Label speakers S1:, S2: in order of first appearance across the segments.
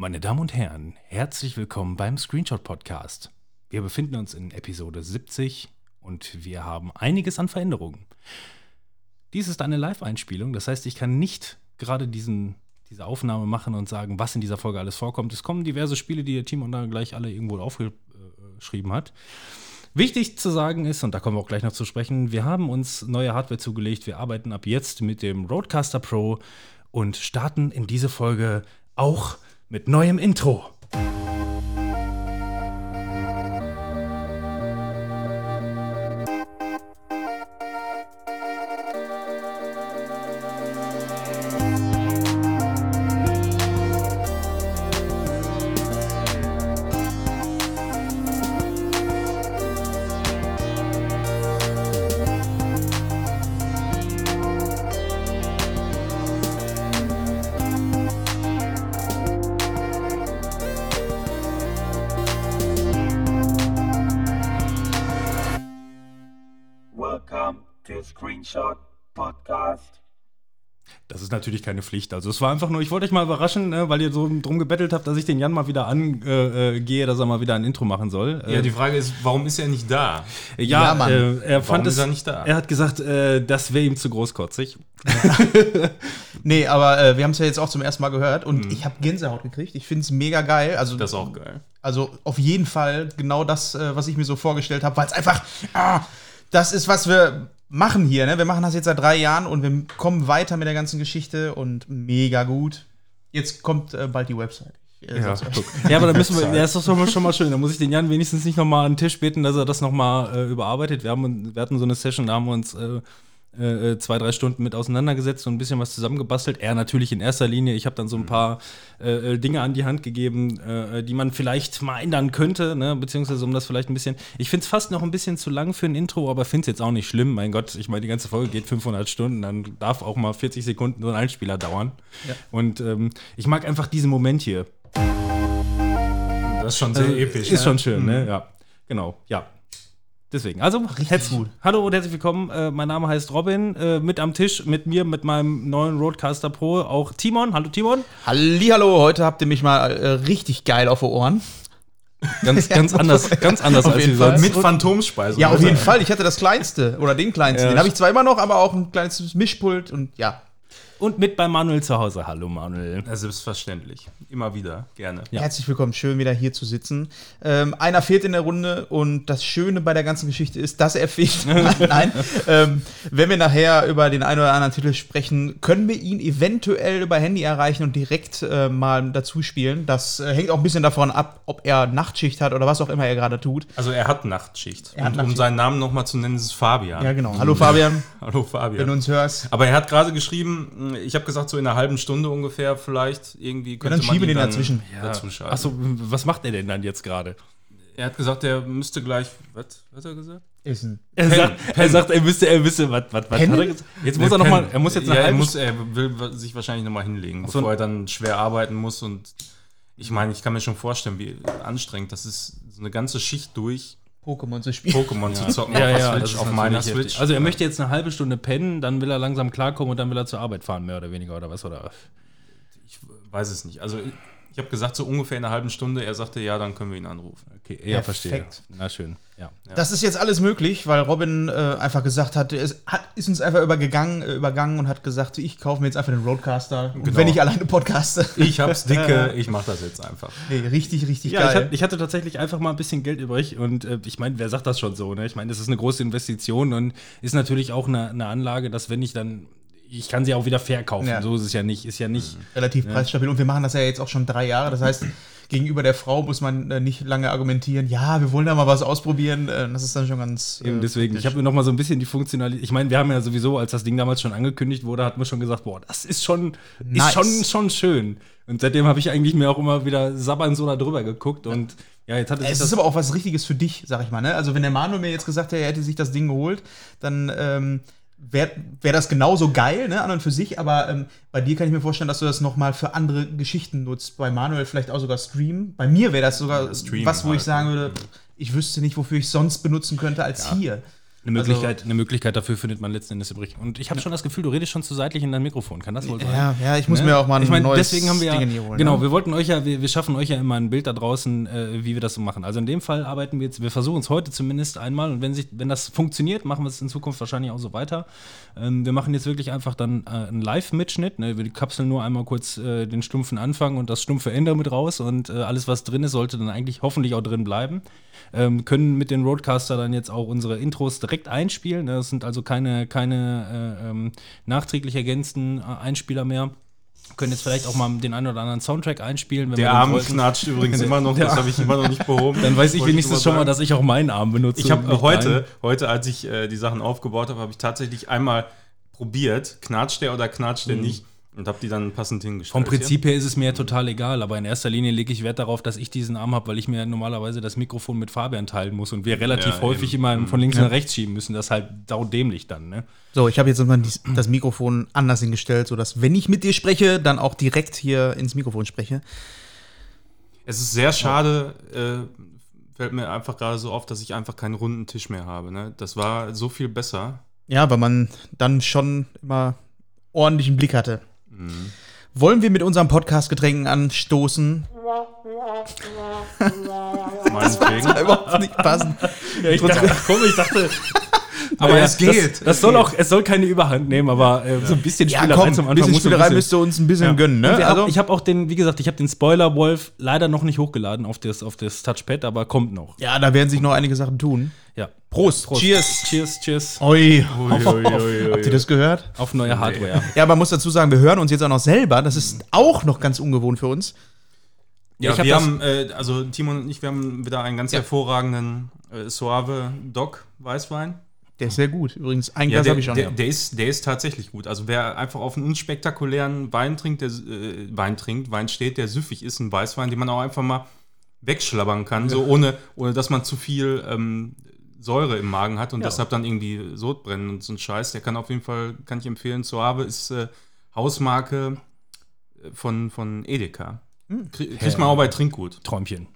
S1: Meine Damen und Herren, herzlich willkommen beim Screenshot Podcast. Wir befinden uns in Episode 70 und wir haben einiges an Veränderungen. Dies ist eine Live-Einspielung, das heißt, ich kann nicht gerade diesen, diese Aufnahme machen und sagen, was in dieser Folge alles vorkommt. Es kommen diverse Spiele, die der Team und da gleich alle irgendwo aufgeschrieben hat. Wichtig zu sagen ist, und da kommen wir auch gleich noch zu sprechen, wir haben uns neue Hardware zugelegt. Wir arbeiten ab jetzt mit dem Roadcaster Pro und starten in diese Folge auch mit neuem Intro. Keine Pflicht. Also es war einfach nur, ich wollte euch mal überraschen, ne, weil ihr so drum gebettelt habt, dass ich den Jan mal wieder angehe, äh, gehe, dass er mal wieder ein Intro machen soll.
S2: Ja,
S1: Äh,
S2: die Frage ist, warum ist er nicht da?
S1: ja,
S3: Ja, Mann.
S1: Äh, er fand
S2: ist
S1: es,
S2: er nicht da?
S1: Er hat gesagt, äh, das wäre ihm zu großkotzig.
S3: Nee, aber äh, wir haben es ja jetzt auch zum ersten Mal gehört und ich habe Gänsehaut gekriegt. Ich finde es mega geil. Also,
S2: Das ist auch geil.
S3: also auf jeden Fall genau das, äh, was ich mir so vorgestellt habe, weil es einfach, ah, das ist, was wir machen hier. Ne? Wir machen das jetzt seit drei Jahren und wir kommen weiter mit der ganzen Geschichte und mega gut. Jetzt kommt äh, bald die Website. Äh,
S1: Ja, ja, aber da müssen wir, ja, ist doch schon mal, schon mal schön. Da muss ich den Jan wenigstens nicht nochmal an den Tisch bitten, dass er das nochmal äh, überarbeitet. Wir, haben, wir hatten so eine Session, da haben wir uns äh, äh, zwei, drei Stunden mit auseinandergesetzt und ein bisschen was zusammengebastelt. Er natürlich in erster Linie. Ich habe dann so ein paar äh, äh, Dinge an die Hand gegeben, äh, die man vielleicht mal ändern könnte, ne? beziehungsweise um das vielleicht ein bisschen. Ich finde es fast noch ein bisschen zu lang für ein Intro, aber finde es jetzt auch nicht schlimm. Mein Gott, ich meine, die ganze Folge geht 500 Stunden, dann darf auch mal 40 Sekunden so ein Einspieler dauern.
S3: Ja.
S1: Und ähm, ich mag einfach diesen Moment hier.
S2: Das ist schon sehr
S1: Also,
S2: episch.
S1: Ist
S2: ne?
S1: schon schön, ne? Ja, genau, ja. Deswegen, also, herz-
S3: gut.
S1: hallo und herzlich willkommen. Äh, mein Name heißt Robin. Äh, mit am Tisch mit mir, mit meinem neuen Roadcaster Pro, auch Timon. Hallo Timon.
S3: Hallihallo, heute habt ihr mich mal äh, richtig geil auf die Ohren.
S1: Ganz, ganz anders, ganz anders
S3: Auf
S1: als
S3: jeden Fall.
S1: sonst.
S2: Mit Phantomspeise.
S3: Ja, auf jeden Fall. Ich hatte das kleinste oder den kleinsten.
S1: Ja.
S3: Den habe ich zwar immer noch, aber auch ein kleines Mischpult und ja.
S1: Und mit bei Manuel zu Hause. Hallo Manuel.
S2: Ja, selbstverständlich. Immer wieder. Gerne.
S1: Ja.
S3: Herzlich willkommen, schön wieder hier zu sitzen. Ähm, einer fehlt in der Runde und das Schöne bei der ganzen Geschichte ist, dass er fehlt. Nein, ähm, wenn wir nachher über den einen oder anderen Titel sprechen, können wir ihn eventuell über Handy erreichen und direkt äh, mal dazu spielen. Das äh, hängt auch ein bisschen davon ab, ob er Nachtschicht hat oder was auch immer er gerade tut.
S2: Also er hat Nachtschicht.
S3: Er hat
S2: und um
S3: Nachtschicht.
S2: seinen Namen nochmal zu nennen, ist es Fabian.
S3: Ja, genau. Hallo Fabian,
S2: Hallo
S3: wenn
S2: Fabian.
S3: du uns hörst.
S2: Aber er hat gerade geschrieben, ich habe gesagt, so in einer halben Stunde ungefähr vielleicht irgendwie könnte
S3: dann
S2: man
S3: schiebe den
S2: dann
S3: dazwischen.
S2: schalten.
S1: Achso, was macht er denn dann jetzt gerade?
S2: Er hat gesagt, er müsste gleich. Was, was hat er gesagt?
S3: Ist ein
S1: Er, sagt, er sagt, er müsste, er müsste, was, was, was hat er gesagt? Jetzt muss er noch mal, er muss jetzt
S2: ja, er, muss, er will sich wahrscheinlich nochmal hinlegen,
S1: so.
S2: bevor er dann schwer arbeiten muss. Und ich meine, ich kann mir schon vorstellen, wie anstrengend das ist, so eine ganze Schicht durch
S3: Pokémon zu spielen.
S2: Pokémon zu zocken
S1: Ja,
S2: auf der
S1: ja,
S2: Switch,
S1: das ist
S2: auf meiner
S1: heftig.
S2: Switch.
S1: Also er möchte jetzt eine halbe Stunde pennen, dann will er langsam klarkommen und dann will er zur Arbeit fahren, mehr oder weniger, oder was? Oder?
S2: ich weiß es nicht. Also ich habe gesagt, so ungefähr in einer halben Stunde. Er sagte, ja, dann können wir ihn anrufen.
S1: Okay, ja,
S3: Perfekt.
S1: verstehe. Na schön, ja.
S3: Das ist jetzt alles möglich, weil Robin äh, einfach gesagt hat, es hat, ist uns einfach übergegangen, äh, übergangen und hat gesagt, ich kaufe mir jetzt einfach den Roadcaster. Und
S2: Genau.
S3: wenn ich alleine podcaste.
S2: Ich hab's dicke, ich mach das jetzt einfach.
S3: Nee, richtig, richtig
S1: Ja, ich,
S3: geil.
S1: hat, ich hatte tatsächlich einfach mal ein bisschen Geld übrig und äh, ich meine, wer sagt das schon so? Ne? Ich meine, das ist eine große Investition und ist natürlich auch eine, eine Anlage, dass wenn ich dann, ich kann sie auch wieder verkaufen.
S3: Ja.
S1: So ist es ja nicht. Ist ja nicht.
S3: Relativ preisstabil. Und wir machen das ja jetzt auch schon drei Jahre. Das heißt, gegenüber der Frau muss man äh, nicht lange argumentieren, ja, wir wollen da mal was ausprobieren. Äh, das ist dann schon ganz.
S1: Eben
S3: äh,
S1: deswegen, ich habe mir noch mal so ein bisschen die Funktionalität. Ich meine, wir haben ja sowieso, als das Ding damals schon angekündigt wurde, hatten wir schon gesagt, boah, das ist schon,
S3: Nice.
S1: ist schon, schon schön. Und seitdem habe ich eigentlich mir auch immer wieder sabbernd so da drüber geguckt und ja, jetzt hat es
S3: Es ist aber auch was Richtiges für dich, sag ich mal. Ne? Also, wenn der Manuel mir jetzt gesagt hätte, er hätte sich das Ding geholt, dann ähm, wäre wär das genauso geil, ne, an und für sich, aber ähm, bei dir kann ich mir vorstellen, dass du das nochmal für andere Geschichten nutzt. Bei Manuel vielleicht auch sogar Stream. Bei mir wäre das sogar
S2: Ja, Stream
S3: was, wo ich
S2: halt.
S3: sagen würde, ich wüsste nicht, wofür ich sonst benutzen könnte als hier.
S1: Eine
S3: Also-
S1: Möglichkeit, eine Möglichkeit dafür findet man letzten Endes übrig. Und ich habe schon das Gefühl, du redest schon zu seitlich in dein Mikrofon. Kann das wohl sein?
S3: Ja, ja, ich muss
S1: Ne?
S3: mir auch mal ein
S1: ich meine,
S3: neues
S1: deswegen haben wir ja,
S3: Ding hier holen.
S1: genau,
S3: ne?
S1: wir wollten euch ja, wir, wir schaffen euch ja immer ein Bild da draußen, äh, wie wir das so machen. Also in dem Fall arbeiten wir jetzt, wir versuchen es heute zumindest einmal und wenn sich, wenn das funktioniert, machen wir es in Zukunft wahrscheinlich auch so weiter. Ähm, wir machen jetzt wirklich einfach dann äh, einen Live-Mitschnitt. Ne? Wir kapseln nur einmal kurz äh, den stumpfen Anfang und das stumpfe Ende mit raus und äh, alles, was drin ist, sollte dann eigentlich hoffentlich auch drin bleiben. Ähm, können mit den Roadcaster dann jetzt auch unsere Intros direkt einspielen. ne? Das sind also keine, keine äh, ähm, nachträglich ergänzten äh, Einspieler mehr. Können jetzt vielleicht auch mal den einen oder anderen Soundtrack einspielen.
S2: Der Arm
S1: wollten.
S2: knatscht übrigens immer noch, das habe ich immer noch nicht behoben.
S1: Dann weiß ich wenigstens schon mal, dass ich auch meinen Arm benutze.
S2: Ich habe heute, heute, als ich äh, die Sachen aufgebaut habe, habe ich tatsächlich einmal probiert, knatscht der oder knatscht der nicht und habe die dann passend hingestellt.
S1: Vom Prinzip her ist es mir total egal, aber in erster Linie lege ich Wert darauf, dass ich diesen Arm habe, weil ich mir normalerweise das Mikrofon mit Fabian teilen muss und wir relativ
S2: Ja,
S1: häufig
S2: eben.
S1: immer von links nach rechts schieben müssen. Das ist halt saudämlich dann, ne?
S3: So, ich habe jetzt dies- das Mikrofon anders hingestellt, sodass, wenn ich mit dir spreche, dann auch direkt hier ins Mikrofon spreche.
S2: Es ist sehr schade, äh, fällt mir einfach gerade so auf, dass ich einfach keinen runden Tisch mehr habe. Ne? Das war so viel besser.
S3: Ja, weil man dann schon immer ordentlichen Blick hatte. Wollen wir mit unserem Podcast Getränken anstoßen?
S2: Meinetwegen.
S3: Überhaupt nicht passen.
S1: Ja, ich dachte, komm, ich dachte.
S2: Aber
S1: ja,
S2: es geht.
S1: Das, das soll auch, es soll keine Überhand nehmen, aber äh, so ein bisschen
S3: Ja,
S1: Spielerei
S3: komm,
S1: zum
S3: ein
S1: Anfang
S3: bisschen Spielerei
S1: ein bisschen-
S3: müsst ihr uns ein bisschen
S1: Ja.
S3: gönnen, ne? Also,
S1: hab, ich habe auch den, wie gesagt, ich habe den Spoiler Wolf leider noch nicht hochgeladen auf das, auf das Touchpad, aber kommt noch.
S3: ja, da werden sich noch einige Sachen tun.
S1: Ja.
S3: Prost. Cheers.
S1: Cheers, cheers.
S3: Oi.
S2: Ui, ui, ui,
S3: Habt ihr das gehört?
S1: Auf neue Hardware.
S3: Ja, man muss dazu sagen, wir hören uns jetzt auch noch selber. Das ist auch noch ganz ungewohnt für uns.
S2: Ja,
S1: ich hab
S2: wir haben, äh, also Timon und ich, wir haben wieder einen ganz
S3: Ja.
S2: hervorragenden äh, Suave Doc Weißwein.
S3: Der ist sehr gut. Übrigens, ein
S2: Ja,
S3: Glas
S2: der,
S3: habe ich schon.
S2: der,
S3: ja.
S2: der, ist, der ist tatsächlich gut. Also wer einfach auf einen unspektakulären Wein trinkt, der äh, Wein trinkt, Wein steht, der süffig ist, ein Weißwein, den man auch einfach mal wegschlabbern kann, so ohne, ohne dass man zu viel ähm, Säure im Magen hat und
S1: Ja.
S2: deshalb dann irgendwie Sodbrennen und so ein Scheiß. Der kann auf jeden Fall, kann ich empfehlen, Suave ist äh, Hausmarke von, von Edeka.
S3: Hm.
S2: Krie- Kriegt man auch bei Trinkgut.
S1: Träumchen.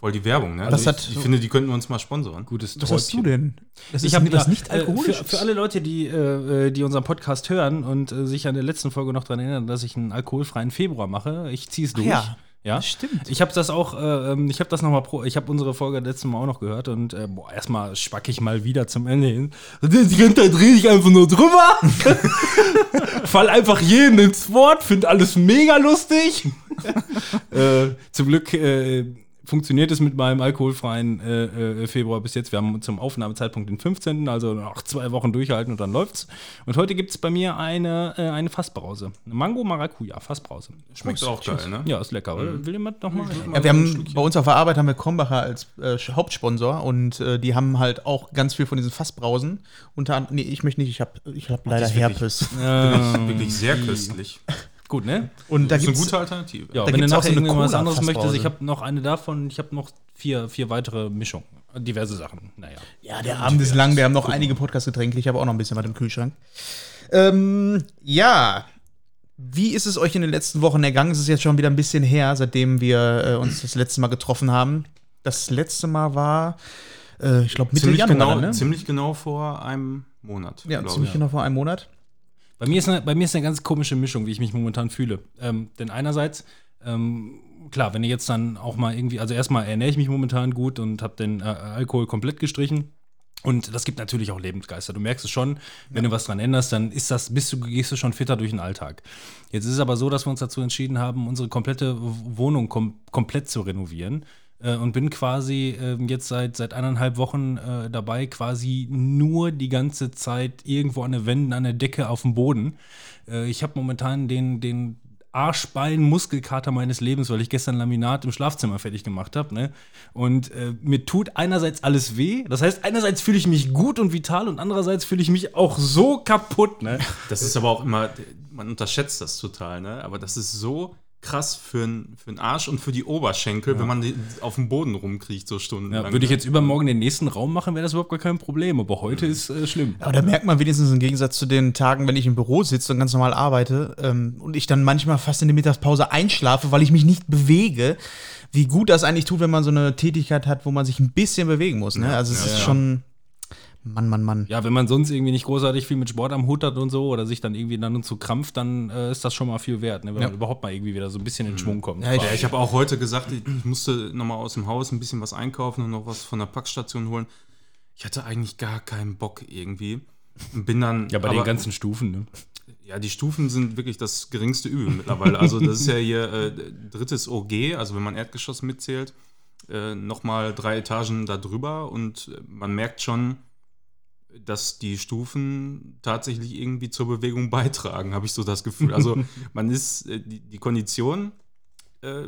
S2: Voll die Werbung, ne?
S3: Was
S2: ich,
S3: hat-
S2: ich finde, die könnten wir uns mal sponsoren.
S1: Gutes
S3: Was hast du denn? Das
S1: Ich habe
S3: was
S1: ja,
S3: nicht
S1: äh,
S3: alkoholisch
S1: für, für alle Leute, die, äh, die unseren Podcast hören und äh, sich an der letzten Folge noch daran erinnern, dass ich einen alkoholfreien Februar mache. Ich ziehe es durch.
S3: ja.
S1: Ja,
S3: Stimmt.
S1: Ich habe das auch, äh, ähm, ich habe das nochmal pro, ich habe unsere Folge letztes Mal auch noch gehört und äh, boah, erstmal spack ich mal wieder zum Ende hin. Die ganze Zeit rede ich einfach nur drüber. Fall einfach jeden ins Wort, finde alles mega lustig. äh, zum Glück äh, funktioniert es mit meinem alkoholfreien äh, äh, Februar bis jetzt. Wir haben zum Aufnahmezeitpunkt den 15., also noch zwei Wochen durchhalten und dann läuft's. Und heute gibt es bei mir eine, äh, eine Fassbrause. Eine Mango Maracuja Fassbrause.
S2: Schmeckt auch geil, ne?
S1: Ja, ist lecker. oder? Will jemand noch mal?
S3: Ja, wir haben bei uns auf der Arbeit haben wir Krombacher als äh, Hauptsponsor und äh, die haben halt auch ganz viel von diesen Fassbrausen. Unter anderem, nee, ich möchte nicht, ich habe ich hab leider
S2: ist wirklich-
S3: Herpes.
S1: Ähm,
S2: Wirklich sehr köstlich.
S1: Gut, ne?
S3: Und da
S2: Das ist eine gute Alternative.
S1: Ja,
S3: Da
S1: wenn du nachher irgendwie was anderes möchtest, ich habe noch eine davon, ich habe noch vier, vier weitere Mischungen. Diverse Sachen. Naja.
S3: ja, der Abend ist lang, wir haben noch einige Podcast-Getränke, ich habe auch noch ein bisschen was im Kühlschrank. Ähm, ja, wie ist es euch in den letzten Wochen ergangen? Es ist jetzt schon wieder ein bisschen her, seitdem wir äh, uns das letzte Mal getroffen haben. Das letzte Mal war, äh, ich glaube, Mitte
S2: Ziemlich
S3: Januar,
S2: genau,
S3: ne?
S2: ziemlich genau vor einem Monat.
S3: ja, ziemlich
S2: ich.
S3: genau vor einem Monat.
S1: Bei mir, ist eine, bei mir ist eine ganz komische Mischung, wie ich mich momentan fühle. Ähm, denn einerseits, ähm, klar, wenn ihr jetzt dann auch mal irgendwie, also erstmal ernähre ich mich momentan gut und habe den äh, Alkohol komplett gestrichen. Und das gibt natürlich auch Lebensgeister. Du merkst es schon, wenn du was dran änderst, dann ist das, bist du, gehst du schon fitter durch den Alltag. Jetzt ist es aber so, dass wir uns dazu entschieden haben, unsere komplette Wohnung kom komplett zu renovieren. Äh, und bin quasi ähm, jetzt seit, seit eineinhalb Wochen äh, dabei, quasi nur die ganze Zeit irgendwo an den Wänden, an der Decke, auf dem Boden. Äh, ich habe momentan den, den Arschbein-Muskelkater meines Lebens, weil ich gestern Laminat im Schlafzimmer fertig gemacht habe. Ne? Und äh, mir tut einerseits alles weh. Das heißt, einerseits fühle ich mich gut und vital und andererseits fühle ich mich auch so kaputt. Ne?
S2: Das ist aber auch immer, man unterschätzt das total, ne? Aber das ist so krass für den für Arsch und für die Oberschenkel, wenn man auf dem Boden rumkriecht, so stundenlang.
S1: Ja, würde ich jetzt übermorgen den nächsten Raum machen, wäre das überhaupt gar kein Problem. Aber heute ist äh, schlimm.
S3: Aber da merkt man wenigstens im Gegensatz zu den Tagen, wenn ich im Büro sitze und ganz normal arbeite ähm, und ich dann manchmal fast in der Mittagspause einschlafe, weil ich mich nicht bewege, wie gut das eigentlich tut, wenn man so eine Tätigkeit hat, wo man sich ein bisschen bewegen muss. Ne? Also es
S2: ja,
S3: ist
S2: ja.
S3: schon Mann, Mann, Mann.
S1: Ja, wenn man sonst irgendwie nicht großartig viel mit Sport am Hut hat und so oder sich dann irgendwie dann und zu krampft, dann äh, ist das schon mal viel wert, ne? wenn
S3: Ja.
S1: man überhaupt mal irgendwie wieder so ein bisschen in Schwung kommt.
S3: Ja, ich-
S2: ich habe auch heute gesagt, ich musste nochmal aus dem Haus ein bisschen was einkaufen und noch was von der Packstation holen. Ich hatte eigentlich gar keinen Bock irgendwie. Und bin dann.
S1: ja, bei
S2: aber-
S1: den ganzen Stufen. Ne?
S2: Ja, die Stufen sind wirklich das geringste Übel mittlerweile. Also das ist ja hier äh, drittes OG, also wenn man Erdgeschoss mitzählt, äh, nochmal drei Etagen da drüber und man merkt schon, dass die Stufen tatsächlich irgendwie zur Bewegung beitragen, habe ich so das Gefühl. Also man ist, äh, die, die Kondition äh,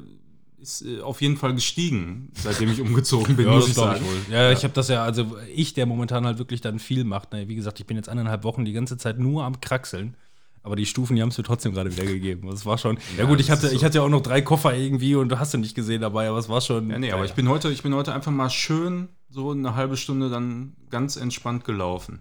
S2: ist äh, auf jeden Fall gestiegen, seitdem ich umgezogen bin, muss ich sagen.
S1: wohl. Ja, ich habe das ja, also ich, der momentan halt wirklich dann viel macht. Ne? Wie gesagt, ich bin jetzt eineinhalb Wochen die ganze Zeit nur am Kraxeln. Aber die Stufen, die haben es mir trotzdem gerade wieder gegeben. Das war schon. Ja, gut, ich hatte,
S2: so.
S1: ich hatte ja auch noch drei Koffer irgendwie und du hast du nicht gesehen dabei, aber es war schon.
S2: Ja, nee, aber ich bin heute, ich bin heute einfach mal schön so eine halbe Stunde dann ganz entspannt gelaufen.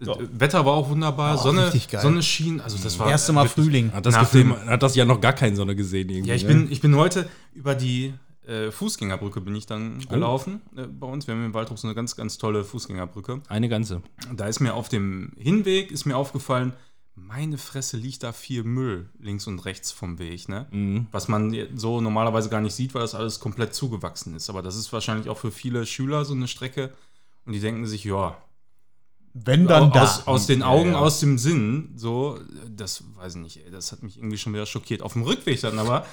S1: Ja.
S2: Äh, Wetter war auch wunderbar,
S3: Oh,
S2: Sonne. Sonne schien, also das war
S3: Erste Mal
S2: wirklich-
S3: Frühling.
S1: Hat das, Gefühl, hat das ja noch gar keine Sonne gesehen irgendwie.
S2: Ja, ich
S1: ne?
S2: bin, ich bin heute über die äh, Fußgängerbrücke bin ich dann gelaufen äh, bei uns. Wir haben in Waldrop so eine ganz, ganz tolle Fußgängerbrücke.
S1: Eine ganze.
S2: Da ist mir auf dem Hinweg ist mir aufgefallen, meine Fresse liegt da viel Müll links und rechts vom Weg, ne?
S1: Mhm.
S2: Was man so normalerweise gar nicht sieht, weil das alles komplett zugewachsen ist. Aber das ist wahrscheinlich auch für viele Schüler so eine Strecke und die denken sich, ja,
S3: Wenn dann da.
S2: aus, aus den
S1: Ja,
S2: Augen,
S1: ja.
S2: aus dem Sinn, so, das weiß ich nicht, ey, das hat mich irgendwie schon wieder schockiert. Auf dem Rückweg dann aber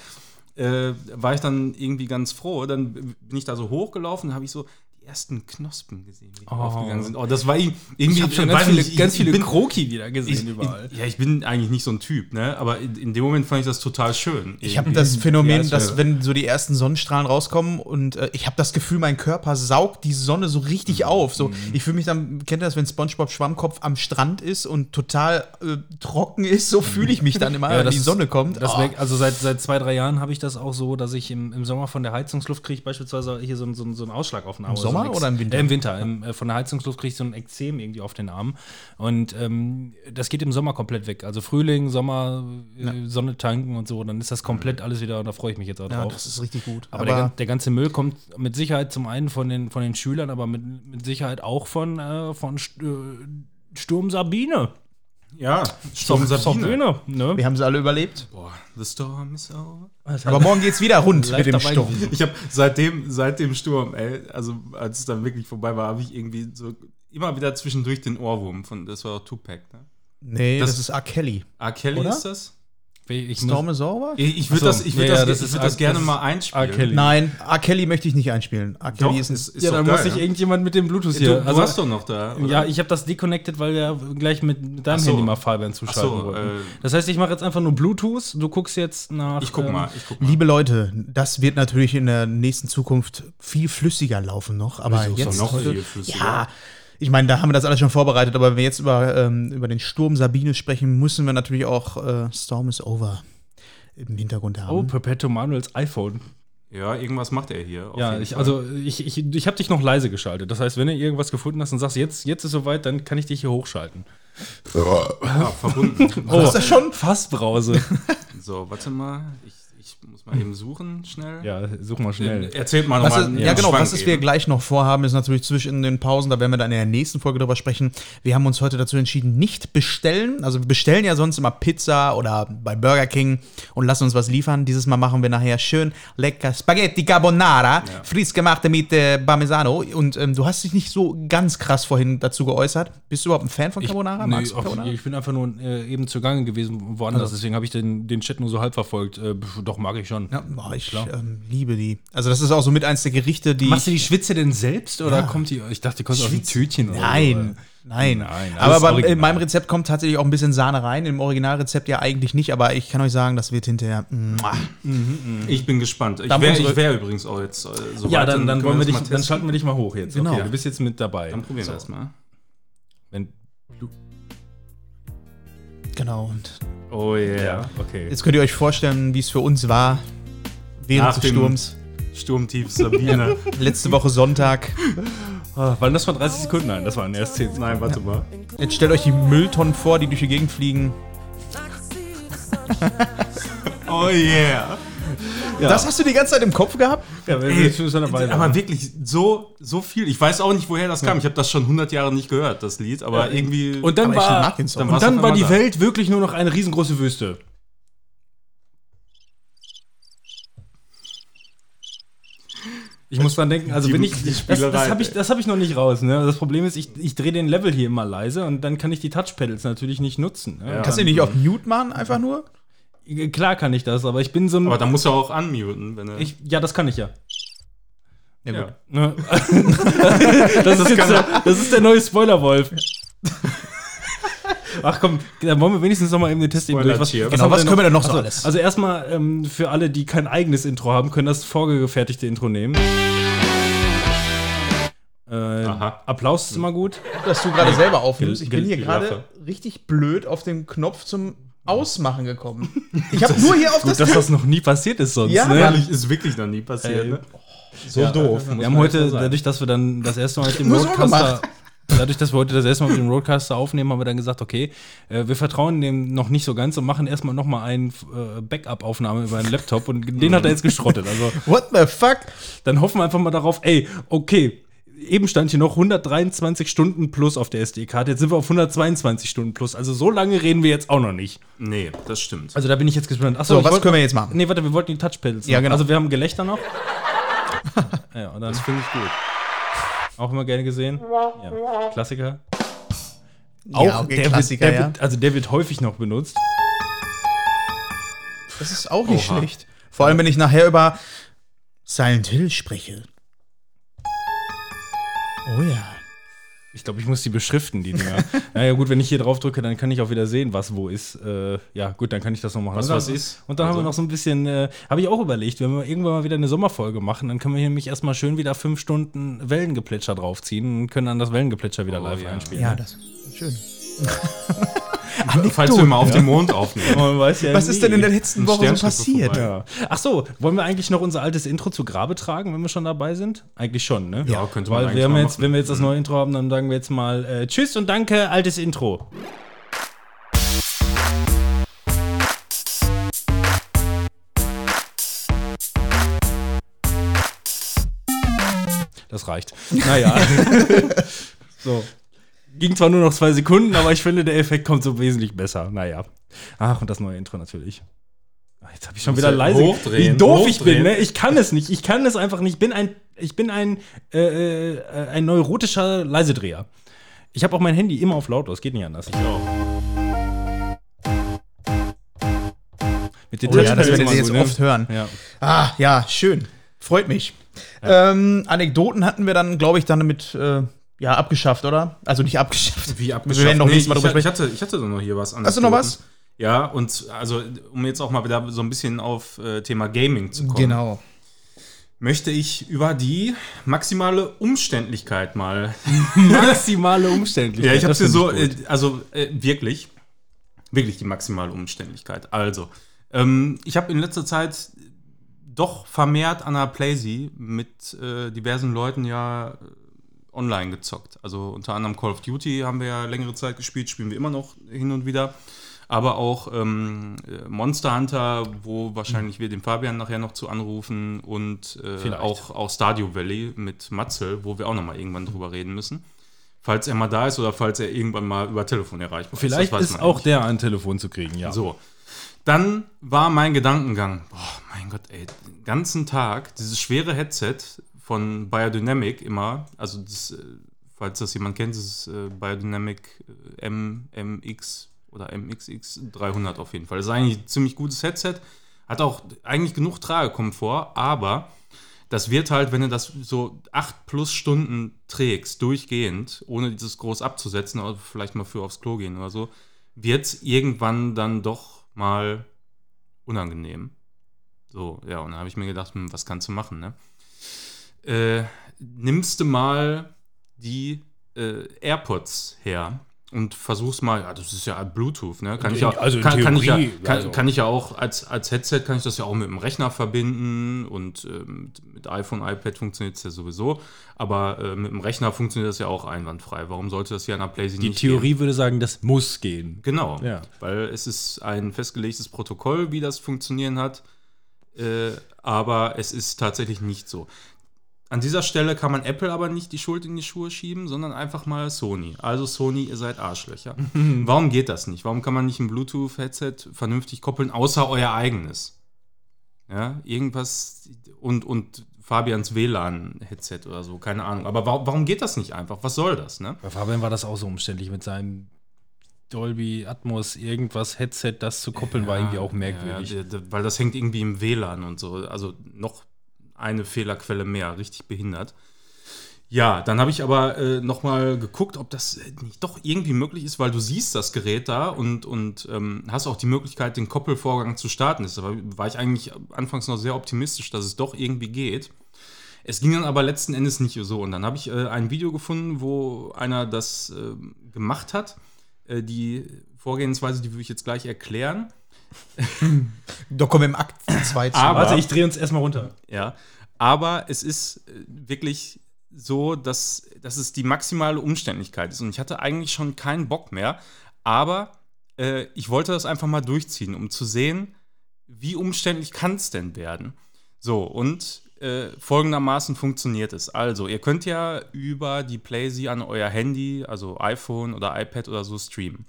S2: äh, war ich dann irgendwie ganz froh. Dann bin ich da so hochgelaufen, habe ich so ersten Knospen gesehen, die
S1: Oh.
S2: aufgegangen sind. Oh, das war irgendwie.
S1: Ich habe schon ganz viele,
S2: nicht,
S1: ganz
S2: ich-
S1: viele
S2: ich bin,
S1: Kroki wieder gesehen
S2: ich,
S1: überall.
S2: Ja, ich bin eigentlich nicht so ein Typ, ne? Aber in, in dem Moment fand ich das total schön.
S3: Ich habe das Phänomen,
S2: Ja,
S3: dass wenn so die ersten Sonnenstrahlen rauskommen und äh, ich habe das Gefühl, mein Körper saugt die Sonne so richtig auf. So, ich fühle mich dann, kennt ihr das, wenn SpongeBob Schwammkopf am Strand ist und total äh, trocken ist, so fühle ich mich dann immer, wenn die
S1: ist-
S3: Sonne kommt.
S1: Das
S3: Oh.
S1: merk- also seit, seit zwei, drei Jahren habe ich das auch so, dass ich im, im Sommer von der Heizungsluft kriege, beispielsweise hier so, einen- so, einen- so einen Ausschlag auf den Arm.
S3: Im Sommer
S1: so
S3: oder im Winter?
S1: Äh, Im Winter. Im, äh, von der Heizungsluft kriege ich so ein Ekzem irgendwie auf den Arm. Und ähm, das geht im Sommer komplett weg. Also Frühling, Sommer, äh, Sonne tanken und so, dann ist das komplett alles wieder, und da freue ich mich jetzt auch
S3: ja,
S1: drauf.
S3: das ist richtig gut.
S1: aber der, gan- der ganze Müll kommt mit Sicherheit zum einen von den, von den Schülern, aber mit, mit Sicherheit auch von, äh, von äh, Sturm Sabine.
S2: Ja, Sturm Sabine.
S1: ne?
S3: wir haben sie alle überlebt.
S2: Boah, the storm is over.
S3: Aber morgen geht's wieder rund mit dem Sturm.
S2: Ich habe seitdem, seit dem Sturm, ey, also als es dann wirklich vorbei war, habe ich irgendwie so immer wieder zwischendurch den Ohrwurm von, das war auch Tupac, ne?
S3: Nee, das,
S2: Das-
S3: ist R. Kelly.
S2: R. Kelly
S3: Oder?
S2: ist das?
S1: Ich
S3: Storm is over?
S2: Ich, ich würde
S1: so.
S2: das, ich würd
S1: Ja,
S2: das,
S1: ja, das
S2: ich würd das gerne
S1: das
S2: mal einspielen.
S1: R. Kelly.
S3: Nein, R. Kelly möchte ich nicht einspielen. R. Kelly
S2: Doch,
S3: ist ein
S2: ist, ist
S1: ja,
S2: geil,
S1: muss sich
S2: ne?
S1: irgendjemand mit dem Bluetooth hier.
S2: du
S1: also,
S2: hast doch noch da. oder?
S1: ja, ich habe das deconnected, weil wir gleich mit deinem
S2: so.
S1: Handy mal Fabian zuschalten
S2: so,
S1: wollten.
S2: äh,
S1: das heißt, ich mache jetzt einfach nur Bluetooth. Du guckst jetzt nach.
S2: Ich guck
S1: ähm,
S2: mal, ich guck mal.
S3: Liebe Leute, das wird natürlich in der nächsten Zukunft viel flüssiger laufen noch, aber jetzt
S2: doch noch viel flüssiger?
S3: ja, ich meine, da haben wir das alles schon vorbereitet, aber wenn wir jetzt über, ähm, über den Sturm Sabine sprechen, müssen wir natürlich auch äh, Storm is over im Hintergrund haben.
S1: Oh, Perpetual Manuels iPhone.
S2: Ja, irgendwas macht er hier. auf
S1: Ja,
S2: jeden
S1: ich,
S2: Fall.
S1: also ich, ich, ich habe dich noch leise geschaltet. Das heißt, wenn du irgendwas gefunden hast und sagst, jetzt, jetzt ist soweit, dann kann ich dich hier hochschalten.
S2: ja, verbunden.
S1: Oh,
S3: ist das schon?
S1: Fassbrause.
S2: so, warte mal. Ich, ich muss mal eben suchen, schnell.
S1: ja, such mal schnell.
S2: Erzählt mal
S3: Was
S2: nochmal.
S3: ja, genau, was ist wir gleich noch vorhaben, ist natürlich zwischen den Pausen, da werden wir dann in der nächsten Folge drüber sprechen. Wir haben uns heute dazu entschieden, nicht bestellen. Also wir bestellen ja sonst immer Pizza oder bei Burger King und lassen uns was liefern. Dieses Mal machen wir nachher schön lecker Spaghetti Carbonara, frisch gemachte mit äh, Parmesano. Und ähm, du hast dich nicht so ganz krass vorhin dazu geäußert. Bist du überhaupt ein Fan von Carbonara?
S1: Ich, nee,
S3: Magst du Carbonara?
S1: ich bin einfach nur äh, eben zugange gewesen woanders,
S3: Also.
S1: deswegen habe ich den, den Chat nur so halb verfolgt. Äh, doch, mag ich schon.
S3: Ja, boah, ich ähm, liebe die. Also das ist auch so mit eins der Gerichte, die
S1: Machst du die Schwitze denn selbst oder
S3: Ja.
S1: kommt die? Ich dachte, die kommt aus dem? Tütchen. Oder
S3: Nein, nein.
S1: Nein,
S3: aber
S1: original.
S3: in meinem Rezept kommt tatsächlich auch ein bisschen Sahne rein. Im Originalrezept ja eigentlich nicht, aber ich kann euch sagen, das wird hinterher. Mua.
S2: Ich bin gespannt. Ich wäre wär übrigens auch jetzt äh, so
S1: Ja,
S2: weit,
S1: dann, dann,
S2: können
S1: wollen wir dich, dann schalten wir dich mal hoch jetzt.
S3: Genau.
S1: Okay, du bist jetzt mit dabei.
S2: Dann probieren
S1: So.
S2: wir das mal.
S1: Wenn,
S3: Genau. Und
S2: Oh yeah.
S1: ja, okay.
S3: jetzt könnt ihr euch vorstellen, wie es für uns war während
S2: Nach
S3: des Sturms.
S2: Sturmtief Sabine.
S3: Letzte Woche Sonntag.
S1: Ah, waren das von 30 Sekunden? Nein, das waren erst 10 Sekunden.
S2: Nein, warte mal.
S3: Jetzt stellt euch die Mülltonnen vor, die durch die Gegend fliegen.
S2: Oh yeah.
S3: Das hast du die ganze Zeit im Kopf gehabt?
S1: Ja,
S2: Ey,
S1: dabei
S2: aber
S1: waren.
S2: wirklich so, so viel. Ich weiß auch nicht, woher das kam. Ich habe das schon 100 Jahre nicht gehört, das Lied. Aber irgendwie.
S1: Und dann war.
S2: Dann
S1: und dann war die
S2: da.
S1: Welt wirklich nur noch eine riesengroße Wüste. Ich muss dran denken, also wenn ich, das, das habe ich, das hab ich noch nicht raus. Ne? Das Problem ist, ich, ich drehe den Level hier immer leise und dann kann ich die Touchpedals natürlich nicht nutzen. Ne?
S3: Kannst du die nicht auf Mute machen, einfach nur?
S1: Klar kann ich das, aber ich bin so ein.
S2: aber dann muss er auch unmuten, wenn er.
S1: ich, ja, das kann ich ja.
S3: Ja,
S2: ja.
S3: gut.
S1: Ne? das, ist jetzt der, das ist der neue Spoiler-Wolf. Ach komm, dann wollen wir wenigstens noch mal eben den Test eben durch. Was.
S3: Genau, was können wir denn noch so alles?
S1: Also erstmal ähm, für alle, die kein eigenes Intro haben, können das vorgefertigte Intro nehmen. Äh,
S2: Aha.
S1: Applaus ist immer gut.
S3: Dass du gerade selber aufnimmst. Ich bin hier gerade richtig blöd auf den Knopf zum Ausmachen gekommen. Ich habe nur hier auf das
S1: Gut, dass das noch nie passiert ist sonst.
S3: Ja,
S1: ne?
S2: Ehrlich, ist wirklich noch nie passiert.
S1: Ey.
S2: Ne? So doof. muss
S1: Wir haben heute, dadurch, dass wir dann das erste Mal mit dem Roadcaster, dadurch, dass wir heute das erste Mal mit dem Roadcaster aufnehmen, haben wir dann gesagt, okay, äh, wir vertrauen dem noch nicht so ganz und machen erstmal noch mal eine äh, Backup-Aufnahme über einen Laptop und den hat er jetzt geschrottet. Also
S3: What the fuck?
S1: dann hoffen wir einfach mal darauf, ey, okay, eben stand hier noch 123 Stunden plus auf der SD-Karte, jetzt sind wir auf 122 Stunden plus. Also so lange reden wir jetzt auch noch nicht.
S2: Nee, das stimmt.
S1: Also da bin ich jetzt gespannt. Achso,
S3: So, was können wir jetzt machen?
S1: Nee, warte, wir wollten die Touchpads.
S3: Ja, genau.
S1: Also wir haben Gelächter noch. ja, und dann
S2: Das finde ich gut.
S1: auch immer gerne gesehen. Ja, Klassiker.
S3: Ja, okay,
S1: der
S3: Klassiker,
S1: wird, der
S3: ja.
S1: wird, also der wird häufig noch benutzt.
S3: Das ist auch nicht
S2: Oha.
S3: schlecht. Vor allem, wenn ich nachher über Silent Hill spreche. Oh ja.
S1: Ich glaube, ich muss die beschriften, die Dinger. naja, gut, wenn ich hier drauf drücke, dann kann ich auch wieder sehen, was wo ist. Äh, ja, gut, dann kann ich das noch machen.
S2: Was
S1: und dann,
S2: was ist.
S1: Und dann haben wir
S2: Also-
S1: noch so ein bisschen, äh, habe ich auch überlegt, wenn wir irgendwann mal wieder eine Sommerfolge machen, dann können wir hier nämlich erstmal schön wieder fünf Stunden Wellengeplätscher draufziehen und können dann das Wellengeplätscher wieder
S2: Oh,
S1: live
S2: ja.
S1: einspielen.
S3: Ja, das ist schön.
S2: Falls wir mal auf dem Mond aufnehmen.
S1: Ja
S3: Was ist denn in der letzten Woche so passiert?
S1: Ja. Ach so, wollen wir eigentlich noch unser altes Intro zu Grabe tragen, wenn wir schon dabei sind? Eigentlich schon, ne?
S2: Ja, könnte man
S1: Weil
S2: eigentlich
S1: wir haben jetzt, wenn wir jetzt das neue Intro haben, dann sagen wir jetzt mal äh, Tschüss und danke, altes Intro. Das reicht. Naja. so. Ging zwar nur noch zwei Sekunden, aber ich finde, der Effekt kommt so wesentlich besser. Naja. Ach, und das neue Intro natürlich. Ah, Jetzt habe ich schon wieder leise.
S2: hochdrehen,
S1: wie doof ich bin,
S2: hochdrehen.
S1: ne? Ich kann es nicht. Ich kann es einfach nicht. Ich bin ein, ich bin ein, äh, äh, ein neurotischer Leisedreher. Ich habe auch mein Handy immer auf lautlos. Geht nicht anders. Ich auch. Mit den
S3: Oh ja, das werdet
S1: immer
S3: ihr jetzt
S1: so, ne?
S3: oft hören.
S1: Ja.
S3: Ah, ja, schön. Freut mich. Ähm, Anekdoten hatten wir dann, glaube ich, dann mit, äh, ja, abgeschafft, oder? Also nicht abgeschafft.
S2: Wie
S3: Wir werden noch nächstes Mal
S2: ich, ich, hatte, ich hatte doch noch hier was
S3: Hast du noch was?
S2: Ja, und also, um jetzt auch mal wieder so ein bisschen auf äh, Thema Gaming zu kommen,
S3: Genau.
S2: möchte ich über die maximale Umständlichkeit mal.
S1: Maximale Umständlichkeit.
S2: ja, ich habe
S1: find
S2: so, äh, also äh, wirklich, wirklich die maximale Umständlichkeit. Also, ähm, ich habe in letzter Zeit doch vermehrt an der Playsee mit äh, diversen Leuten ja äh, online gezockt. Also unter anderem Call of Duty haben wir ja längere Zeit gespielt, spielen wir immer noch hin und wieder. Aber auch ähm, äh, Monster Hunter, wo wahrscheinlich wir den Fabian nachher noch zu anrufen und äh,
S1: Vielleicht.
S2: auch, auch Stardew Valley mit Matzel, wo wir auch noch mal irgendwann drüber reden müssen. Falls er mal da ist oder falls er irgendwann mal über Telefon erreichbar
S1: Vielleicht
S2: das weiß
S1: ist
S2: man
S1: auch
S2: nicht.
S1: der an Telefon zu kriegen, ja.
S2: So. Dann war mein Gedankengang, boah, mein Gott, ey, den ganzen Tag dieses schwere Headset von Biodynamic immer, also das, äh, falls das jemand kennt, das ist äh, Biodynamic äh, MMX oder MXX 300 auf jeden Fall. Das ist eigentlich ein ziemlich gutes Headset, hat auch eigentlich genug Tragekomfort, aber das wird halt, wenn du das so acht plus Stunden trägst, durchgehend, ohne dieses groß abzusetzen, oder vielleicht mal für aufs Klo gehen oder so, wird es irgendwann dann doch mal unangenehm. So, ja, und dann habe ich mir gedacht, hm, was kannst du machen, ne? Äh, nimmst du mal die äh, AirPods her und versuchst mal, ja, das ist ja Bluetooth, ne? Kann
S1: In-
S2: ich ja,
S1: also
S2: kann, kann ich ja,
S1: Theorie,
S2: kann,
S1: also.
S2: kann ich ja auch als, als Headset kann ich das ja auch mit dem Rechner verbinden und ähm, mit iPhone, iPad funktioniert es ja sowieso, aber äh, mit dem Rechner funktioniert das ja auch einwandfrei. Warum sollte das hier an der PlayStation
S1: Die
S2: nicht gehen?
S1: Theorie würde sagen, das muss gehen.
S2: Genau,
S1: Ja.
S2: weil es ist ein festgelegtes Protokoll, wie das funktionieren hat. äh, aber es ist tatsächlich nicht so. An dieser Stelle kann man Apple aber nicht die Schuld in die Schuhe schieben, sondern einfach mal Sony. Also Sony, ihr seid Arschlöcher. Warum geht das nicht? Warum kann man nicht ein Bluetooth-Headset vernünftig koppeln, außer euer eigenes? Ja, irgendwas und, und Fabians WLAN-Headset oder so, keine Ahnung. Aber warum, warum geht das nicht einfach? Was soll das, ne?
S1: Bei Fabian war das auch so umständlich mit seinem Dolby Atmos irgendwas Headset, das zu koppeln, war irgendwie auch merkwürdig.
S2: Ja, weil das hängt irgendwie im WLAN und so. Also noch eine Fehlerquelle mehr, richtig behindert. Ja, dann habe ich aber äh, nochmal geguckt, ob das äh, nicht doch irgendwie möglich ist, weil du siehst das Gerät da und, und ähm, hast auch die Möglichkeit, den Koppelvorgang zu starten. Deshalb war ich eigentlich anfangs noch sehr optimistisch, dass es doch irgendwie geht. Es ging dann aber letzten Endes nicht so. Und dann habe ich äh, ein Video gefunden, wo einer das äh, gemacht hat. Äh, die Vorgehensweise, die würde ich jetzt gleich erklären.
S3: Doch kommen wir im Akt 2 zu.
S2: Aber-
S1: Warte, ich drehe uns erstmal runter.
S2: Ja, aber es ist äh, wirklich so, dass, dass es die maximale Umständlichkeit ist. Und ich hatte eigentlich schon keinen Bock mehr, aber äh, ich wollte das einfach mal durchziehen, um zu sehen, wie umständlich kann es denn werden. So, und äh, folgendermaßen funktioniert es. Also, ihr könnt ja über die Playsee an euer Handy, also iPhone oder iPad oder so, streamen.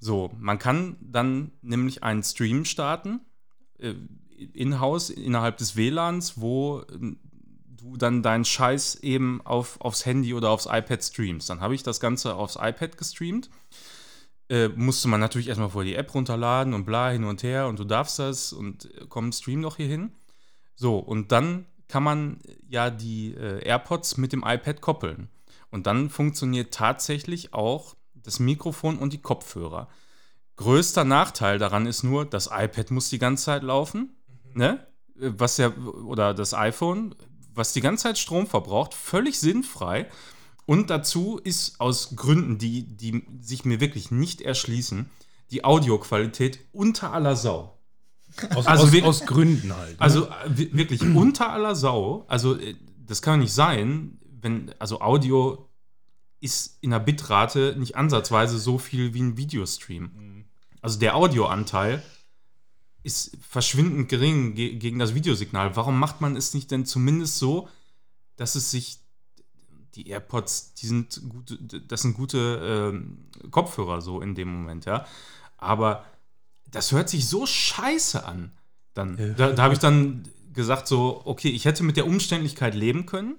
S2: So, man kann dann nämlich einen Stream starten, äh, in-house innerhalb des WLANs, wo ähm, du dann deinen Scheiß eben auf, aufs Handy oder aufs iPad streamst. Dann habe ich das Ganze aufs iPad gestreamt. Äh, musste man natürlich erstmal vor die App runterladen und bla hin und her und du darfst das und äh, komm, stream doch hier hin. So, und dann kann man äh, ja die äh, AirPods mit dem iPad koppeln. Und dann funktioniert tatsächlich auch das Mikrofon und die Kopfhörer. Größter Nachteil daran ist nur, das iPad muss die ganze Zeit laufen, ne? Äh, Was ja, oder das iPhone, was die ganze Zeit Strom verbraucht, völlig sinnfrei. Und dazu ist aus Gründen, die, die sich mir wirklich nicht erschließen, die Audioqualität unter aller Sau.
S1: Aus,
S2: Also
S1: aus, aus Gründen halt. ne?
S2: Also äh, wi- wirklich unter aller Sau. Also äh, das kann nicht sein, wenn also Audio ist in der Bitrate nicht ansatzweise so viel wie ein Videostream. Also der Audioanteil ist verschwindend gering ge gegen das Videosignal. Warum macht man es nicht denn zumindest so, dass es sich die AirPods, die sind gute, das sind gute ähm, Kopfhörer so in dem Moment, ja. Aber das hört sich so scheiße an. Dann, da, da habe ich dann gesagt so, okay, ich hätte mit der Umständlichkeit leben können,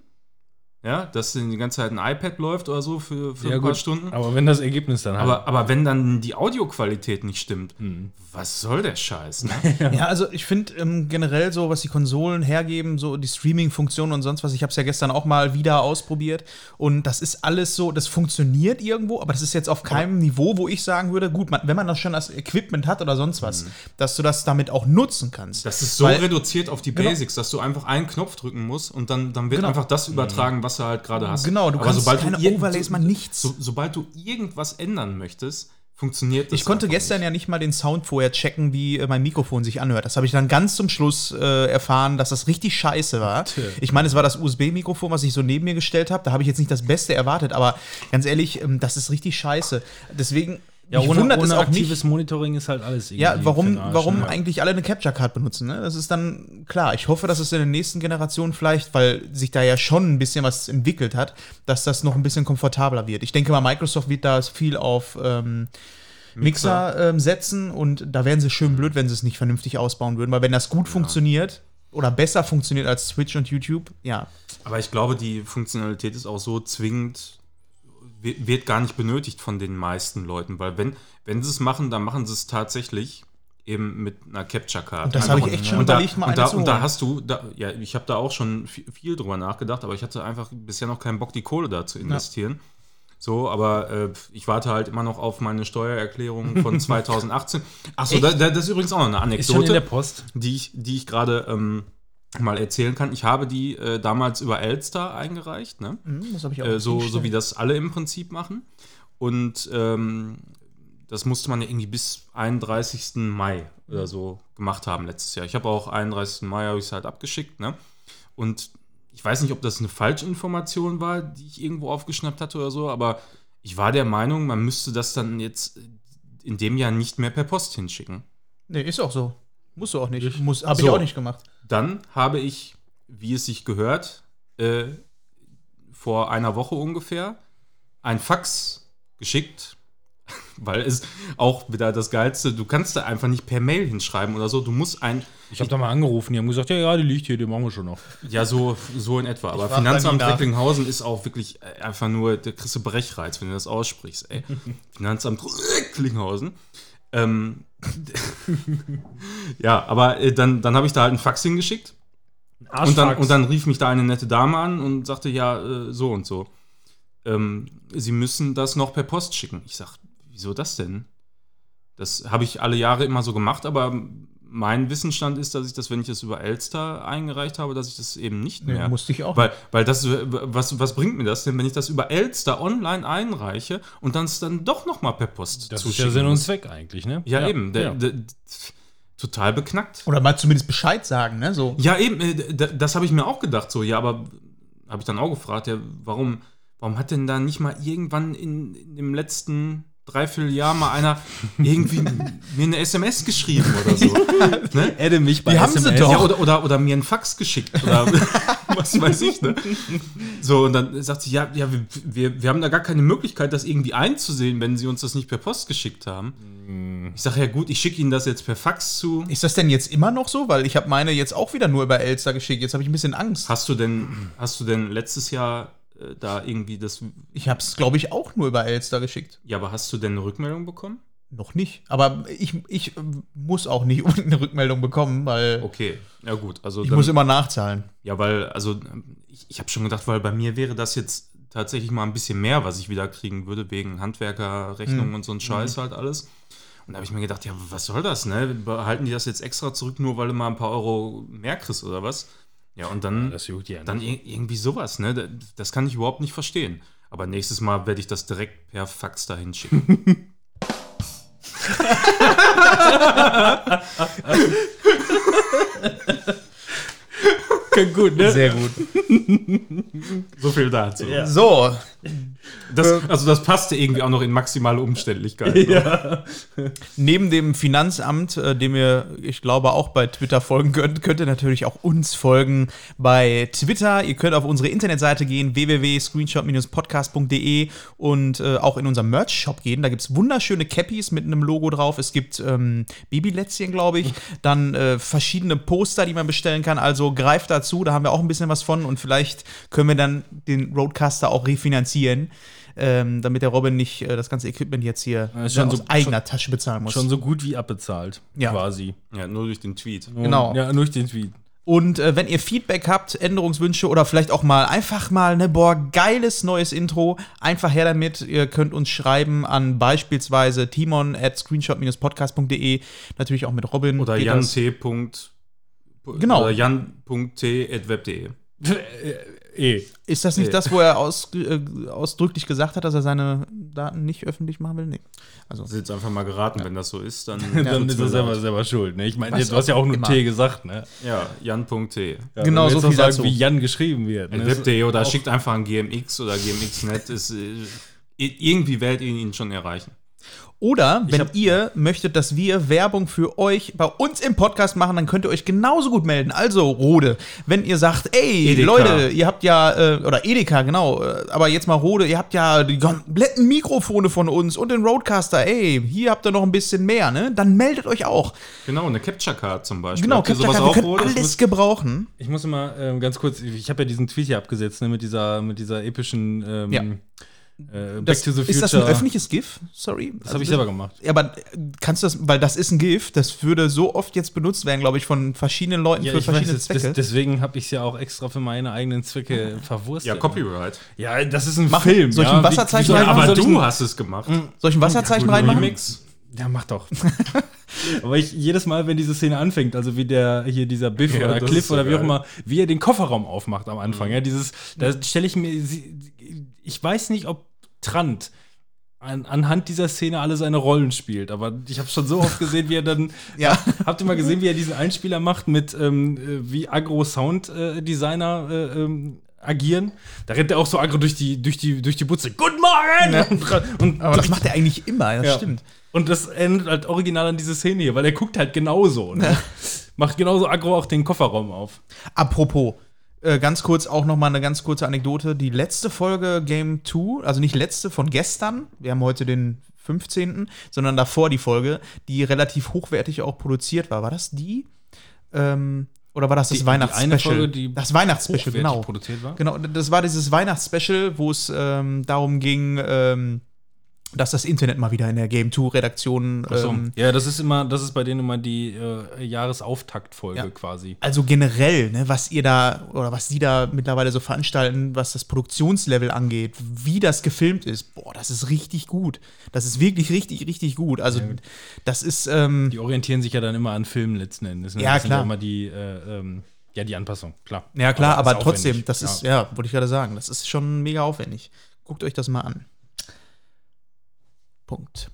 S2: ja, dass die ganze Zeit ein iPad läuft oder so für, für
S1: ja,
S2: ein paar
S1: gut,
S2: Stunden.
S1: Aber wenn das Ergebnis dann halt.
S2: Aber, aber wenn dann die Audioqualität nicht stimmt,
S1: Hm.
S2: was soll der Scheiß? Ne?
S3: Ja, also ich finde ähm, generell so, was die Konsolen hergeben, so die Streaming-Funktionen und sonst was, ich habe es ja gestern auch mal wieder ausprobiert und das ist alles so, das funktioniert irgendwo, aber das ist jetzt auf keinem Niveau, wo ich sagen würde, gut, man, wenn man das schon als Equipment hat oder sonst was, dass du das damit auch nutzen kannst.
S2: Das ist so
S3: Weil-
S2: reduziert auf die
S3: Genau.
S2: Basics, dass du einfach einen Knopf drücken musst und dann, dann wird
S3: Genau.
S2: einfach das übertragen, was du halt gerade hast.
S3: Genau, du kannst keine
S2: ir-
S3: Overlays, man nichts.
S2: So, sobald du irgendwas ändern möchtest, funktioniert das.
S3: Ich konnte gestern
S2: nicht.
S3: ja nicht mal den Sound vorher checken, wie äh, mein Mikrofon sich anhört. Das habe ich dann ganz zum Schluss äh, erfahren, dass das richtig scheiße war. Ich meine, es war das USB-Mikrofon, was ich so neben mir gestellt habe. Da habe ich jetzt nicht das Beste erwartet, aber ganz ehrlich, ähm, das ist richtig scheiße. Deswegen,
S1: ja,
S3: mich
S1: ohne,
S3: wundert es
S1: ohne
S3: auch
S1: aktives
S3: nicht.
S1: Monitoring ist halt alles irgendwie
S3: Ja, warum,
S1: den
S3: warum
S1: ne?
S3: eigentlich alle eine Capture Card benutzen? Ne? Das ist dann klar. Ich hoffe, dass es in der nächsten Generation vielleicht, weil sich da ja schon ein bisschen was entwickelt hat, dass das noch ein bisschen komfortabler wird. Ich denke mal, Microsoft wird da viel auf ähm, Mixer, ähm, setzen und da wären sie schön blöd, wenn sie es nicht vernünftig ausbauen würden, weil wenn das gut funktioniert oder besser funktioniert als Twitch und YouTube, ja.
S2: Aber ich glaube, die Funktionalität ist auch so zwingend, wi- wird gar nicht benötigt von den meisten Leuten, weil wenn, wenn sie es machen, dann machen sie es tatsächlich eben mit einer Capture Card.
S3: Und das habe ich echt schon
S2: und da,
S3: überlegt, mal
S2: und da, und da hast du, da, ja, ich habe da auch schon viel, viel drüber nachgedacht, aber ich hatte einfach bisher noch keinen Bock, die Kohle da zu investieren. So, aber äh, ich warte halt immer noch auf meine Steuererklärung von 2018. Achso, da, da, das ist übrigens auch noch eine
S1: Ist schon in der
S2: Anekdote
S1: Post.
S2: die ich, die ich gerade ähm, mal erzählen kann. Ich habe die äh, damals über Elster eingereicht, ne?
S3: Hm, Das habe ich auch
S2: äh, so, so wie das alle im Prinzip machen. Und ähm, das musste man ja irgendwie bis 31. Mai oder so gemacht haben letztes Jahr. Ich habe auch 31. Mai habe ich es halt abgeschickt, ne? Und ich weiß nicht, ob das eine Falschinformation war, die ich irgendwo aufgeschnappt hatte oder so, aber ich war der Meinung, man müsste das dann jetzt in dem Jahr nicht mehr per Post hinschicken.
S3: Nee, ist auch so. Musst du auch nicht. Muss, hab ich
S2: So.
S3: auch nicht gemacht.
S2: Dann habe ich, wie es sich gehört, äh, vor einer Woche ungefähr ein Fax geschickt, weil es auch wieder das Geilste, du kannst da einfach nicht per Mail hinschreiben oder so, du musst ein,
S1: Ich habe da mal angerufen, die haben gesagt, ja, ja, die liegt hier, die machen wir schon noch.
S2: ja so, so in etwa, aber Finanzamt. Recklinghausen ist auch wirklich äh, einfach nur, da kriegst du Brechreiz, wenn du das aussprichst, ey. Finanzamt Recklinghausen. Ähm, ja, aber äh, dann, dann habe ich da halt ein Fax hingeschickt Und dann, und dann rief mich da eine nette Dame an und sagte, ja, äh, so und so. Ähm, Sie müssen das noch per Post schicken. Ich sag, wieso das denn? Das habe ich alle Jahre immer so gemacht, aber mein Wissensstand ist, dass ich das, wenn ich das über Elster eingereicht habe, dass ich das eben nicht
S3: Nee,
S2: mehr.
S3: musste ich auch.
S2: Weil, weil das, was, was bringt mir das denn, wenn ich das über Elster online einreiche und dann es dann doch noch mal per Post
S1: das ist ja Sinn und Zweck eigentlich, ne?
S2: Ja, eben. Der,
S1: ja.
S2: der, total beknackt.
S3: Oder mal zumindest Bescheid sagen, ne? So.
S2: Ja, eben, äh, das habe ich mir auch gedacht, so, ja, aber habe ich dann auch gefragt, ja, warum, warum hat denn da nicht mal irgendwann in, in dem letzten Dreivierteljahr mal einer irgendwie mir eine SMS geschrieben oder so? ne?
S1: Adde mich bei
S3: Die haben sie
S1: SMS.
S3: doch.
S2: Ja, oder, oder, oder mir einen Fax geschickt oder was weiß ich, ne? So, und dann sagt sie, ja, ja wir, wir, wir haben da gar keine Möglichkeit, das irgendwie einzusehen, wenn sie uns das nicht per Post geschickt haben. Ich sage, ja gut, ich schicke Ihnen das jetzt per Fax zu.
S3: Ist das denn jetzt immer noch so? Weil ich habe meine jetzt auch wieder nur über Elster geschickt. Jetzt habe ich ein bisschen Angst.
S2: Hast du denn, hast du denn letztes Jahr äh, da irgendwie das,
S3: Ich habe es, glaube ich, auch nur über Elster geschickt.
S2: ja, aber hast du denn eine Rückmeldung bekommen?
S3: Noch nicht. Aber ich, ich äh, muss auch nicht unbedingt eine Rückmeldung bekommen, weil
S2: Okay, ja gut, also
S3: ich
S2: dann,
S3: muss immer nachzahlen.
S2: ja, weil, also ähm, ich, ich habe schon gedacht, weil bei mir wäre das jetzt tatsächlich mal ein bisschen mehr, was ich wieder kriegen würde, wegen Handwerkerrechnungen
S3: Mhm.
S2: und so ein Scheiß halt alles. Und da habe ich mir gedacht, ja, was soll das, ne? Behalten die das jetzt extra zurück, nur weil du mal ein paar Euro mehr kriegst oder was? Ja, und dann,
S1: Das juckt ja
S2: dann ir- irgendwie sowas, ne? Da- Das kann ich überhaupt nicht verstehen. Aber nächstes Mal werde ich das direkt per Fax dahin schicken.
S1: gut, ne?
S3: Sehr gut.
S2: so viel dazu.
S3: So,
S2: Das, also das passte irgendwie auch noch in maximale Umständlichkeit. ne?
S3: neben dem Finanzamt, äh, dem ihr, ich glaube, auch bei Twitter folgen könnt, könnt ihr natürlich auch uns folgen bei Twitter. Ihr könnt auf unsere Internetseite gehen, www.screenshot-podcast.de und äh, auch in unserem Merch-Shop gehen. Da gibt es wunderschöne Cappies mit einem Logo drauf. Es gibt ähm, Babylätzchen, glaube ich. Dann äh, verschiedene Poster, die man bestellen kann. Also greift dazu, da haben wir auch ein bisschen was von und vielleicht können wir dann den Roadcaster auch refinanzieren. Ähm, damit der Robin nicht äh, das ganze Equipment jetzt hier
S1: schon
S3: aus
S1: so-
S3: eigener Tasche bezahlen muss.
S1: Schon so gut wie abbezahlt,
S3: Ja.
S1: quasi.
S2: Ja, nur durch den Tweet.
S3: Genau.
S1: Ja, durch den Tweet.
S3: Und äh, wenn ihr Feedback habt, Änderungswünsche oder vielleicht auch mal einfach mal ne boah geiles neues Intro, einfach her damit. Ihr könnt uns schreiben an beispielsweise timon at screenshot-podcast.de, natürlich auch mit Robin.
S2: Oder
S3: geht
S2: Jan
S3: das.
S2: T. Punkt-
S3: Genau.
S2: Oder jan.t.web.de.
S1: eh.
S3: Ist das nicht
S2: Nee.
S3: das, wo er aus, äh, ausdrücklich gesagt hat, dass er seine Daten nicht öffentlich machen will? Nee. Also,
S2: Das ist jetzt einfach mal geraten, wenn das so ist, dann,
S1: Dann ist er selber, selber schuld. Ne? Ich meine, du hast ja auch nur
S3: immer.
S1: T gesagt. Ne?
S2: Ja, jan.t.
S1: Ja,
S3: Genau, so viel
S1: sagen,
S3: dazu.
S1: wie Jan geschrieben wird. Ne?
S2: Web.de oder schickt einfach ein GMX oder GMX.net. Ist, äh, irgendwie werdet ihr ihn schon erreichen.
S3: Oder wenn
S1: hab-
S3: ihr möchtet, dass wir Werbung für euch bei uns im Podcast machen, dann könnt ihr euch genauso gut melden. Also, Rode, wenn ihr sagt, ey,
S2: Edeka.
S3: Leute, ihr habt ja, äh, oder Edeka, genau, äh, aber jetzt mal Rode, ihr habt ja die kompletten Mikrofone von uns und den Roadcaster, ey, hier habt ihr noch ein bisschen mehr, ne? Dann meldet euch auch.
S2: Genau, eine Capture Card zum Beispiel.
S3: Genau,
S2: Habt
S3: Capture
S2: sowas
S3: Card, wir
S2: auch,
S3: können
S2: Rode? Ich
S3: alles
S2: muss-
S3: gebrauchen.
S1: Ich muss immer ähm, ganz kurz, ich habe ja diesen Tweet hier abgesetzt, ne, mit dieser, mit dieser epischen ähm,
S3: Ja.
S1: Äh, Back
S3: Das,
S1: to the Future.
S3: ist das ein öffentliches GIF? Sorry.
S1: Das habe ich selber gemacht.
S3: Ja, aber kannst du das, weil das ist ein GIF, das würde so oft jetzt benutzt werden, glaube ich, von verschiedenen Leuten
S1: Ja,
S3: für
S1: ich weiß,
S3: verschiedene
S1: das,
S3: Zwecke.
S1: deswegen habe ich es ja auch extra für meine eigenen Zwecke verwurstet.
S2: Ja, Copyright.
S1: Ja, das ist ein
S3: Mach-
S1: Film.
S3: soll ich
S1: ja.
S3: ein Wasserzeichen
S1: soll-
S3: reinmachen?
S2: aber du
S1: ein-
S2: hast es gemacht.
S3: Soll ich ein Wasserzeichen
S2: Gut,
S3: reinmachen?
S2: Remix.
S1: Ja, mach doch. Aber ich jedes Mal, wenn diese Szene anfängt, also wie der hier dieser Biff
S2: Ja,
S1: oder Cliff
S2: so
S1: oder wie auch
S2: geil.
S1: immer, wie er den Kofferraum aufmacht am Anfang, ja, dieses, da stelle ich mir, ich weiß nicht, ob Trant an, anhand dieser Szene alle seine Rollen spielt, aber ich habe schon so oft gesehen, wie er dann,
S3: Ja.
S1: habt ihr mal gesehen, wie er diesen Einspieler macht mit, ähm, äh, wie Agro Sound äh, Designer äh, ähm, agieren. Da rennt er auch so aggro durch die, durch die, durch die Butze. Guten Morgen! Und, und
S3: Aber das macht er eigentlich immer, das
S1: Ja.
S3: stimmt.
S1: Und das endet halt original an diese Szene hier, weil er guckt halt genauso. Ne? Macht genauso aggro auch den Kofferraum auf.
S3: Apropos, äh, ganz kurz auch noch mal eine ganz kurze Anekdote. Die letzte Folge Game 2, also nicht letzte von gestern, wir haben heute den 15., sondern davor die Folge, die relativ hochwertig auch produziert war. War das die? Ähm, oder war das das
S1: Die- die
S3: Weihnachtsspecial? das Weihnachtsspecial, genau.
S1: produziert war.
S3: Genau, das war dieses Weihnachtsspecial, wo es ähm, darum ging, ähm, dass das Internet mal wieder in der Game 2 Redaktion
S1: Ach so.
S3: ähm,
S1: ja, das ist immer, das ist bei denen immer die äh, Jahresauftaktfolge
S3: Ja.
S1: quasi.
S3: Also generell, ne, was ihr da oder was die da mittlerweile so veranstalten, was das Produktionslevel angeht, wie das gefilmt ist, boah, das ist richtig gut. Das ist wirklich richtig, richtig gut. Also das ist ähm,
S1: Die orientieren sich ja dann immer an Filmen letzten Endes. Ne?
S3: Ja,
S1: das sind
S3: klar.
S1: ja immer die, äh, ähm, ja, die Anpassung, klar.
S3: ja klar, aber,
S1: ist
S3: trotzdem, das ist ja, wollte ich gerade sagen, das ist schon mega aufwendig. Guckt euch das mal an. Punkt.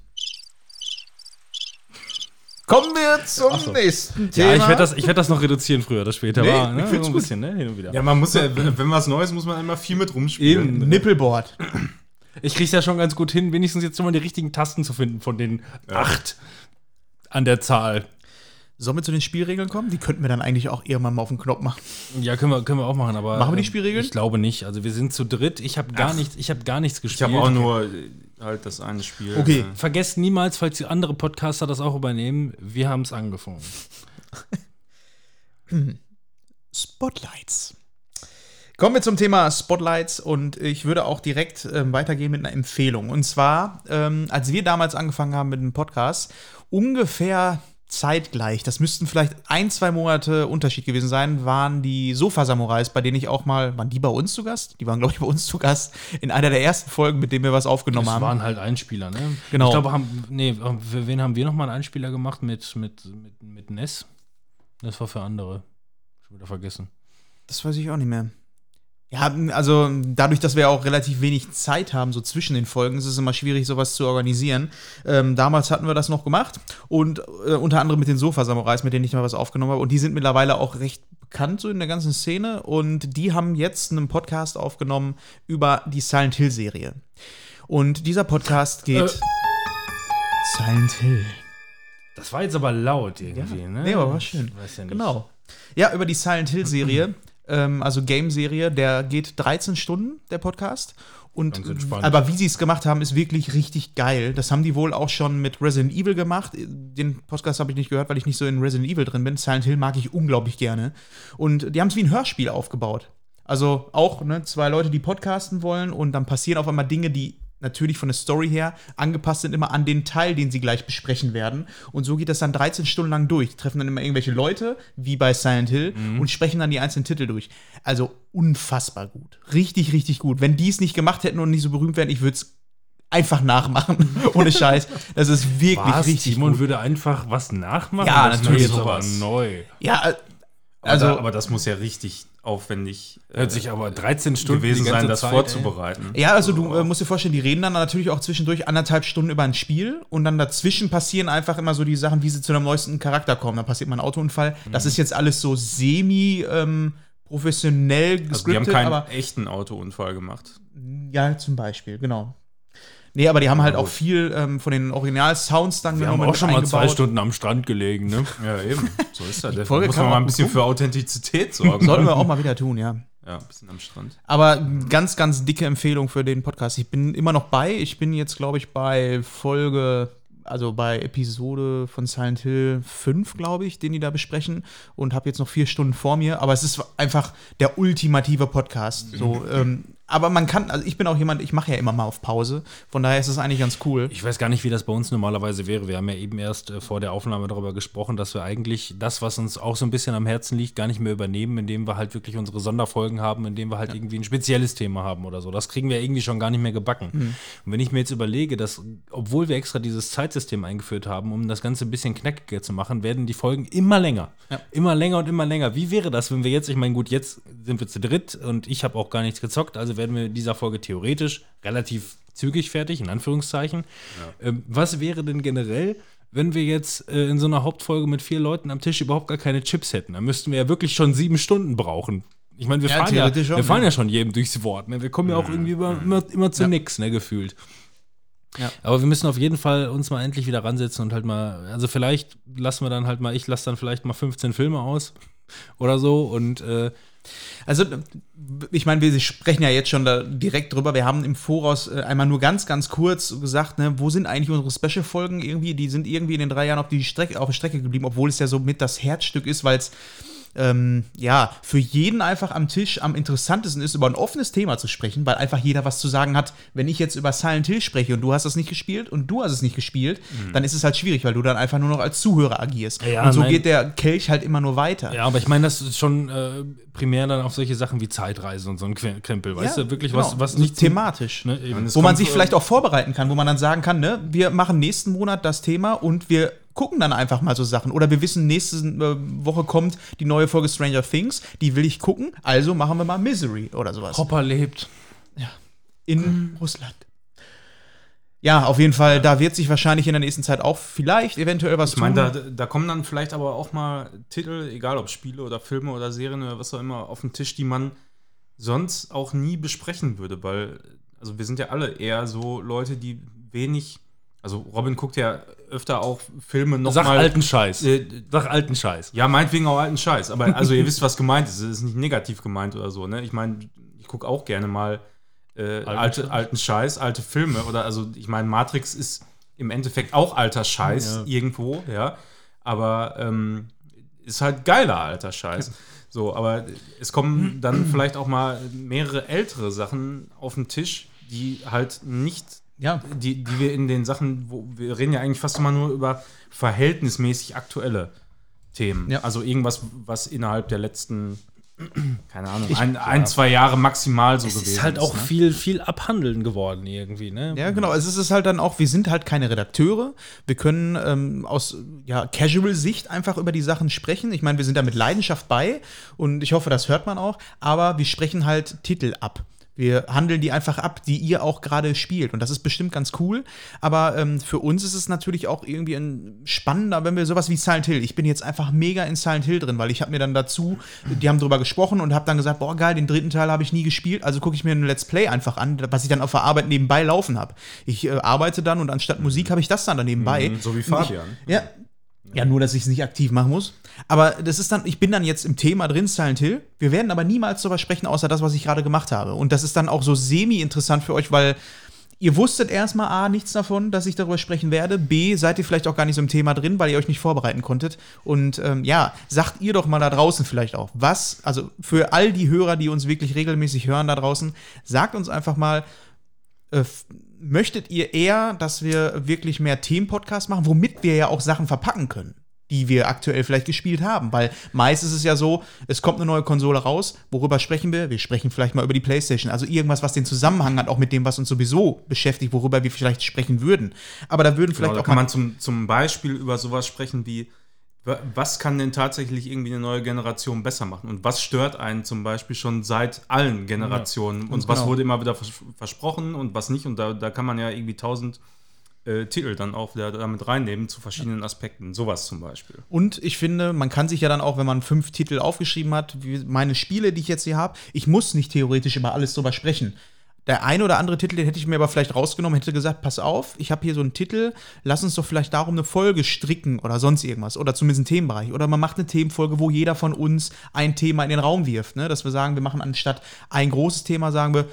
S3: Kommen wir zum
S1: so.
S3: nächsten Thema.
S1: Ja, ich werde das, ich werd das noch reduzieren früher oder später.
S3: Nee,
S1: war,
S3: ich
S1: ne?
S3: find's
S1: so ein
S3: gut.
S1: bisschen, ne? Hin und wieder.
S2: Ja, man muss ja, wenn was Neues, muss man immer viel mit rumspielen.
S1: Eben.
S3: Nippelboard.
S1: Ich krieg's ja schon ganz gut hin, wenigstens jetzt schon mal die richtigen Tasten zu finden von den acht an der Zahl.
S3: Sollen wir zu den Spielregeln kommen? Die könnten wir dann eigentlich auch irgendwann mal auf den Knopf machen.
S1: Ja, können wir, können wir auch machen, aber.
S3: Machen wir die
S1: ähm,
S3: Spielregeln?
S1: Ich glaube nicht. Also wir sind zu dritt. Ich habe gar nichts, ich habe gar nichts
S2: Ich
S1: gespielt.
S2: habe auch nur halt das eine Spiel.
S3: Okay.
S2: äh,
S1: Vergesst niemals, falls die andere Podcaster das auch übernehmen, wir haben es angefangen.
S3: Spotlights. Kommen wir zum Thema Spotlights und ich würde auch direkt ähm, weitergehen mit einer Empfehlung. Und zwar, ähm, als wir damals angefangen haben mit dem Podcast, ungefähr zeitgleich, das müssten vielleicht ein, zwei Monate Unterschied gewesen sein, waren die Sofa-Samurais, bei denen ich auch mal, waren die bei uns zu Gast? Die waren, glaube ich, bei uns zu Gast in einer der ersten Folgen, mit denen wir was aufgenommen
S1: Das
S3: haben.
S1: waren halt Einspieler, ne?
S3: Genau.
S1: Ich glaube, haben, nee, für wen haben wir nochmal einen Einspieler gemacht mit, mit, mit, mit Ness? Das war für andere. Schon wieder vergessen.
S3: Das weiß ich auch nicht mehr. Ja, also dadurch, dass wir auch relativ wenig Zeit haben, so zwischen den Folgen, ist es immer schwierig, sowas zu organisieren. Ähm, damals hatten wir das noch gemacht und äh, unter anderem mit den Sofa-Samurais, mit denen ich mal was aufgenommen habe. Und die sind mittlerweile auch recht bekannt so in der ganzen Szene. Und die haben jetzt einen Podcast aufgenommen über die Silent Hill-Serie. Und dieser Podcast geht.
S1: Äh.
S3: Silent Hill.
S1: Das war jetzt aber laut irgendwie, ne?
S3: Nee, aber war schön.
S1: Ich weiß ja nicht.
S3: Genau. Ja, über die Silent Hill-Serie, ähm, also Game-Serie, der geht 13 Stunden, der Podcast. Und, aber wie sie es gemacht haben, ist wirklich richtig geil. Das haben die wohl auch schon mit Resident Evil gemacht. Den Podcast habe ich nicht gehört, weil ich nicht so in Resident Evil drin bin. Silent Hill mag ich unglaublich gerne. Und die haben es wie ein Hörspiel aufgebaut. Also auch ne, zwei Leute, die podcasten wollen und dann passieren auf einmal Dinge, die natürlich von der Story her angepasst sind immer an den Teil, den sie gleich besprechen werden. Und so geht das dann 13 Stunden lang durch. Die treffen dann immer irgendwelche Leute, wie bei Silent Hill, und sprechen dann die einzelnen Titel durch. Also unfassbar gut. Richtig, richtig gut. Wenn die es nicht gemacht hätten und nicht so berühmt wären, ich würde es einfach nachmachen. Ohne Scheiß. Das ist wirklich
S1: Was?
S3: richtig
S1: Simon
S3: gut.
S1: würde einfach was nachmachen?
S3: Ja,
S1: das
S3: natürlich
S1: ist aber
S2: sowas.
S1: neu.
S3: Ja,
S2: Also,
S3: also.
S2: aber das muss ja richtig aufwendig äh,
S1: Hört sich aber 13 Stunden
S2: gewesen sein, das
S1: Zeit,
S2: vorzubereiten.
S3: Ja, also du äh, musst dir vorstellen, die reden dann natürlich auch zwischendurch anderthalb Stunden über ein Spiel und dann dazwischen passieren einfach immer so die Sachen, wie sie zu einem neuesten Charakter kommen. Dann passiert mal ein Autounfall. Das ist jetzt alles so semi ähm, professionell
S2: Also die haben
S3: gescriptet,
S2: keinen
S3: aber
S2: echten Autounfall gemacht.
S3: ja, zum Beispiel, genau. Nee, aber die haben halt auch
S2: gut.
S3: viel ähm, von den Original-Sounds dann
S1: Wir
S3: genommen
S1: haben auch schon mal zwei
S3: eingebaut.
S1: Stunden am Strand gelegen, ne?
S2: Ja, eben. So ist das. Muss man mal ein bisschen für Authentizität sorgen.
S3: Sollten wir auch mal wieder tun, ja.
S2: Ja, ein bisschen am Strand.
S3: Aber ganz, ganz dicke Empfehlung für den Podcast. Ich bin immer noch bei. Ich bin jetzt, glaube ich, bei Folge, also bei Episode von Silent Hill 5, glaube ich, den die da besprechen. Und habe jetzt noch vier Stunden vor mir. Aber es ist einfach der ultimative Podcast. So, ähm, aber man kann, also ich bin auch jemand, ich mache ja immer mal auf Pause. Von daher ist es eigentlich ganz cool.
S1: Ich weiß gar nicht, wie das bei uns normalerweise wäre. Wir haben ja eben erst äh, vor der Aufnahme darüber gesprochen, dass wir eigentlich das, was uns auch so ein bisschen am Herzen liegt, gar nicht mehr übernehmen, indem wir halt wirklich unsere Sonderfolgen haben, indem wir halt irgendwie ein spezielles Thema haben oder so. Das kriegen wir irgendwie schon gar nicht mehr gebacken. Und wenn ich mir jetzt überlege, dass, obwohl wir extra dieses Zeitsystem eingeführt haben, um das Ganze ein bisschen knackiger zu machen, werden die Folgen immer länger.
S3: Ja.
S1: Immer länger und immer länger. Wie wäre das, wenn wir jetzt, ich meine, gut, jetzt sind wir zu dritt und ich habe auch gar nichts gezockt, also werden wir in dieser Folge theoretisch relativ zügig fertig, in Anführungszeichen. Ähm, was wäre denn generell, wenn wir jetzt äh, in so einer Hauptfolge mit vier Leuten am Tisch überhaupt gar keine Chips hätten? Dann müssten wir ja wirklich schon sieben Stunden brauchen. Ich meine, wir,
S3: Ja,
S1: fallen ja,
S3: theoretisch schon,
S1: wir fallen
S3: ja.
S1: ja schon jedem durchs Wort. Ne? Wir kommen ja auch irgendwie immer, immer, immer zu
S3: Ja.
S1: nix, ne, gefühlt.
S3: Ja.
S1: Aber wir müssen auf jeden Fall uns mal endlich wieder ransetzen und halt mal, also vielleicht lassen wir dann halt mal, ich lasse dann vielleicht mal 15 Filme aus oder so und äh,
S3: Also, ich meine, wir sprechen ja jetzt schon da direkt drüber. Wir haben im Voraus äh, einmal nur ganz, ganz kurz gesagt, ne, wo sind eigentlich unsere Special-Folgen irgendwie? Die sind irgendwie in den drei Jahren auf, die Strecke, auf der Strecke geblieben, obwohl es ja so mit das Herzstück ist, weil es ähm, ja, für jeden einfach am Tisch am interessantesten ist, über ein offenes Thema zu sprechen, weil einfach jeder was zu sagen hat. Wenn ich jetzt über Silent Hill spreche und du hast das nicht gespielt und du hast es nicht gespielt, dann ist es halt schwierig, weil du dann einfach nur noch als Zuhörer agierst.
S1: Ja,
S3: und so
S1: nein.
S3: geht der Kelch halt immer nur weiter.
S1: ja, aber ich meine, das ist schon äh, primär dann auf solche Sachen wie Zeitreise und so ein Krempel, weißt
S3: Ja,
S1: du, wirklich
S3: genau.
S1: was, was nicht
S3: thematisch.
S1: Ne,
S3: wo man sich
S2: äh,
S3: vielleicht auch vorbereiten kann, wo man dann sagen kann, ne, wir machen nächsten Monat das Thema und wir gucken dann einfach mal so Sachen. Oder wir wissen, nächste äh, Woche kommt die neue Folge Stranger Things, die will ich gucken, also machen wir mal Misery oder sowas.
S1: Hopper lebt.
S3: In Russland. Ja, auf jeden Fall, da wird sich wahrscheinlich in der nächsten Zeit auch vielleicht eventuell was
S2: Ich meine,
S3: tun.
S2: da, da kommen dann vielleicht aber auch mal Titel, egal ob Spiele oder Filme oder Serien oder was auch immer, auf den Tisch, die man sonst auch nie besprechen würde, weil, also wir sind ja alle eher so Leute, die wenig, also Robin guckt ja öfter auch Filme noch
S1: Sag
S2: mal,
S1: alten Scheiß.
S2: Äh,
S1: Sag alten Scheiß.
S2: ja, meinetwegen auch alten Scheiß, aber also ihr wisst, was gemeint ist, es ist nicht negativ gemeint oder so, ne? Ich meine, ich gucke auch gerne mal äh, alte,
S1: Scheiß.
S2: alten Scheiß, alte Filme oder also ich meine, Matrix ist im Endeffekt auch alter Scheiß
S1: Ja.
S2: irgendwo, ja, aber ähm, ist halt geiler alter Scheiß. So, aber es kommen dann vielleicht auch mal mehrere ältere Sachen auf den Tisch, die halt nicht
S3: ja,
S2: die, die wir in den Sachen, wo wir reden ja eigentlich fast immer nur über verhältnismäßig aktuelle Themen.
S3: Ja.
S2: Also irgendwas, was innerhalb der letzten, keine Ahnung, ein, ein, zwei Jahre maximal so
S1: Es
S2: gewesen
S1: ist halt auch
S2: ne?
S1: viel, viel abhandeln geworden irgendwie, ne?
S3: Ja, genau. Es ist es halt dann auch, wir sind halt keine Redakteure. Wir können ähm, aus ja, Casual-Sicht einfach über die Sachen sprechen. Ich meine, wir sind da mit Leidenschaft bei und ich hoffe, das hört man auch. Aber wir sprechen halt Titel ab. Wir handeln die einfach ab, die ihr auch gerade spielt. Und das ist bestimmt ganz cool. Aber ähm, für uns ist es natürlich auch irgendwie ein spannender, wenn wir sowas wie Silent Hill. Ich bin jetzt einfach mega in Silent Hill drin, weil ich habe mir dann dazu, die haben drüber gesprochen und habe dann gesagt, boah geil, den dritten Teil habe ich nie gespielt, also gucke ich mir ein Let's Play einfach an, was ich dann auf der Arbeit nebenbei laufen habe. Ich äh, arbeite dann und anstatt Musik habe ich das dann da nebenbei.
S2: Mhm, so wie Fabian.
S3: Ja. Ja, nur, dass ich es nicht aktiv machen muss. Aber das ist dann, ich bin dann jetzt im Thema drin, Silent Hill. Wir werden aber niemals darüber sprechen, außer das, was ich gerade gemacht habe. Und das ist dann auch so semi-interessant für euch, weil ihr wusstet erstmal A, nichts davon, dass ich darüber sprechen werde. B, seid ihr vielleicht auch gar nicht so im Thema drin, weil ihr euch nicht vorbereiten konntet. Und ähm, ja, sagt ihr doch mal da draußen vielleicht auch, was, also für all die Hörer, die uns wirklich regelmäßig hören da draußen, sagt uns einfach mal, äh, möchtet ihr eher, dass wir wirklich mehr Themenpodcasts machen, womit wir ja auch Sachen verpacken können, die wir aktuell vielleicht gespielt haben? Weil meist ist es ja so, es kommt eine neue Konsole raus, worüber sprechen wir? Wir sprechen vielleicht mal über die PlayStation, also irgendwas, was den Zusammenhang hat, auch mit dem, was uns sowieso beschäftigt, worüber wir vielleicht sprechen würden. Aber da würden
S2: Genau,
S3: vielleicht
S2: da
S3: auch
S2: kann man zum, zum Beispiel über sowas sprechen wie, was kann denn tatsächlich irgendwie eine neue Generation besser machen? Und was stört einen zum Beispiel schon seit allen Generationen? und was
S3: genau.
S2: wurde immer wieder vers versprochen und was nicht? Und da, da kann man ja irgendwie tausend äh, Titel dann auch wieder damit reinnehmen zu verschiedenen Aspekten. Sowas zum Beispiel.
S3: Und ich finde, man kann sich ja dann auch, wenn man fünf Titel aufgeschrieben hat, wie meine Spiele, die ich jetzt hier habe, ich muss nicht theoretisch über alles drüber sprechen. Der eine oder andere Titel, den hätte ich mir aber vielleicht rausgenommen, hätte gesagt, pass auf, ich habe hier so einen Titel, lass uns doch vielleicht darum eine Folge stricken oder sonst irgendwas. Oder zumindest einen Themenbereich. Oder man macht eine Themenfolge, wo jeder von uns ein Thema in den Raum wirft. Ne? Dass wir sagen, wir machen anstatt ein großes Thema, sagen wir,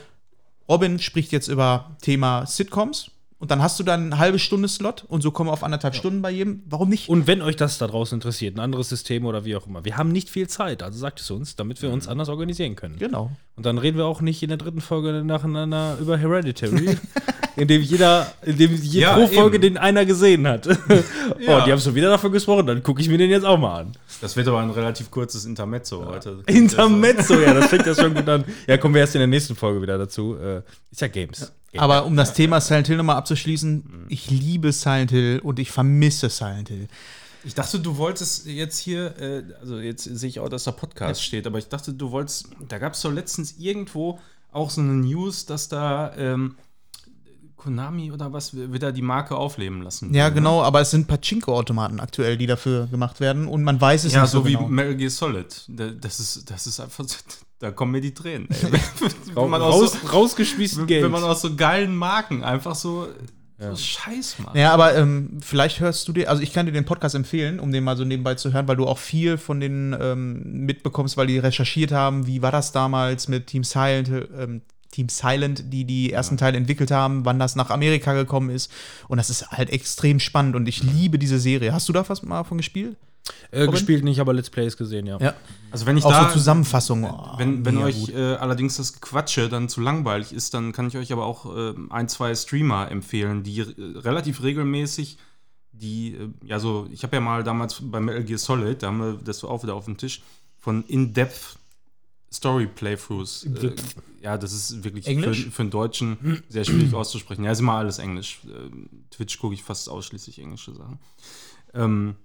S3: Robin spricht jetzt über Thema Sitcoms. Und dann hast du dann eine halbe Stunde Slot und so kommen wir auf anderthalb Stunden bei jedem. Warum nicht?
S1: Und wenn euch das da draußen interessiert, ein anderes System oder wie auch immer, wir haben nicht viel Zeit, also sagt es uns, damit wir uns anders organisieren können.
S3: Genau.
S1: Und dann reden wir auch nicht in der dritten Folge nacheinander über Hereditary, indem jeder, indem je
S2: Ja,
S1: pro Folge
S2: eben.
S1: den einer gesehen hat.
S2: Ja.
S1: Oh, die haben schon wieder davon gesprochen, dann gucke ich mir den jetzt auch mal an.
S2: Das wird aber ein relativ kurzes Intermezzo heute.
S1: Intermezzo, ja, das fängt ja schon gut an. Ja, kommen wir erst in der nächsten Folge wieder dazu. Äh, ist ja Games.
S3: Aber um das Thema Silent Hill nochmal abzuschließen, ich liebe Silent Hill und ich vermisse Silent Hill.
S2: Ich dachte, du wolltest jetzt hier, äh, also jetzt sehe ich auch, dass da Podcast steht, aber ich dachte, du wolltest, da gab es doch letztens irgendwo auch so eine News, dass da ähm, Konami oder was wieder die Marke aufleben lassen.
S3: Ja,
S2: ne?
S3: genau, aber es sind Pachinko-Automaten aktuell, die dafür gemacht werden und man weiß es
S2: Ja,
S3: nicht
S2: so
S3: so
S2: wie
S3: genau.
S2: Metal Gear Solid. Da- Das ist, das ist einfach, da kommen mir die Tränen. Ey. wenn, man
S1: Raus,
S2: aus so,
S1: rausgeschmissen
S2: wenn,
S1: Geld.
S2: wenn man aus so geilen Marken einfach so, so Scheiß macht.
S3: Ja, aber ähm, vielleicht hörst du dir, also ich kann dir den Podcast empfehlen, um den mal so nebenbei zu hören, weil du auch viel von denen ähm, mitbekommst, weil die recherchiert haben, wie war das damals mit Team Silent, ähm, Team Silent, die die ersten Teile entwickelt haben, wann das nach Amerika gekommen ist. Und das ist halt extrem spannend und ich liebe diese Serie. Hast du da was mal von gespielt?
S1: Äh, gespielt nicht, aber Let's Plays gesehen, ja.
S3: Ja.
S2: Also wenn ich
S3: Auch
S2: da,
S3: so Zusammenfassungen. Oh,
S2: wenn, wenn euch äh, allerdings das Quatsche dann zu langweilig ist, dann kann ich euch aber auch äh, ein, zwei Streamer empfehlen, die äh, relativ regelmäßig die, äh, ja so, ich habe ja mal damals bei Metal Gear Solid, da haben wir das so auch wieder auf dem Tisch, von In-Depth Story Playthroughs. Äh, ja, das ist wirklich für, für einen Deutschen sehr schwierig auszusprechen. Ja, ist immer alles Englisch. Ähm, Twitch gucke ich fast ausschließlich englische Sachen. Ähm,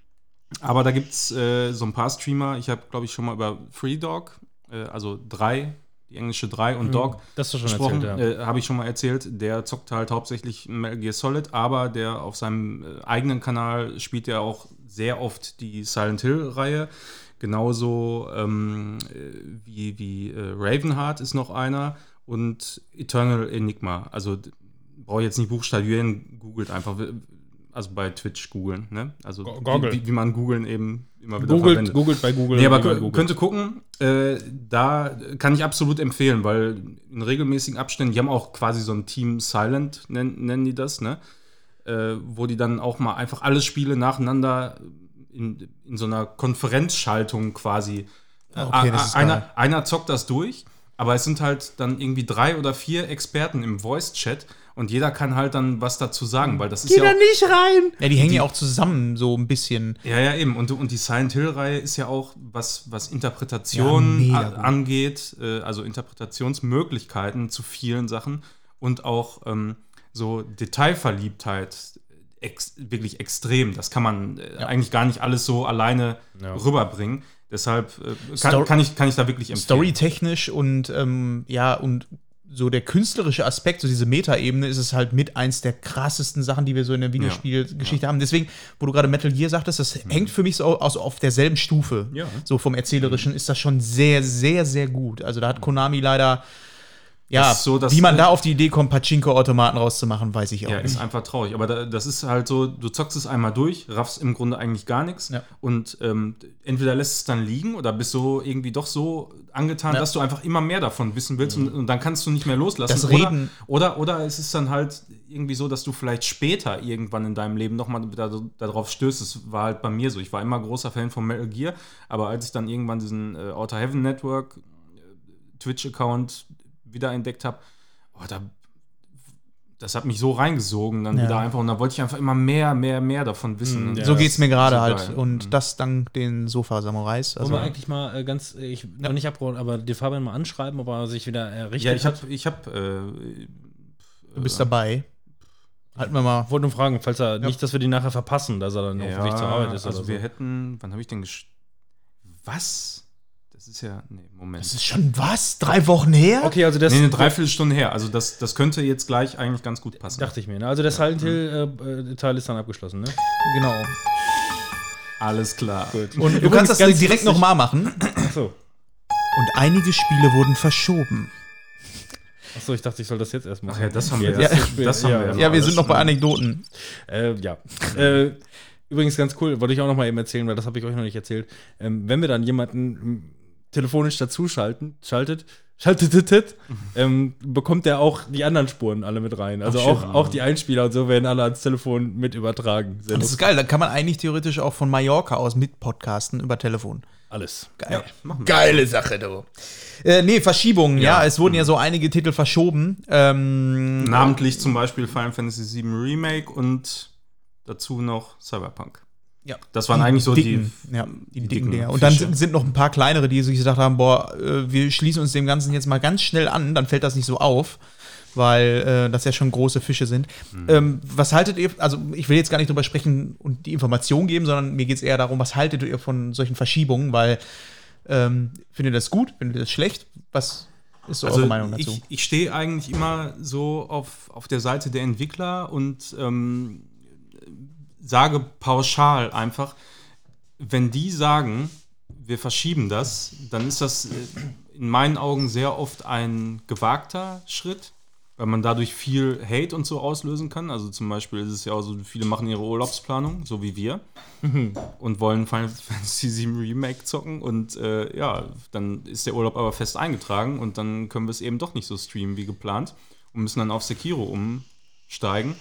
S2: aber da gibt es äh, so ein paar Streamer. Ich habe, glaube ich, schon mal über Free Dog, äh, also drei, die englische drei und Dog
S1: Das hast du schon
S2: gesprochen.
S1: ja.
S2: äh, habe ich schon mal erzählt. Der zockt halt hauptsächlich Metal Gear Solid, aber der auf seinem äh, eigenen Kanal spielt ja auch sehr oft die Silent Hill-Reihe. Genauso ähm, äh, wie, wie äh, Ravenheart ist noch einer und Eternal Enigma. Also brauche ich jetzt nicht buchstabieren, googelt einfach. Also bei Twitch googeln, ne? Also
S1: Go- Goggle.
S2: wie, wie man googeln eben immer wieder
S1: Googelt,
S2: verwendet.
S1: googelt bei Google.
S2: Nee, aber könnte gucken, äh, da kann ich absolut empfehlen, weil in regelmäßigen Abständen, die haben auch quasi so ein Team Silent, nennen, nennen die das, ne? Äh, wo die dann auch mal einfach alle Spiele nacheinander in, in so einer Konferenzschaltung quasi. äh,
S3: Okay, das ist
S2: einer,
S3: geil.
S2: einer zockt das durch, aber es sind halt dann irgendwie drei oder vier Experten im Voice-Chat und jeder kann halt dann was dazu sagen, weil das ist ja auch,
S1: nicht rein!
S3: Ja, die hängen ja auch zusammen so ein bisschen.
S2: Ja, ja, eben. Und, und die Silent Hill-Reihe ist ja auch, was, was Interpretation
S3: Ja,
S2: a- angeht, äh, also Interpretationsmöglichkeiten zu vielen Sachen und auch ähm, so Detailverliebtheit ex wirklich extrem. Das kann man äh, eigentlich gar nicht alles so alleine
S1: Ja.
S2: rüberbringen. Deshalb äh, kann, kann, ich, kann ich da wirklich empfehlen.
S3: Storytechnisch und ähm, ja, und so der künstlerische Aspekt, so diese Metaebene, ist es halt mit eins der krassesten Sachen, die wir so in der Videospielgeschichte haben. Deswegen, wo du gerade Metal Gear sagtest, das hängt für mich so aus, auf derselben Stufe.
S2: Ja.
S3: So vom Erzählerischen ist das schon sehr, sehr, sehr gut. Also da hat Konami leider. Ja,
S2: so, dass-
S3: wie man da auf die Idee kommt, Pachinko-Automaten rauszumachen, weiß ich auch
S2: Ja,
S3: nicht.
S2: ist einfach traurig. Aber da, das ist halt so, du zockst es einmal durch, raffst im Grunde eigentlich gar nichts.
S3: Ja.
S2: Und ähm, entweder lässt es dann liegen oder bist so irgendwie doch so angetan,
S3: Ja.
S2: dass du einfach immer mehr davon wissen willst und, und dann kannst du nicht mehr loslassen.
S3: Das
S2: oder,
S3: Reden-
S2: oder, oder es ist dann halt irgendwie so, dass du vielleicht später irgendwann in deinem Leben nochmal da, darauf stößt. Das war halt bei mir so. Ich war immer großer Fan von Metal Gear, aber als ich dann irgendwann diesen äh, Outer Heaven Network äh, Twitch-Account wiederentdeckt habe, oh, da das hat mich so reingesogen dann
S3: Ja.
S2: wieder einfach und da wollte ich einfach immer mehr, mehr, mehr davon wissen.
S1: Ja.
S3: so geht's mir gerade
S2: so
S3: halt. Und
S2: Mhm.
S3: das dank den Sofa-Samurais.
S1: Wollen
S3: Also,
S1: wir eigentlich mal äh, ganz, äh, ich noch nicht abgeholt, aber den Fabian mal anschreiben, ob er sich wieder errichtet
S2: Ja, ich habe, ich habe, äh,
S3: du bist dabei. Halten wir mal.
S1: Wollte nur fragen, falls er nicht, dass wir die nachher verpassen, dass er dann auf dem Weg zur Arbeit ist
S2: also
S1: oder
S2: wir
S1: so.
S2: hätten, wann habe ich denn gesch Was? Das ist ja, nee, Moment.
S3: Das ist schon was? Drei Wochen her?
S1: Okay, also das
S2: nee, eine Dreiviertelstunde her. Also das, das könnte jetzt gleich eigentlich ganz gut passen.
S1: dachte ich mir. Ne? Also der Silent Hill äh, äh, Teil ist dann abgeschlossen, ne?
S3: Genau.
S2: Alles klar.
S1: Gut.
S3: Und du kannst das direkt nochmal machen.
S1: Achso.
S3: Und einige Spiele wurden verschoben.
S1: Achso, ich dachte, ich soll das jetzt erst machen.
S2: Ach ja, das haben wir.
S1: Ja,
S2: das, das haben
S1: ja.
S2: wir.
S3: Ja, wir sind noch bei. Anekdoten.
S1: Äh, ja. äh, übrigens ganz cool, wollte ich auch noch mal eben erzählen, weil das habe ich euch noch nicht erzählt. Ähm, wenn wir dann jemanden telefonisch dazuschalten, schaltet, schaltet, ähm, bekommt der auch die anderen Spuren alle mit rein. Also
S2: Ach,
S1: auch,
S2: schön.
S1: auch die Einspieler und so werden alle ans Telefon mit übertragen. Sehr
S3: Das ist
S1: lustig.
S3: geil. Da kann man eigentlich theoretisch auch von Mallorca aus mit podcasten über Telefon.
S1: Alles.
S3: Geil.
S2: wir.
S3: Geile Sache, du. Äh, nee, Verschiebungen, ja.
S2: Ja.
S3: Es wurden ja so einige Titel verschoben. Ähm,
S2: Namentlich zum Beispiel Final Fantasy VII Remake und dazu noch Cyberpunk.
S3: Ja.
S2: Das waren eigentlich so
S3: dicken,
S2: die,
S3: ja, die,
S2: die
S3: dicken
S2: dicken
S3: Dinger. Und dann sind, sind noch ein paar kleinere, die sich gesagt haben, boah, äh, wir schließen uns dem Ganzen jetzt mal ganz schnell an, dann fällt das nicht so auf, weil äh, das ja schon große Fische sind.
S2: Mhm.
S3: Ähm, was haltet ihr, also ich will jetzt gar nicht drüber sprechen und die Information geben, sondern mir geht es eher darum, was haltet ihr von solchen Verschiebungen, weil ähm, findet ihr das gut, findet ihr das schlecht? Was ist so
S2: Also
S3: eure Meinung dazu?
S2: ich, ich stehe eigentlich immer so auf, auf der Seite der Entwickler und ähm, sage pauschal einfach, wenn die sagen, wir verschieben das, dann ist das äh, in meinen Augen sehr oft ein gewagter Schritt, weil man dadurch viel Hate und so auslösen kann. Also zum Beispiel ist es ja auch so, viele machen ihre Urlaubsplanung, so wie wir, und wollen Final Fantasy VII Remake zocken und äh, ja, dann ist der Urlaub aber fest eingetragen und dann können wir es eben doch nicht so streamen wie geplant und müssen dann auf Sekiro umsteigen.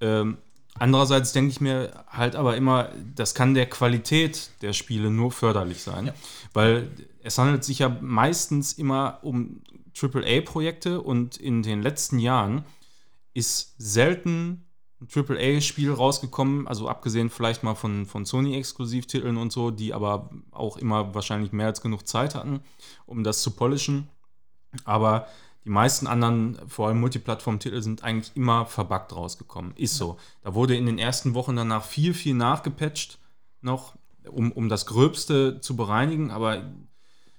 S2: Ähm, andererseits denke ich mir halt aber immer, das kann der Qualität der Spiele nur förderlich sein, weil es handelt sich ja meistens immer um AAA-Projekte und in den letzten Jahren ist selten ein AAA-Spiel rausgekommen, also abgesehen vielleicht mal von, von Sony-Exklusivtiteln und so, die aber auch immer wahrscheinlich mehr als genug Zeit hatten, um das zu polischen. Aber die meisten anderen, vor allem Multiplattform-Titel, sind eigentlich immer verbuggt rausgekommen. Ist so. Da wurde in den ersten Wochen danach viel, viel nachgepatcht noch, um, um das Gröbste zu bereinigen, aber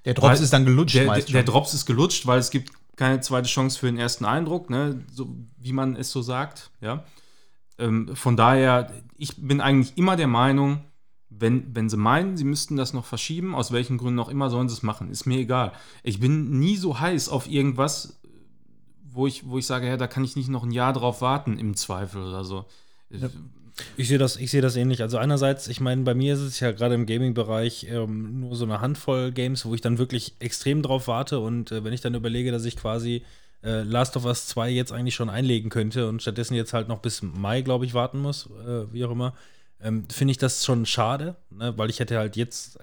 S3: Der Drops
S2: weil-
S3: ist dann gelutscht
S2: der, der, der. Drops ist gelutscht, weil es gibt keine zweite Chance für den ersten Eindruck, ne? so, wie man es so sagt. Ja? Ähm, von daher, ich bin eigentlich immer der Meinung, wenn, wenn sie meinen, sie müssten das noch verschieben, aus welchen Gründen auch immer, sollen sie es machen. Ist mir egal. Ich bin nie so heiß auf irgendwas, wo ich, wo ich sage, ja, da kann ich nicht noch ein Jahr drauf warten, im Zweifel oder so.
S1: Ich sehe das, sehe das ähnlich. Also einerseits, ich meine, bei mir ist es ja gerade im Gaming-Bereich ähm, nur so eine Handvoll Games, wo ich dann wirklich extrem drauf warte. Und äh, wenn ich dann überlege, dass ich quasi äh, Last of Us 2 jetzt eigentlich schon einlegen könnte und stattdessen jetzt halt noch bis Mai, glaube ich, warten muss, äh, wie auch immer, ähm, finde ich das schon schade, ne? weil ich hätte halt jetzt,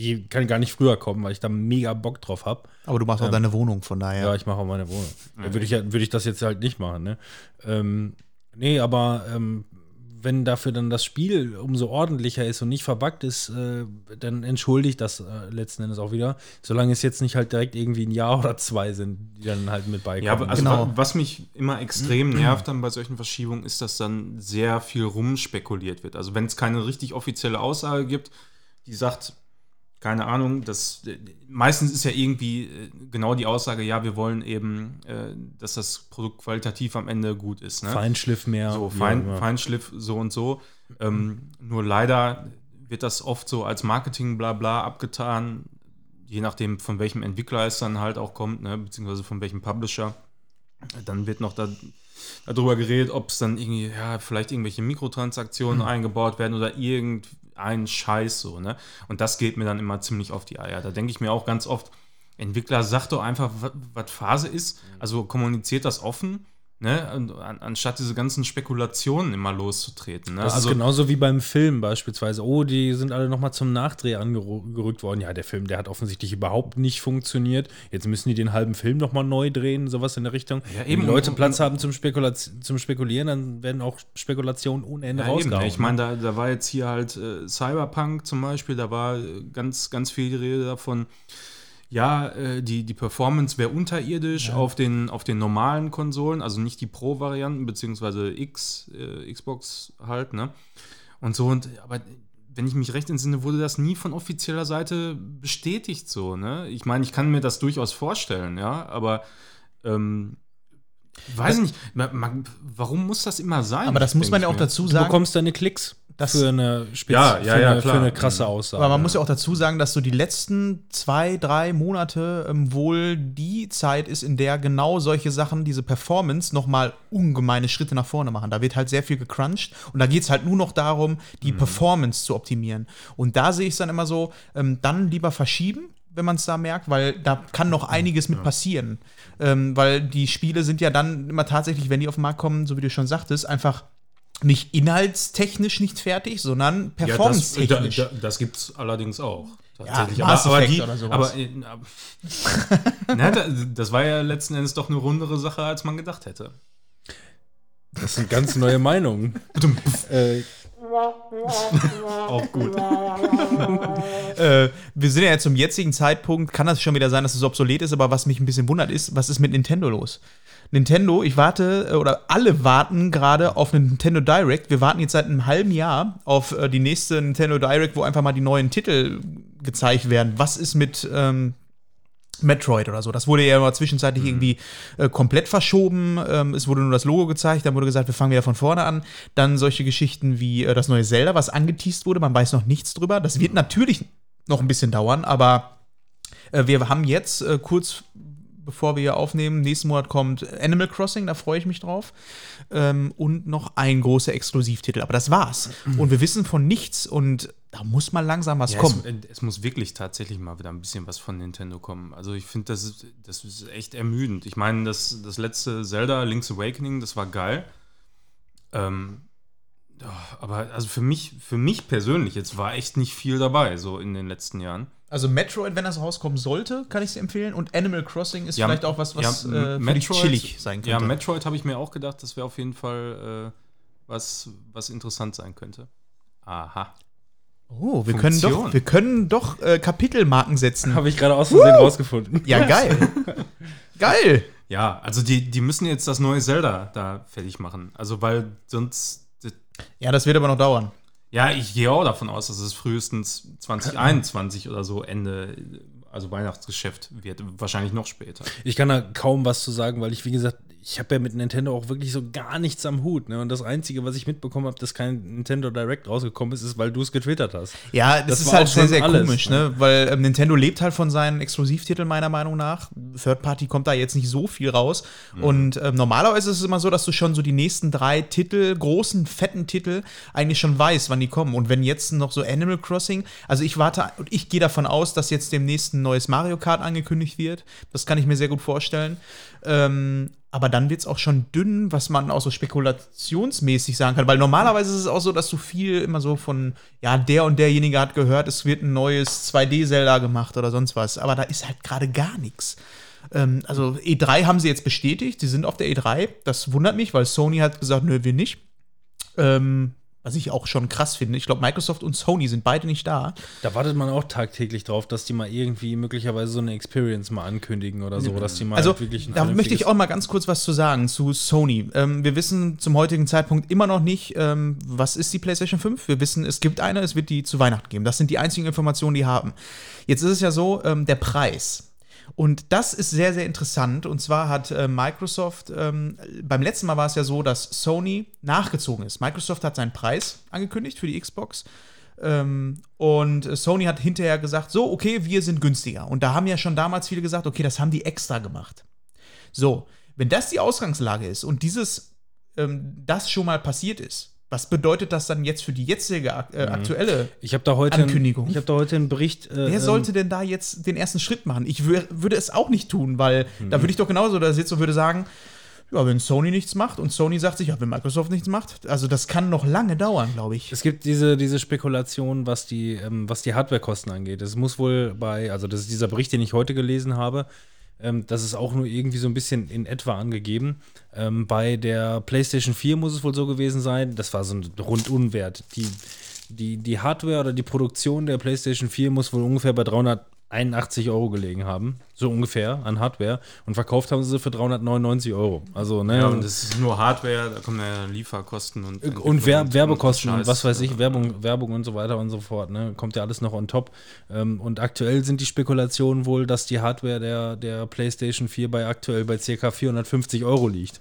S1: ich kann gar nicht früher kommen, weil ich da mega Bock drauf habe.
S3: Aber du machst auch
S1: Ähm,
S3: deine Wohnung, von daher.
S1: Ja, ich mache auch meine Wohnung. Ja, würde ich, würde ich das jetzt halt nicht machen, ne? Ähm, nee, aber ähm, wenn dafür dann das Spiel umso ordentlicher ist und nicht verbuggt ist, äh, dann entschuldigt das äh, letzten Endes auch wieder. Solange es jetzt nicht halt direkt irgendwie ein Jahr oder zwei sind, die dann halt mit beikommen.
S2: Ja, aber also
S3: Genau.
S2: wa- was mich immer extrem nervt dann bei solchen Verschiebungen, ist, dass dann sehr viel rumspekuliert wird. Also wenn es keine richtig offizielle Aussage gibt, die sagt, keine Ahnung, das äh, meistens ist ja irgendwie äh, genau die Aussage, ja, wir wollen eben, äh, dass das Produkt qualitativ am Ende gut ist. Ne?
S1: Feinschliff mehr.
S2: So, Fein,
S1: immer.
S2: Feinschliff, so und so. Ähm, nur leider wird das oft so als Marketing-Blabla abgetan, je nachdem, von welchem Entwickler es dann halt auch kommt, ne, beziehungsweise von welchem Publisher. Dann wird noch da, darüber geredet, ob es dann irgendwie, ja, vielleicht irgendwelche Mikrotransaktionen eingebaut werden oder irgendein Scheiß so, ne? Und das geht mir dann immer ziemlich auf die Eier. Da denke ich mir auch ganz oft, Entwickler, sagt doch einfach, wa- was Phase ist. Also kommuniziert das offen, ne? An, anstatt diese ganzen Spekulationen immer loszutreten. Ne?
S1: Das
S2: also
S1: ist genauso wie beim Film beispielsweise. Oh, die sind alle nochmal zum Nachdreh angerückt worden. Ja, der Film, der hat offensichtlich überhaupt nicht funktioniert. Jetzt müssen die den halben Film nochmal neu drehen, sowas in der Richtung.
S2: Ja,
S1: Wenn
S2: eben.
S1: die Leute
S2: Und-
S1: Platz haben zum, Spekulaz zum Spekulieren, dann werden auch Spekulationen ohne Ende
S2: Ja,
S1: rausgehauen.
S2: Ich meine, da, da war jetzt hier halt äh, Cyberpunk zum Beispiel, da war äh, ganz, ganz viel die Rede davon, ja, äh, die, die Performance wäre unterirdisch auf, den, auf den normalen Konsolen, also nicht die Pro-Varianten, beziehungsweise X, äh, Xbox halt, ne? Und so, und aber wenn ich mich recht entsinne, wurde das nie von offizieller Seite bestätigt so, ne? Ich meine, ich kann mir das durchaus vorstellen, ja, aber ähm, weiß nicht, ma- ma- warum muss das immer sein?
S3: aber das muss man ja auch
S2: mir.
S3: dazu
S1: du
S3: sagen.
S1: bekommst deine Klicks
S3: Das-
S1: für eine, Spez
S2: Ja, ja,
S1: für,
S2: ja,
S1: eine,
S2: klar.
S1: für eine krasse Aussage.
S3: Aber man muss ja auch dazu sagen, dass so die letzten zwei, drei Monate ähm, wohl die Zeit ist, in der genau solche Sachen, diese Performance, nochmal ungemeine Schritte nach vorne machen. Da wird halt sehr viel gecrunched und da geht es halt nur noch darum, die Performance zu optimieren. Und da sehe ich es dann immer so, ähm, dann lieber verschieben, wenn man es da merkt, weil da kann noch einiges mit passieren. Ähm, weil die Spiele sind ja dann immer tatsächlich, wenn die auf den Markt kommen, so wie du schon sagtest, einfach nicht inhaltstechnisch nicht fertig, sondern
S2: Ja, das, da,
S3: performance-technisch.
S2: da, das gibt es allerdings auch.
S3: Ja,
S2: aber,
S3: Mass
S2: aber,
S3: Effect
S2: die,
S3: oder sowas.
S2: aber äh, Na, da, das war ja letzten Endes doch eine rundere Sache, als man gedacht hätte.
S1: Das sind ganz neue Meinungen. äh,
S2: Auch gut.
S3: äh, wir sind ja jetzt zum jetzigen Zeitpunkt, kann das schon wieder sein, dass es obsolet ist, aber was mich ein bisschen wundert ist, was ist mit Nintendo los? Nintendo, ich warte, äh, oder alle warten gerade auf einen Nintendo Direct. Wir warten jetzt seit einem halben Jahr auf äh, die nächste Nintendo Direct, wo einfach mal die neuen Titel gezeigt werden. Was ist mit ähm, Metroid oder so. Das wurde ja immer zwischenzeitlich irgendwie äh, komplett verschoben. Ähm, es wurde nur das Logo gezeigt, dann wurde gesagt, wir fangen wieder von vorne an. Dann solche Geschichten wie äh, das neue Zelda, was angeteased wurde, man weiß noch nichts drüber. Das wird natürlich noch ein bisschen dauern, aber Äh, wir haben jetzt äh, kurz bevor wir hier aufnehmen, nächsten Monat kommt Animal Crossing, da freue ich mich drauf. Ähm, und noch ein großer Exklusivtitel. Aber das war's. Und wir wissen von nichts und da muss mal langsam was
S2: Ja,
S3: kommen.
S2: es, es muss wirklich tatsächlich mal wieder ein bisschen was von Nintendo kommen. Also ich finde, das ist, das ist echt ermüdend. Ich meine, das, das letzte Zelda, Link's Awakening, das war geil. Ähm, aber also für mich, für mich persönlich, jetzt war echt nicht viel dabei, so in den letzten Jahren.
S3: Also Metroid, wenn das rauskommen sollte, kann ich es empfehlen. Und Animal Crossing ist
S2: Ja,
S3: vielleicht auch was, was
S2: ja,
S3: äh, für dich
S2: Metroid-
S3: chillig sein
S2: Ja,
S3: könnte.
S2: Metroid habe ich mir auch gedacht, das wäre auf jeden Fall äh, was, was interessant sein könnte. Aha.
S3: oh, wir können
S2: Funktion.
S3: doch, wir können doch äh, Kapitelmarken setzen.
S1: Habe ich gerade aus Versehen rausgefunden.
S3: Ja, geil. geil.
S2: Ja, also die, die müssen jetzt das neue Zelda da fertig machen. Also weil sonst
S3: Ja, das wird aber noch dauern.
S2: Ja, ich gehe auch davon aus, dass es frühestens 2021 oder so Ende, also Weihnachtsgeschäft wird. Wahrscheinlich noch später.
S1: Ich kann da kaum was zu sagen, weil ich, wie gesagt, ich habe ja mit Nintendo auch wirklich so gar nichts am Hut. Ne? Und das Einzige, was ich mitbekommen habe, dass kein Nintendo Direct rausgekommen ist, ist, weil du es getwittert hast.
S3: Ja, das,
S1: Das
S3: ist halt sehr, sehr
S1: alles,
S3: komisch, ne? Weil ähm, Nintendo lebt halt von seinen Exklusivtiteln, meiner Meinung nach. Third Party kommt da jetzt nicht so viel raus. Und ähm, normalerweise ist es immer so, dass du schon so die nächsten drei Titel, großen, fetten Titel, eigentlich schon weißt, wann die kommen. Und wenn jetzt noch so Animal Crossing, also ich warte und ich gehe davon aus, dass jetzt demnächst ein neues Mario Kart angekündigt wird. Das kann ich mir sehr gut vorstellen. Ähm, aber dann wird es auch schon dünn, was man auch so spekulationsmäßig sagen kann. Weil normalerweise ist es auch so, dass du viel immer so von, ja, der und derjenige hat gehört, es wird ein neues 2D-Zelda gemacht oder sonst was. Aber da ist halt gerade gar nichts. Ähm, also E3 haben sie jetzt bestätigt, sie sind auf der E3. Das wundert mich, weil Sony hat gesagt, nö, wir nicht. Ähm, was ich auch schon krass finde. Ich glaube, Microsoft und Sony sind beide nicht da.
S1: Da wartet man auch tagtäglich drauf, dass die mal irgendwie möglicherweise so eine Experience mal ankündigen oder so, dass die mal
S3: Also,
S1: halt wirklich ein
S3: da möchte ich auch mal ganz kurz was zu sagen zu Sony. Ähm, wir wissen zum heutigen Zeitpunkt immer noch nicht, ähm, was ist die PlayStation 5. Wir wissen, es gibt eine, es wird die zu Weihnachten geben. Das sind die einzigen Informationen, die haben. Jetzt ist es ja so, ähm, der Preis. Und das ist sehr, sehr interessant. Und zwar hat äh, Microsoft, ähm, beim letzten Mal war es ja so, dass Sony nachgezogen ist. Microsoft hat seinen Preis angekündigt für die Xbox. Ähm, und Sony hat hinterher gesagt, so, okay, wir sind günstiger. Und da haben ja schon damals viele gesagt, okay, das haben die extra gemacht. So, wenn das die Ausgangslage ist und dieses, ähm, das schon mal passiert ist, was bedeutet das dann jetzt für die jetzige äh, aktuelle?
S1: Ich da heute
S3: Ankündigung.
S1: Ich habe da heute einen Bericht. Äh,
S3: Wer
S1: ähm,
S3: sollte denn da jetzt den ersten Schritt machen? Ich wür würde es auch nicht tun, weil
S1: Mhm.
S3: da würde ich doch genauso da sitzen und würde sagen, ja, wenn Sony nichts macht und Sony sagt sich, ja, wenn Microsoft nichts macht, also das kann noch lange dauern, glaube ich.
S1: Es gibt diese, diese Spekulation, was die, ähm, was die Hardwarekosten angeht. Es muss wohl bei, also das ist dieser Bericht, den ich heute gelesen habe, ähm, das ist auch nur irgendwie so ein bisschen in etwa angegeben. Ähm, bei der PlayStation 4 muss es wohl so gewesen sein, das war so ein Rundunwert. Die, die, die Hardware oder die Produktion der PlayStation 4 muss wohl ungefähr bei 381 Euro gelegen haben. So ungefähr an Hardware. Und verkauft haben sie sie für 399 Euro. Also, ne?
S2: Ja, und das ist nur Hardware, da kommen ja Lieferkosten und
S1: und Wer Werbekosten und
S2: Scheiß.
S1: was weiß ich, Werbung, Werbung und so weiter und so fort, ne? Kommt ja alles noch on top. Ähm, und aktuell sind die Spekulationen wohl, dass die Hardware der, der PlayStation 4 bei aktuell bei ca. 450 Euro liegt.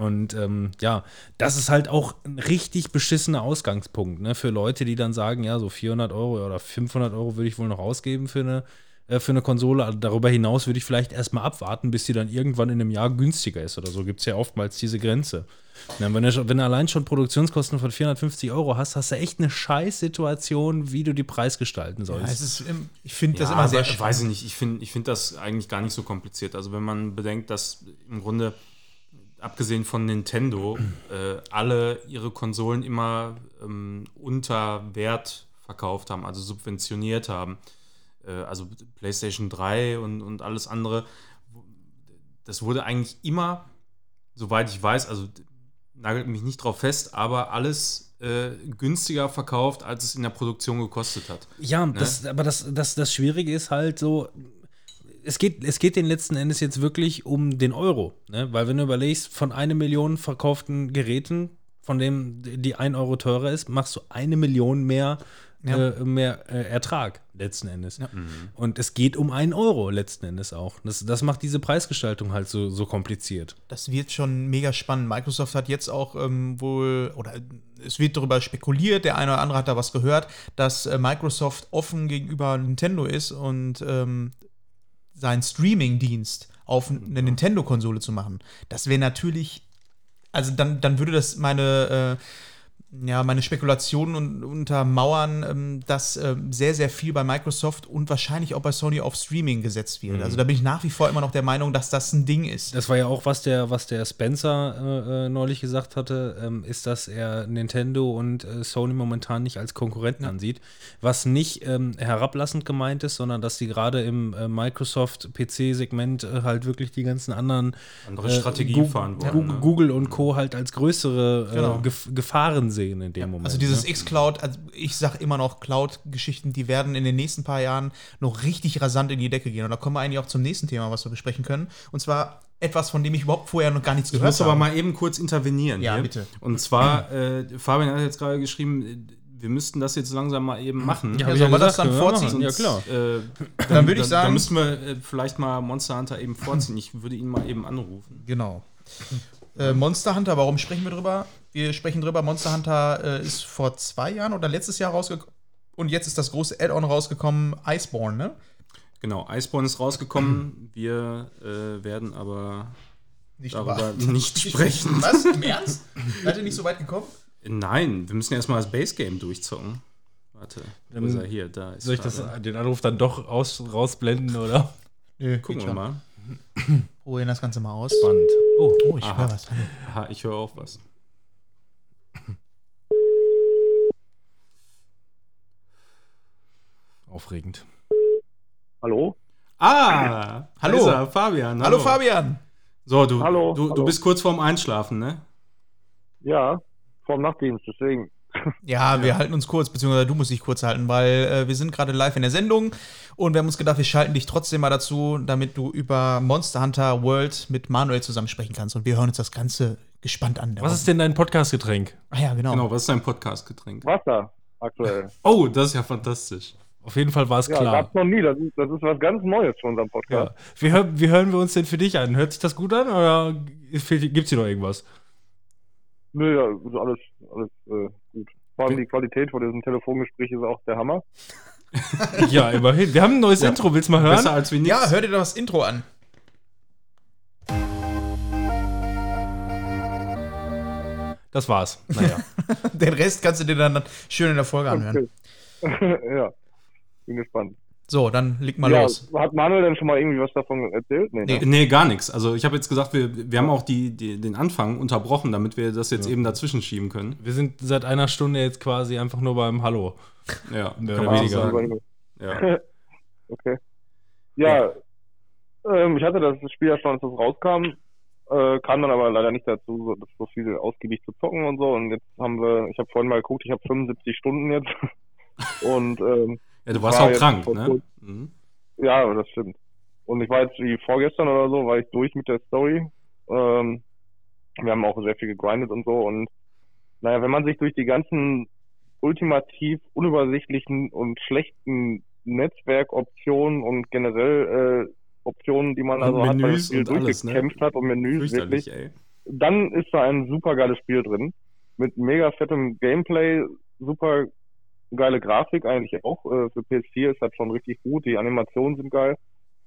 S1: Und ähm, ja, das ist halt auch ein richtig beschissener Ausgangspunkt, ne? Für Leute, die dann sagen, ja, so 400 Euro oder 500 Euro würde ich wohl noch ausgeben für eine, äh, für eine Konsole. Also darüber hinaus würde ich vielleicht erstmal abwarten, bis die dann irgendwann in einem Jahr günstiger ist oder so. Gibt es ja oftmals diese Grenze. Ja, wenn, du, wenn du allein schon Produktionskosten von 450 Euro hast, hast du echt eine Scheißsituation, wie du die Preis gestalten
S3: Ja,
S1: sollst.
S3: es ist, ich finde
S2: Ja,
S3: das immer sehr spannend.
S2: weiß ich nicht. Ich finde ich find das eigentlich gar nicht so kompliziert. Also wenn man bedenkt, dass im Grunde, abgesehen von Nintendo, äh, alle ihre Konsolen immer ähm, unter Wert verkauft haben, also subventioniert haben. Äh, also PlayStation 3 und, und alles andere. Das wurde eigentlich immer, soweit ich weiß, also nagelt mich nicht drauf fest, aber alles äh, günstiger verkauft, als es in der Produktion gekostet hat.
S1: Ja, das, aber das, das, das Schwierige ist halt so, es geht, es geht den letzten Endes jetzt wirklich um den Euro. Ne? Weil wenn du überlegst, von eine Million verkauften Geräten, von dem die ein Euro teurer ist, machst du eine Million mehr,
S3: Ja.
S1: äh, mehr äh, Ertrag letzten Endes. Und es geht um einen Euro letzten Endes auch. Das, das macht diese Preisgestaltung halt so, so kompliziert.
S3: Das wird schon mega spannend. Microsoft hat jetzt auch ähm, wohl, oder es wird darüber spekuliert, der eine oder andere hat da was gehört, dass äh, Microsoft offen gegenüber Nintendo ist und ähm, seinen Streaming-Dienst auf eine Nintendo-Konsole zu machen, das wäre natürlich, also dann, dann würde das meine, äh, ja, meine Spekulationen un untermauern, ähm, dass ähm, sehr, sehr viel bei Microsoft und wahrscheinlich auch bei Sony auf Streaming gesetzt wird. Also da bin ich nach wie vor immer noch der Meinung, dass das ein Ding ist.
S1: Das war ja auch, was der, was der Spencer äh, äh, neulich gesagt hatte, ähm, ist, dass er Nintendo und äh, Sony momentan nicht als Konkurrenten ansieht. Was nicht ähm, herablassend gemeint ist, sondern dass sie gerade im äh, Microsoft-PC-Segment äh, halt wirklich die ganzen anderen
S2: Andere
S1: äh,
S2: Strategie
S1: Gu-
S2: fahren wollen. ne?
S1: Google und Co. halt als größere äh,
S3: Genau.
S1: Gef Gefahren sehen in dem Moment.
S3: Also dieses
S1: ne?
S3: X-Cloud, also ich sag immer noch, Cloud-Geschichten, die werden in den nächsten paar Jahren noch richtig rasant in die Decke gehen. Und da kommen wir eigentlich auch zum nächsten Thema, was wir besprechen können. Und zwar etwas, von dem ich überhaupt vorher noch gar nichts
S2: Ich
S3: gehört
S2: muss aber
S3: habe.
S2: mal eben kurz intervenieren.
S3: Ja,
S2: hier.
S3: bitte.
S2: Und zwar, äh, Fabian hat jetzt gerade geschrieben, äh, wir müssten das jetzt langsam mal eben machen.
S1: Ja,
S3: Ja,
S1: ich
S3: sollen wir das dann vorziehen?
S1: Ja, klar.
S2: Äh,
S3: Dann würde ich sagen,
S2: müssten wir äh, vielleicht mal Monster Hunter eben vorziehen. Ich würde ihn mal eben anrufen.
S3: Genau. Äh, Monster Hunter, warum sprechen wir drüber? Wir sprechen drüber, Monster Hunter äh, ist vor zwei Jahren oder letztes Jahr rausgekommen. Und jetzt ist das große Add-on rausgekommen, Iceborne, ne?
S2: Genau, Iceborne ist rausgekommen. Wir äh, werden aber
S3: Nicht
S2: darüber
S3: drüber-
S2: nicht sprechen.
S3: Was? Im Ernst? Seid ihr nicht so weit gekommen?
S2: Nein, wir müssen erstmal das Base Game durchzocken. Warte, wo
S1: Dann
S2: ist er hier? Da ist
S1: Soll ich das, den Anruf dann doch aus, rausblenden oder?
S3: Nö,
S2: Gucken wir
S3: schon.
S2: mal.
S3: Probieren das Ganze mal aus.
S1: Spannend. Oh,
S3: Oh, ich höre was.
S2: Aha, ich höre auch was.
S1: Aufregend.
S4: Hallo?
S2: Ah!
S3: Hallo.
S2: er, Fabian.
S3: Hallo Fabian.
S2: So, du,
S4: Hallo,
S2: du, du
S4: hallo.
S2: bist kurz vorm Einschlafen, ne?
S4: Ja, vorm Nachtdienst, deswegen.
S3: Ja, wir halten uns kurz, beziehungsweise du musst dich kurz halten, weil äh, wir sind gerade live in der Sendung und wir haben uns gedacht, wir schalten dich trotzdem mal dazu, damit du über Monster Hunter World mit Manuel zusammen sprechen kannst. Und wir hören uns das Ganze gespannt an.
S1: Was ist denn dein Podcast-Getränk?
S3: Ah ja, genau.
S2: Genau, was ist dein Podcast-Getränk?
S4: Wasser, aktuell.
S2: Oh, das ist ja fantastisch.
S1: Auf jeden Fall war es
S4: Ja,
S1: klar.
S4: gab's noch nie. Das ist, das ist was ganz Neues für unseren
S1: Ja.
S4: Podcast.
S1: Wie, hör, wie hören wir uns denn für dich an? Hört sich das gut an oder gibt es hier noch irgendwas?
S4: Nö, ja, ist alles, alles äh, gut. Vor allem die Qualität von diesem Telefongespräch ist auch der Hammer.
S1: ja, immerhin. Wir haben ein neues
S2: Ja.
S1: Intro. Willst du mal hören?
S2: Besser als wie nichts.
S3: Ja, hör dir das Intro an.
S1: Das war's. Naja.
S3: Den Rest kannst du dir dann schön in der Folge anhören.
S4: Okay. ja, bin gespannt.
S3: So, dann leg mal
S4: ja,
S3: los.
S4: Hat Manuel denn schon mal irgendwie was davon erzählt? Nee,
S3: Nee.
S4: ne?
S2: Nee, gar nichts. Also ich habe jetzt gesagt, wir, wir haben auch die, die, den Anfang unterbrochen, damit wir das jetzt eben dazwischen schieben können.
S1: wir sind seit einer Stunde jetzt quasi einfach nur beim Hallo.
S2: Ja,
S1: Mehr
S2: kann
S1: oder weniger.
S2: sagen. Ja.
S4: Okay. Ja, Ähm, ich hatte das Spiel ja schon, als es rauskam, äh, kam dann aber leider nicht dazu, so, so viel ausgiebig zu zocken und so. Und jetzt haben wir, ich habe vorhin mal geguckt, ich habe 75 Stunden jetzt. und ähm,
S2: ja, du warst
S4: War
S2: auch krank, ne? Mhm.
S4: ja, das stimmt. Und ich war jetzt wie vorgestern oder so, war ich durch mit der Story. Ähm, wir haben auch sehr viel gegrindet und so. Und naja, wenn man sich durch die ganzen ultimativ unübersichtlichen und schlechten Netzwerkoptionen und generell äh, Optionen, die man
S2: Und
S4: also hat,
S2: Menüs
S4: Spiel
S2: und alles, ne?
S4: durchgekämpft hat und Menüs wirklich,
S2: ey.
S4: dann ist da ein super geiles Spiel drin. Mit mega fettem Gameplay, super geile Grafik eigentlich auch. Äh, für PS4 ist das schon richtig gut. Die Animationen sind geil.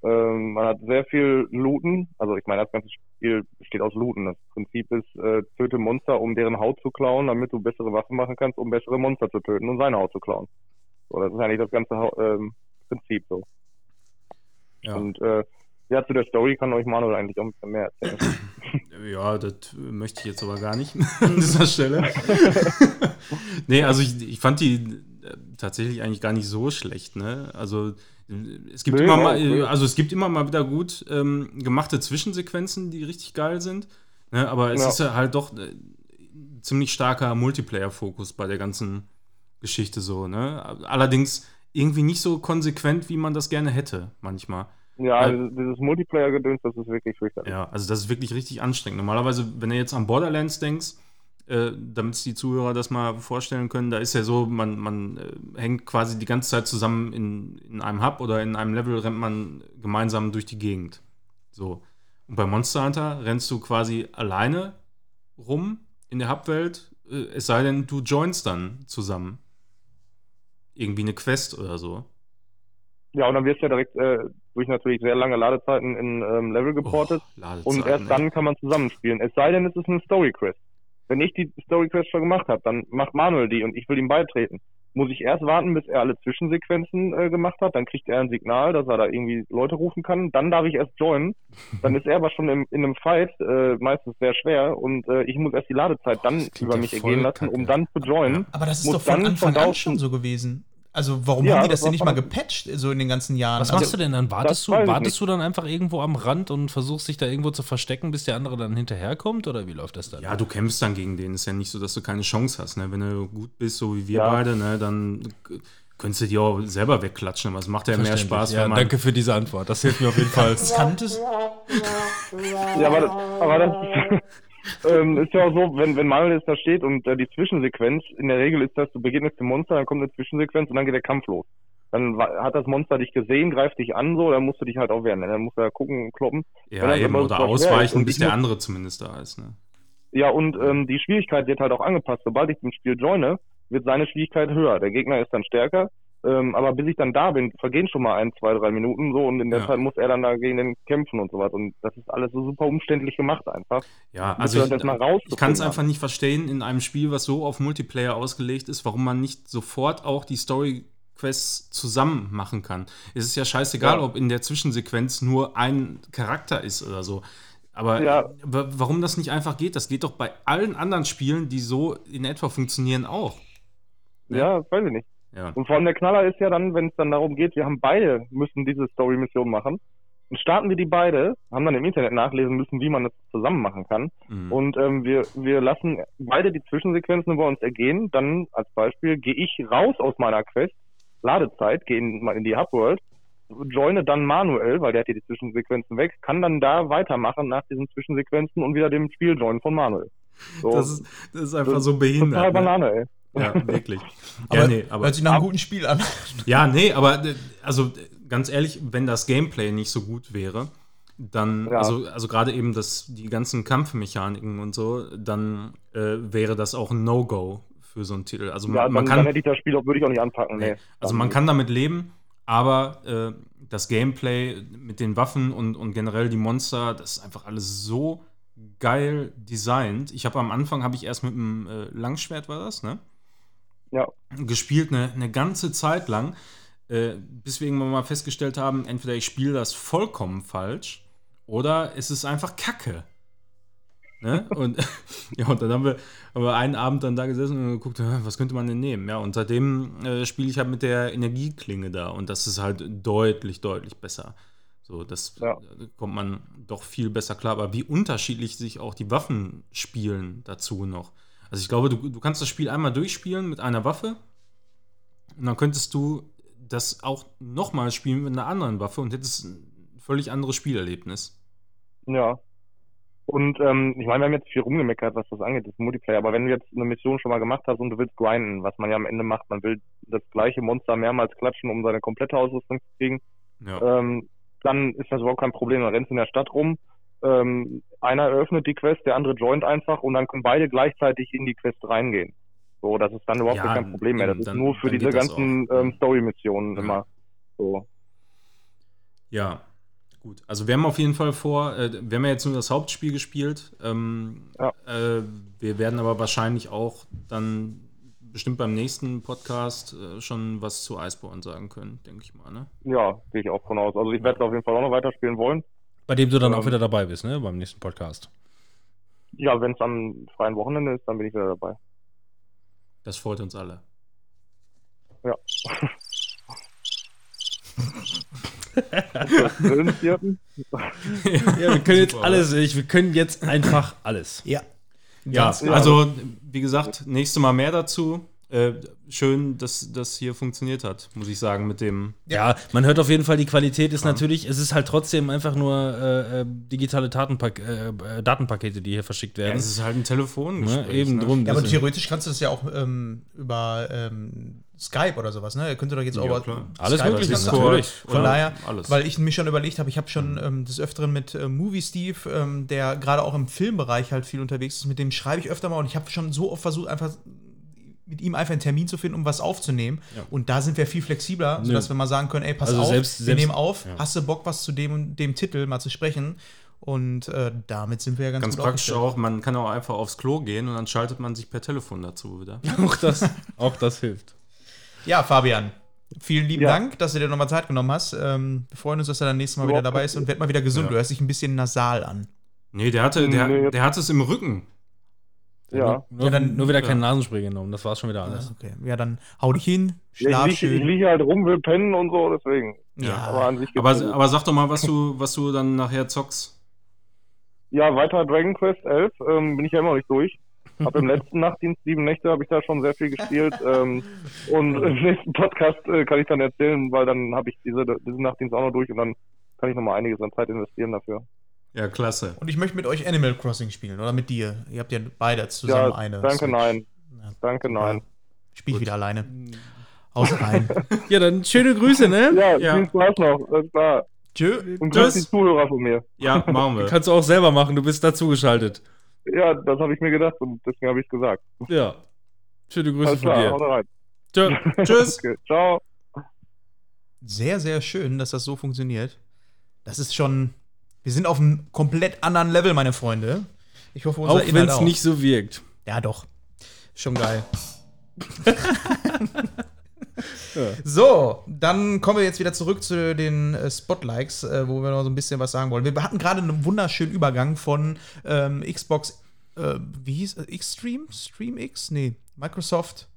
S4: Ähm, man hat sehr viel Looten. Also ich meine, das ganze Spiel besteht aus Looten. Das Prinzip ist, äh, töte Monster, um deren Haut zu klauen, damit du bessere Waffen machen kannst, um bessere Monster zu töten und seine Haut zu klauen. So, das ist eigentlich das ganze ähm, Prinzip so.
S2: Ja.
S4: Und äh, ja, zu der Story kann euch Manuel eigentlich auch ein bisschen mehr erzählen.
S2: Ja, das möchte ich jetzt aber gar nicht an dieser Stelle. nee, also ich, ich fand die äh, tatsächlich eigentlich gar nicht so schlecht, ne? Also es gibt
S4: Nee,
S2: immer mal,
S4: nee.
S2: äh, also es gibt immer mal wieder gut ähm, gemachte Zwischensequenzen, die richtig geil sind. Ne? Aber es
S4: Ja.
S2: ist ja halt doch äh, ziemlich starker Multiplayer-Fokus bei der ganzen Geschichte so, ne? Allerdings irgendwie nicht so konsequent, wie man das gerne hätte, manchmal.
S4: Ja, dieses, dieses Multiplayer-Gedöns, das ist wirklich fürchterlich.
S2: Ja, also das ist wirklich richtig anstrengend. Normalerweise, wenn du jetzt an Borderlands denkst, äh, damit sich die Zuhörer das mal vorstellen können, da ist ja so, man, man äh, hängt quasi die ganze Zeit zusammen in, in einem Hub oder in einem Level rennt man gemeinsam durch die Gegend. So. Und bei Monster Hunter rennst du quasi alleine rum in der Hubwelt, äh, es sei denn, du joinst dann zusammen. Irgendwie eine Quest oder so.
S4: Ja, und dann wirst du ja direkt äh, durch natürlich sehr lange Ladezeiten in ähm, Level geportet.
S2: Oh,
S4: und erst
S2: ey.
S4: dann kann man zusammenspielen. Es sei denn, es ist eine Story Quest. Wenn ich die Story Quest schon gemacht habe, dann macht Manuel die und ich will ihm beitreten. Muss ich erst warten, bis er alle Zwischensequenzen äh, gemacht hat, dann kriegt er ein Signal, dass er da irgendwie Leute rufen kann, dann darf ich erst joinen, dann ist er aber schon im, in einem Fight, äh, meistens sehr schwer und äh, ich muss erst die Ladezeit dann
S1: das klingt
S4: über mich ergehen lassen, um dann zu joinen.
S3: Aber das ist
S4: Muss
S3: doch von
S4: dann
S3: Anfang an schon so gewesen. Also warum
S4: Ja,
S3: haben die das
S4: das
S3: denn nicht mal gepatcht, so in den ganzen Jahren?
S1: Was
S3: also,
S1: machst du denn dann? Wartest, du, wartest du dann einfach irgendwo am Rand und versuchst dich da irgendwo zu verstecken, bis der andere dann hinterherkommt? Oder wie läuft das dann?
S2: Ja, du kämpfst dann gegen den. Ist ja nicht so, dass du keine Chance hast. Ne? Wenn du gut bist, so wie wir
S4: Ja.
S2: beide, ne, dann könntest du dir auch selber wegklatschen. Aber es macht ja mehr. Spaß,
S1: Ja,
S2: wenn man.
S1: danke für diese Antwort. Das hilft mir auf jeden Fall.
S3: Kanntest,
S4: Ja, aber, das- aber das ähm, ist ja auch so, wenn, wenn Manuel jetzt da steht und äh, die Zwischensequenz, in der Regel ist das, du begegnest dem Monster, dann kommt eine Zwischensequenz und dann geht der Kampf los. Dann hat das Monster dich gesehen, greift dich an, so, dann musst du dich halt auch wehren. Dann musst du da gucken, kloppen. Wenn
S2: ja, eben. Oder ausweichen,
S4: und
S2: bis der
S4: muss-
S2: andere zumindest da ist. Ne?
S4: Ja, und ähm, die Schwierigkeit wird halt auch angepasst. Sobald ich im Spiel joine, wird seine Schwierigkeit höher. Der Gegner ist dann stärker. Ähm, aber bis ich dann da bin, vergehen schon mal ein, zwei, drei Minuten so und in der
S2: Ja.
S4: Zeit muss er dann da gegen den kämpfen und sowas. Und das ist alles so super umständlich gemacht einfach.
S2: Ja, also ich, ich kann es einfach nicht verstehen in einem Spiel, was so auf Multiplayer ausgelegt ist, warum man nicht sofort auch die Story-Quests zusammen machen kann. Es ist ja scheißegal,
S4: Ja.
S2: ob in der Zwischensequenz nur ein Charakter ist oder so. Aber
S4: Ja.
S2: wa- warum das nicht einfach geht, das geht doch bei allen anderen Spielen, die so in etwa funktionieren, auch.
S4: Ja, das weiß ich nicht.
S2: Ja.
S4: Und vor allem der Knaller ist ja dann, wenn es dann darum geht, wir haben beide müssen diese Story-Mission machen. Dann starten wir die beide, haben dann im Internet nachlesen müssen, wie man das zusammen machen kann.
S2: Mhm.
S4: Und ähm, wir, wir lassen beide die Zwischensequenzen über uns ergehen. Dann als Beispiel gehe ich raus aus meiner Quest, Ladezeit, gehe in, in die Hubworld, joine dann manuell, weil der hat hier die Zwischensequenzen weg, kann dann da weitermachen nach diesen Zwischensequenzen und wieder dem Spiel joinen von Manuel. So,
S2: das, ist, das ist einfach
S4: das
S2: so behindert.
S4: total
S2: ne?
S4: Banane, ey.
S2: Ja, wirklich.
S3: aber,
S2: ja, nee, aber
S3: hört sich nach einem guten Spiel an.
S2: Ja, nee, aber äh, also ganz ehrlich, wenn das Gameplay nicht so gut wäre, dann,
S4: Ja.
S2: also, also gerade eben das, die ganzen Kampfmechaniken und so, dann äh, wäre das auch ein No-Go für so einen Titel. Also
S4: Ja,
S2: man,
S4: dann,
S2: man
S4: dann
S2: kann,
S4: hätte ich das Spiel auch, würde ich auch nicht anpacken. Nee.
S2: also man kann damit leben, aber äh, das Gameplay mit den Waffen und, und generell die Monster, das ist einfach alles so geil designt. Ich habe am Anfang, habe ich erst mit dem äh, Langschwert, war das, ne?
S4: Ja.
S2: gespielt eine, eine ganze Zeit lang, äh, bis wir irgendwann mal festgestellt haben, entweder ich spiele das vollkommen falsch oder es ist einfach Kacke. Ne? Und, ja, und dann haben wir, haben wir einen Abend dann da gesessen und geguckt, "Hä, was könnte man denn nehmen? Ja, und seitdem äh, spiele ich halt mit der Energieklinge da und das ist halt deutlich, deutlich besser. So, das
S4: Ja.
S2: kommt man doch viel besser klar. Aber wie unterschiedlich sich auch die Waffen spielen dazu noch. Also ich glaube, du, du kannst das Spiel einmal durchspielen mit einer Waffe und dann könntest du das auch nochmal spielen mit einer anderen Waffe und hättest ein völlig anderes Spielerlebnis.
S4: Ja. Und ähm, ich meine, wir haben jetzt viel rumgemeckert, was das angeht, das Multiplayer, aber wenn du jetzt eine Mission schon mal gemacht hast und du willst grinden, was man ja am Ende macht, man will das gleiche Monster mehrmals klatschen, um seine komplette Ausrüstung zu kriegen,
S2: Ja.
S4: ähm, dann ist das überhaupt kein Problem. Dann rennst du in der Stadt rum, ähm, einer eröffnet die Quest, der andere joint einfach und dann können beide gleichzeitig in die Quest reingehen. So, das ist dann überhaupt
S2: Ja,
S4: kein Problem mehr. Das
S2: eben,
S4: ist
S2: dann-
S4: nur für
S2: dann
S4: diese ganzen ähm, Story-Missionen
S2: Ja.
S4: immer. So.
S2: Ja, gut. Also wir haben auf jeden Fall vor, äh, wir haben ja jetzt nur das Hauptspiel gespielt. Ähm,
S4: Ja.
S2: äh, wir werden aber wahrscheinlich auch dann bestimmt beim nächsten Podcast äh, schon was zu Iceborne sagen können, denke ich mal. Ne?
S4: Ja, gehe ich auch von aus. Also ich werde auf jeden Fall auch noch weiterspielen wollen.
S1: Bei dem du dann auch
S4: Ähm.
S1: wieder dabei bist, ne? Beim nächsten Podcast.
S4: Ja, wenn es am freien Wochenende ist, dann bin ich wieder dabei.
S2: Das freut uns alle.
S4: Ja.
S1: Ja, wir können jetzt alles, ich, wir können jetzt einfach alles.
S3: Ja.
S2: Ja,
S3: Ganz
S2: also wie gesagt, nächste Mal mehr dazu. Äh, schön, dass das hier funktioniert hat, muss ich sagen, mit dem.
S1: Ja, man hört auf jeden Fall, die Qualität ist natürlich, es ist halt trotzdem einfach nur äh, äh, digitale Datenpak äh, äh, Datenpakete, die hier verschickt
S2: Ja,
S1: werden.
S2: es ist halt ein Telefon.
S1: ne? Eben drum.
S3: Ja, aber theoretisch kannst du das ja auch ähm, über ähm, Skype oder sowas, ne? Ihr könnt doch jetzt auch
S2: Ja, klar.
S1: Alles
S3: Skype
S1: möglich,
S3: das
S1: natürlich.
S3: Von
S2: Oder
S3: daher,
S2: alles.
S3: weil ich mir schon überlegt habe, ich habe schon ähm, des Öfteren mit äh, Movie Steve, ähm, der gerade auch im Filmbereich halt viel unterwegs ist, mit dem schreibe ich öfter mal und ich habe schon so oft versucht, einfach mit ihm einfach einen Termin zu finden, um was aufzunehmen.
S1: Ja.
S3: Und da sind wir viel flexibler,
S1: Nö.
S3: sodass wir mal sagen können, ey, pass
S1: Also
S3: auf,
S1: selbst-
S3: wir
S1: selbst-
S3: nehmen auf,
S1: ja.
S3: hast du Bock, was zu dem und dem Titel mal zu sprechen? Und äh, damit sind wir ja ganz,
S2: Ganz
S3: gut
S2: praktisch auch, man kann auch einfach aufs Klo gehen und dann schaltet man sich per Telefon dazu wieder.
S1: Auch das, auch das hilft.
S3: Ja, Fabian, vielen lieben
S4: Ja.
S3: Dank, dass du dir nochmal Zeit genommen hast. Ähm, wir freuen uns, dass er dann nächstes Mal wieder dabei ist und werd mal wieder gesund.
S2: Ja.
S3: Du hörst dich ein bisschen nasal an.
S2: Nee, der hatte, der,
S4: Nee.
S2: der hat es im Rücken.
S4: Ja.
S1: Nur,
S3: Ja, dann-
S1: nur wieder
S2: ja.
S1: kein Nasenspray genommen, das war schon wieder alles.
S3: Okay, ja, dann hau dich hin,
S4: Ja,
S3: schlaf
S4: ich liege
S3: schön.
S4: lieg halt rum, will pennen und so, deswegen.
S3: ja,
S4: Aber an sich
S2: Aber, aber sag doch mal, was du, was du dann nachher zockst.
S4: Ja, weiter Dragon Quest 11 ähm, bin ich ja immer noch nicht durch. Hab im letzten Nachtdienst, sieben Nächte, habe ich da schon sehr viel gespielt. ähm, und im nächsten Podcast äh, kann ich dann erzählen, weil dann habe ich diese, diesen Nachtdienst auch noch durch und dann kann ich noch mal einiges an Zeit investieren dafür.
S2: Ja, klasse.
S3: Und ich möchte mit euch Animal Crossing spielen oder mit dir. Ihr habt ja beide zusammen
S4: ja,
S3: eine.
S4: danke,
S3: Switch.
S4: nein.
S3: Ja.
S4: Danke, nein.
S3: Spiel ich wieder alleine. Haus rein.
S1: Ja, dann schöne Grüße, ne?
S4: Ja,
S2: Ja.
S4: viel Spaß noch. Alles klar.
S3: Tschö.
S4: Und
S2: Tschüss.
S4: grüß die Zuhörer von mir.
S2: Ja, machen wir.
S1: Kannst du auch selber machen, du bist dazugeschaltet.
S4: Ja, das habe ich mir gedacht und deswegen habe ich es gesagt.
S1: Ja. Schöne Grüße
S4: Alles
S1: von
S4: klar, haut
S1: dir.
S4: rein.
S1: Tschö.
S2: Tschüss.
S4: Okay, ciao.
S3: Sehr, sehr schön, dass das so funktioniert. Das ist schon. Wir sind auf einem komplett anderen Level, meine Freunde. Ich hoffe, unser
S1: Auch wenn es nicht so wirkt.
S3: Ja, doch. Schon geil. So, dann kommen wir jetzt wieder zurück zu den äh, Spotlikes, äh, wo wir noch so ein bisschen was sagen wollen. Wir hatten gerade einen wunderschönen Übergang von ähm, Xbox, äh, wie hieß es? Xstream? Stream X? Nee, Microsoft.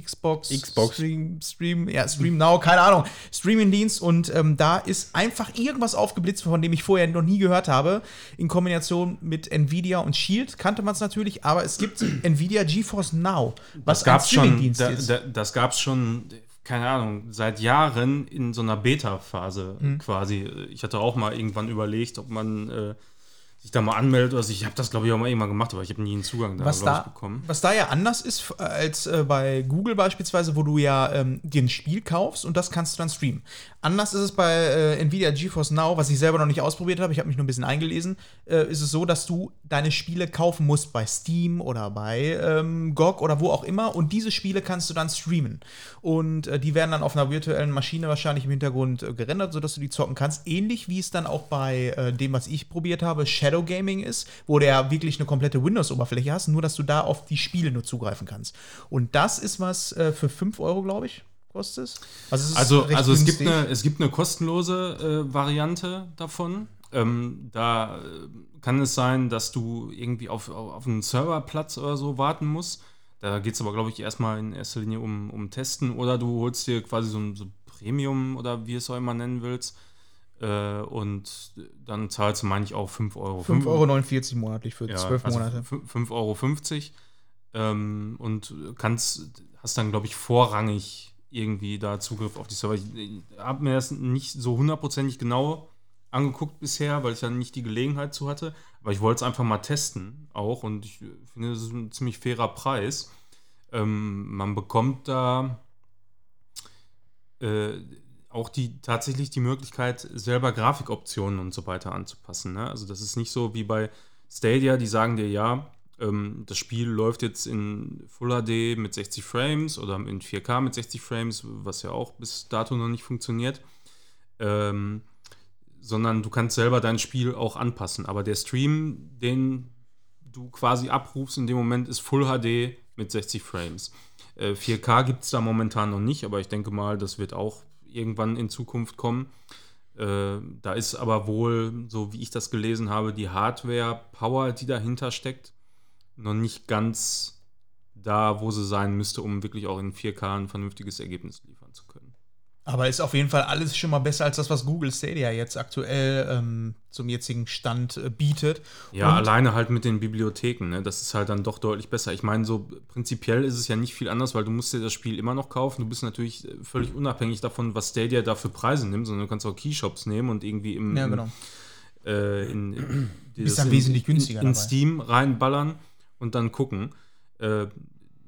S3: Xbox,
S1: Xbox.
S3: Stream, Stream, ja, Stream Now, keine Ahnung, Streaming-Dienst und ähm, da ist einfach irgendwas aufgeblitzt, von dem ich vorher noch nie gehört habe, in Kombination mit Nvidia und Shield, kannte man es natürlich, aber es gibt Nvidia GeForce Now, was
S2: Das gab's schon, da, da, das gab's schon, keine Ahnung, seit Jahren in so einer Beta-Phase
S3: Mhm.
S2: quasi. Ich hatte auch mal irgendwann überlegt, ob man äh, sich da mal anmeldet oder so. Ich habe das, glaube ich, auch mal irgendwann gemacht, aber ich habe nie einen Zugang da,
S3: was
S2: glaub ich,
S3: da,
S2: bekommen.
S3: was da ja anders ist f- als äh, bei Google beispielsweise, wo du ja ähm, dir ein Spiel kaufst und das kannst du dann streamen. Anders ist es bei äh, Nvidia GeForce Now, was ich selber noch nicht ausprobiert habe, ich habe mich nur ein bisschen eingelesen, äh, ist es so, dass du deine Spiele kaufen musst bei Steam oder bei ähm, GOG oder wo auch immer und diese Spiele kannst du dann streamen. Und äh, die werden dann auf einer virtuellen Maschine wahrscheinlich im Hintergrund äh, gerendert, sodass du die zocken kannst. Ähnlich wie es dann auch bei äh, dem, was ich probiert habe, Shadow Gaming ist, wo du ja wirklich eine komplette Windows-Oberfläche hast, nur dass du da auf die Spiele nur zugreifen kannst. Und das ist was äh, für 5 Euro, glaube ich, kostet es. Also, es ist
S2: Also, also es, gibt eine, es gibt eine kostenlose äh, Variante davon. Ähm, da äh, kann es sein, dass du irgendwie auf, auf, auf einen Serverplatz oder so warten musst. Da geht es aber, glaube ich, erstmal in erster Linie um, um Testen oder du holst dir quasi so ein so Premium oder wie es auch immer nennen willst. Äh, und dann zahlst du, meine ich, auch 5 Euro.
S3: 5,49 Euro monatlich für
S2: Ja,
S3: 12
S2: also
S3: Monate.
S2: 5,50 Euro. Ähm, und kannst, hast dann, glaube ich, vorrangig irgendwie da Zugriff auf die Server. Ich, ich habe mir das nicht so hundertprozentig genau angeguckt bisher, weil ich dann nicht die Gelegenheit zu hatte. Aber ich wollte es einfach mal testen auch und ich finde, das ist ein ziemlich fairer Preis. Ähm, man bekommt da äh, auch die tatsächlich die Möglichkeit, selber Grafikoptionen und so weiter anzupassen. Ne? Also das ist nicht so wie bei Stadia, die sagen dir, ja, ähm, das Spiel läuft jetzt in Full HD mit 60 Frames oder in 4K mit 60 Frames, was ja auch bis dato noch nicht funktioniert. Ähm, sondern du kannst selber dein Spiel auch anpassen. Aber der Stream, den du quasi abrufst in dem Moment, ist Full HD mit 60 Frames. Äh, 4K gibt es da momentan noch nicht, aber ich denke mal, das wird auch irgendwann in Zukunft kommen. Äh, da ist aber wohl, so wie ich das gelesen habe, die Hardware-Power, die dahinter steckt, noch nicht ganz da, wo sie sein müsste, um wirklich auch in 4K ein vernünftiges Ergebnis liefern zu können.
S3: Aber ist auf jeden Fall alles schon mal besser als das, was Google Stadia jetzt aktuell ähm, zum jetzigen Stand äh, bietet.
S2: Ja,
S3: Und-
S2: alleine halt mit den Bibliotheken, ne? das ist halt dann doch deutlich besser. Ich meine, so prinzipiell ist es ja nicht viel anders, weil du musst dir das Spiel immer noch kaufen. Du bist natürlich äh, völlig unabhängig davon, was Stadia da für Preise nimmt, sondern du kannst auch Keyshops nehmen und irgendwie im,
S3: Ja,
S2: im
S3: genau.
S2: äh, in, in, in, in. Steam reinballern und dann gucken. Äh,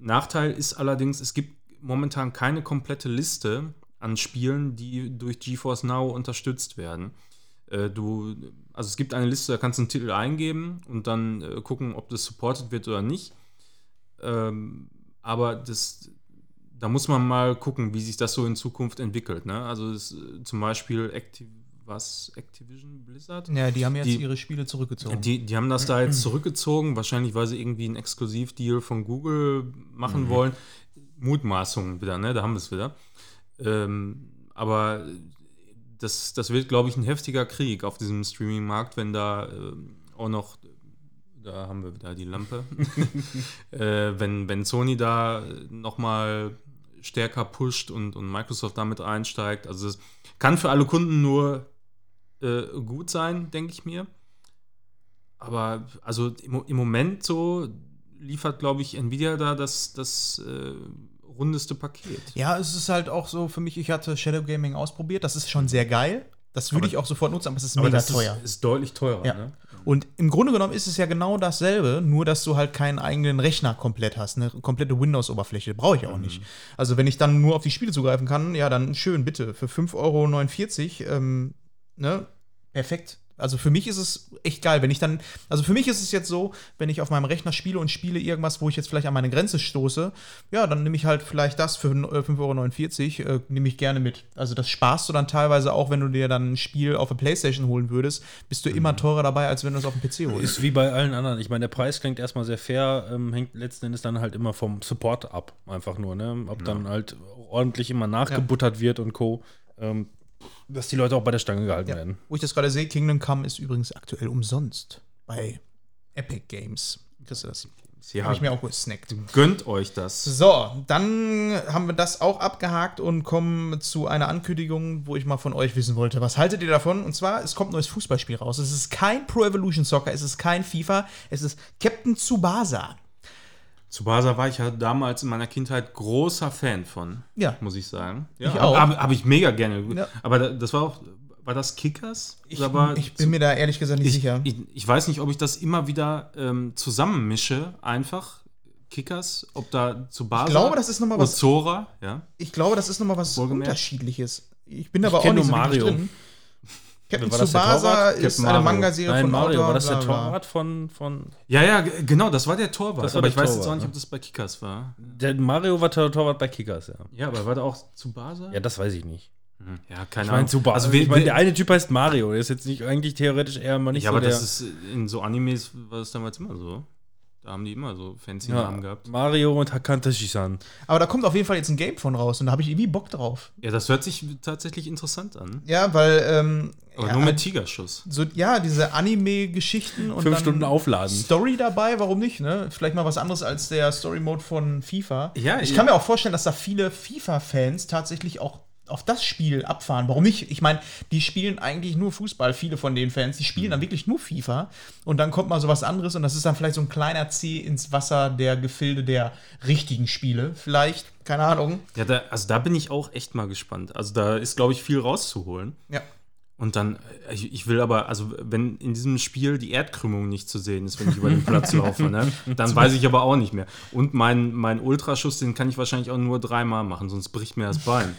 S2: Nachteil ist allerdings, es gibt momentan keine komplette Liste an Spielen, die durch GeForce Now unterstützt werden. Äh, du, also es gibt eine Liste, da kannst du einen Titel eingeben und dann äh, gucken, ob das supported wird oder nicht. Ähm, aber das, da muss man mal gucken, wie sich das so in Zukunft entwickelt. Ne? Also das, äh, zum Beispiel Activ was, Activision Blizzard?
S3: Ja, die haben jetzt
S2: Die-
S3: ihre Spiele zurückgezogen.
S2: Die, die haben das da jetzt zurückgezogen, wahrscheinlich weil sie irgendwie einen Exklusivdeal von Google machen wollen. Mutmaßungen wieder, ne? Da haben wir es wieder. Ähm, aber das, das wird, glaube ich, ein heftiger Krieg auf diesem Streaming-Markt, wenn da ähm, auch noch, da haben wir wieder die Lampe, äh, wenn, wenn Sony da nochmal stärker pusht und, und Microsoft damit einsteigt. Also es kann für alle Kunden nur äh, gut sein, denke ich mir. Aber also im, im Moment so liefert, glaube ich, Nvidia da das, das äh, rundeste Paket.
S3: Ja, es ist halt auch so für mich, ich hatte Shadow Gaming ausprobiert, das ist schon sehr geil. Das würde
S2: Aber-
S3: ich auch sofort nutzen, aber es ist
S2: Aber
S3: mega
S2: das
S3: teuer.
S2: Ist, ist deutlich teurer.
S3: Ja.
S2: Ne?
S3: Und im Grunde genommen ist es ja genau dasselbe, nur dass du halt keinen eigenen Rechner komplett hast, eine komplette Windows-Oberfläche. Brauche ich auch nicht. Also wenn ich dann nur auf die Spiele zugreifen kann, ja, dann schön, bitte. Für 5,49 Euro, ähm, ne, perfekt. Also für mich ist es echt geil, wenn ich dann, also für mich ist es jetzt so, wenn ich auf meinem Rechner spiele und spiele irgendwas, wo ich jetzt vielleicht an meine Grenze stoße, ja, dann nehme ich halt vielleicht das für äh, 5,49 Euro, äh, nehme ich gerne mit. Also das sparst du dann teilweise auch, wenn du dir dann ein Spiel auf der Playstation holen würdest, bist du immer teurer dabei, als wenn du es auf dem PC holst.
S1: Ist wie bei allen anderen. Ich meine, der Preis klingt erstmal sehr fair, ähm, hängt letzten Endes dann halt immer vom Support ab. Einfach nur, ne? Ob dann halt ordentlich immer nachgebuttert wird und Co. Ähm, dass die Leute auch bei der Stange gehalten
S3: Ja.
S1: werden.
S3: Wo ich das gerade sehe, Kingdom Come ist übrigens aktuell umsonst bei Epic Games. Kriegst du das?
S2: Ja,
S3: Habe ich mir auch gesnackt.
S2: gönnt euch das.
S3: So, dann haben wir das auch abgehakt und kommen zu einer Ankündigung, wo ich mal von euch wissen wollte. Was haltet ihr davon? Und zwar, es kommt ein neues Fußballspiel raus. Es ist kein Pro Evolution Soccer, es ist kein FIFA, es ist Captain Tsubasa.
S2: Tsubasa war ich ja damals in meiner Kindheit großer Fan von,
S3: Ja.
S2: muss ich sagen.
S3: Ich auch.
S2: Habe hab ich mega gerne.
S3: Ja.
S2: Aber da- das war auch, war das Kickers?
S3: Ich, ich bin mir da ehrlich gesagt nicht
S2: ich,
S3: sicher.
S2: Ich, ich weiß nicht, ob ich das immer wieder ähm, zusammenmische, einfach. Kickers, ob da Tsubasa
S3: Ich glaube, das ist noch mal was-
S2: Ozora, ja.
S3: Ich glaube, das ist nochmal was
S2: Wohlgemerkt.
S3: Unterschiedliches. Ich bin aber auch nicht so
S1: Mario.
S3: drin. Captain
S1: War
S3: Tsubasa
S1: Torwart?
S3: ist
S2: Captain
S3: eine. Manga-Serie von
S1: Mario,
S3: Autor,
S1: war das der. Torwart von, von.
S2: Ja, ja, genau, das war der Torwart.
S1: War
S2: aber
S1: der
S2: ich weiß jetzt
S1: Torwart,
S2: auch nicht,
S1: ne?
S2: ob das bei Kickers war.
S1: Der Mario war der Torwart bei Kickers, ja.
S2: Ja, aber war da auch Tsubasa?
S1: Ja, das weiß ich nicht.
S2: Hm, ja keine
S1: Ich meine, super.
S2: Also,
S1: ich meine,
S2: wir,
S1: der eine Typ heißt Mario. Der ist jetzt nicht eigentlich theoretisch eher mal nicht
S2: ja,
S1: so
S2: aber
S1: der.
S2: das ist in so Animes war das damals immer so. Da haben die immer so fancy
S1: ja,
S2: Namen gehabt.
S1: Mario und Hakantashi-san.
S3: Aber da kommt auf jeden Fall jetzt ein Game von raus und da habe ich irgendwie Bock drauf.
S2: Ja, das hört sich tatsächlich interessant an.
S3: Ja, weil, ähm,
S2: Aber
S3: ja,
S2: nur mit Tigerschuss.
S3: so, ja, diese Anime-Geschichten und
S1: Fünf
S3: dann
S1: Stunden aufladen.
S3: Story dabei, warum nicht, ne? Vielleicht mal was anderes als der Story-Mode von FIFA.
S2: Ja,
S3: ich
S2: ja.
S3: kann mir auch vorstellen, dass da viele FIFA-Fans tatsächlich auch auf das Spiel abfahren. Warum nicht? Ich meine, die spielen eigentlich nur Fußball, viele von den Fans, die spielen dann wirklich nur FIFA und dann kommt mal so was anderes und das ist dann vielleicht so ein kleiner Zeh ins Wasser der Gefilde der richtigen Spiele. Vielleicht, keine Ahnung.
S2: Ja, da, also da bin ich auch echt mal gespannt. Also da ist, glaube ich, viel rauszuholen.
S3: Ja.
S2: Und dann, äh, ich, ich will aber, also wenn in diesem Spiel die Erdkrümmung nicht zu sehen ist, wenn ich über den Platz laufe, ne, dann weiß ich aber auch nicht mehr. Und mein, mein Ultraschuss, den kann ich wahrscheinlich auch nur dreimal machen, sonst bricht mir das Bein.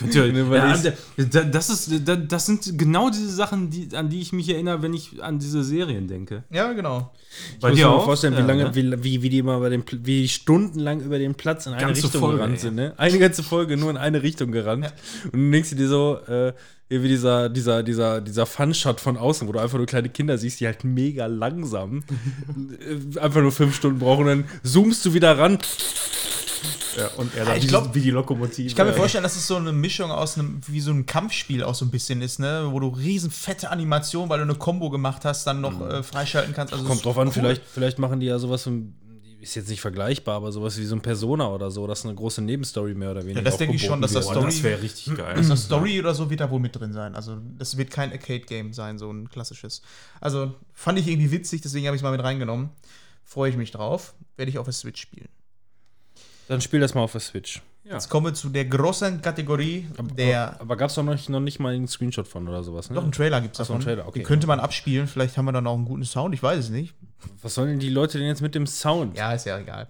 S2: Könnt ihr, ja, das, ist, da- das sind genau diese Sachen, die, an die ich mich erinnere, wenn ich an diese Serien denke.
S3: Ja, genau.
S1: Ich muss mir mal vorstellen, wie
S2: Ja,
S1: lange,
S2: ne?
S1: wie, wie, wie die immer über den, wie stundenlang über den Platz in eine
S2: Ganze
S1: Richtung
S2: Folge,
S1: gerannt
S2: ey.
S1: sind, ne? Eine ganze Folge nur in eine Richtung gerannt. Und du denkst dir so, äh, wie dieser, dieser, dieser, dieser Fun-Shot von außen, wo du einfach nur kleine Kinder siehst, die halt mega langsam äh, einfach nur fünf Stunden brauchen und dann zoomst du wieder ran. Ja, und er
S3: Ja, ich glaub-
S1: wie die Lokomotive.
S3: Ich kann mir vorstellen, dass es so eine Mischung aus einem, wie so ein Kampfspiel auch so ein bisschen ist, ne? Wo du riesen fette Animationen, weil du eine Combo gemacht hast, dann noch äh, freischalten kannst. Also
S1: Kommt drauf an,
S3: cool.
S1: vielleicht, vielleicht machen die ja sowas, ist jetzt nicht vergleichbar, aber sowas wie so ein Persona oder so, das ist eine große Nebenstory mehr oder weniger.
S3: das denke ich schon, dass das Story-
S2: das wäre richtig geil.
S3: Also Story oder so wird da wohl mit drin sein. Also das wird kein Arcade-Game sein, so ein klassisches. Also fand ich irgendwie witzig, deswegen habe ich es mal mit reingenommen. Freue ich mich drauf. Werde ich auf der Switch spielen.
S1: Dann spiel das mal auf der Switch.
S2: Ja.
S3: Jetzt kommen wir zu der großen Kategorie der.
S1: Aber gab es doch noch, noch nicht mal einen Screenshot von oder sowas, ne?
S3: Doch, einen Trailer gibt es davon.
S1: einen Trailer, okay.
S3: Den könnte man abspielen. Vielleicht haben wir dann auch einen guten Sound. Ich weiß es nicht.
S1: Was sollen denn die Leute denn jetzt mit dem Sound?
S3: Ja, ist ja egal.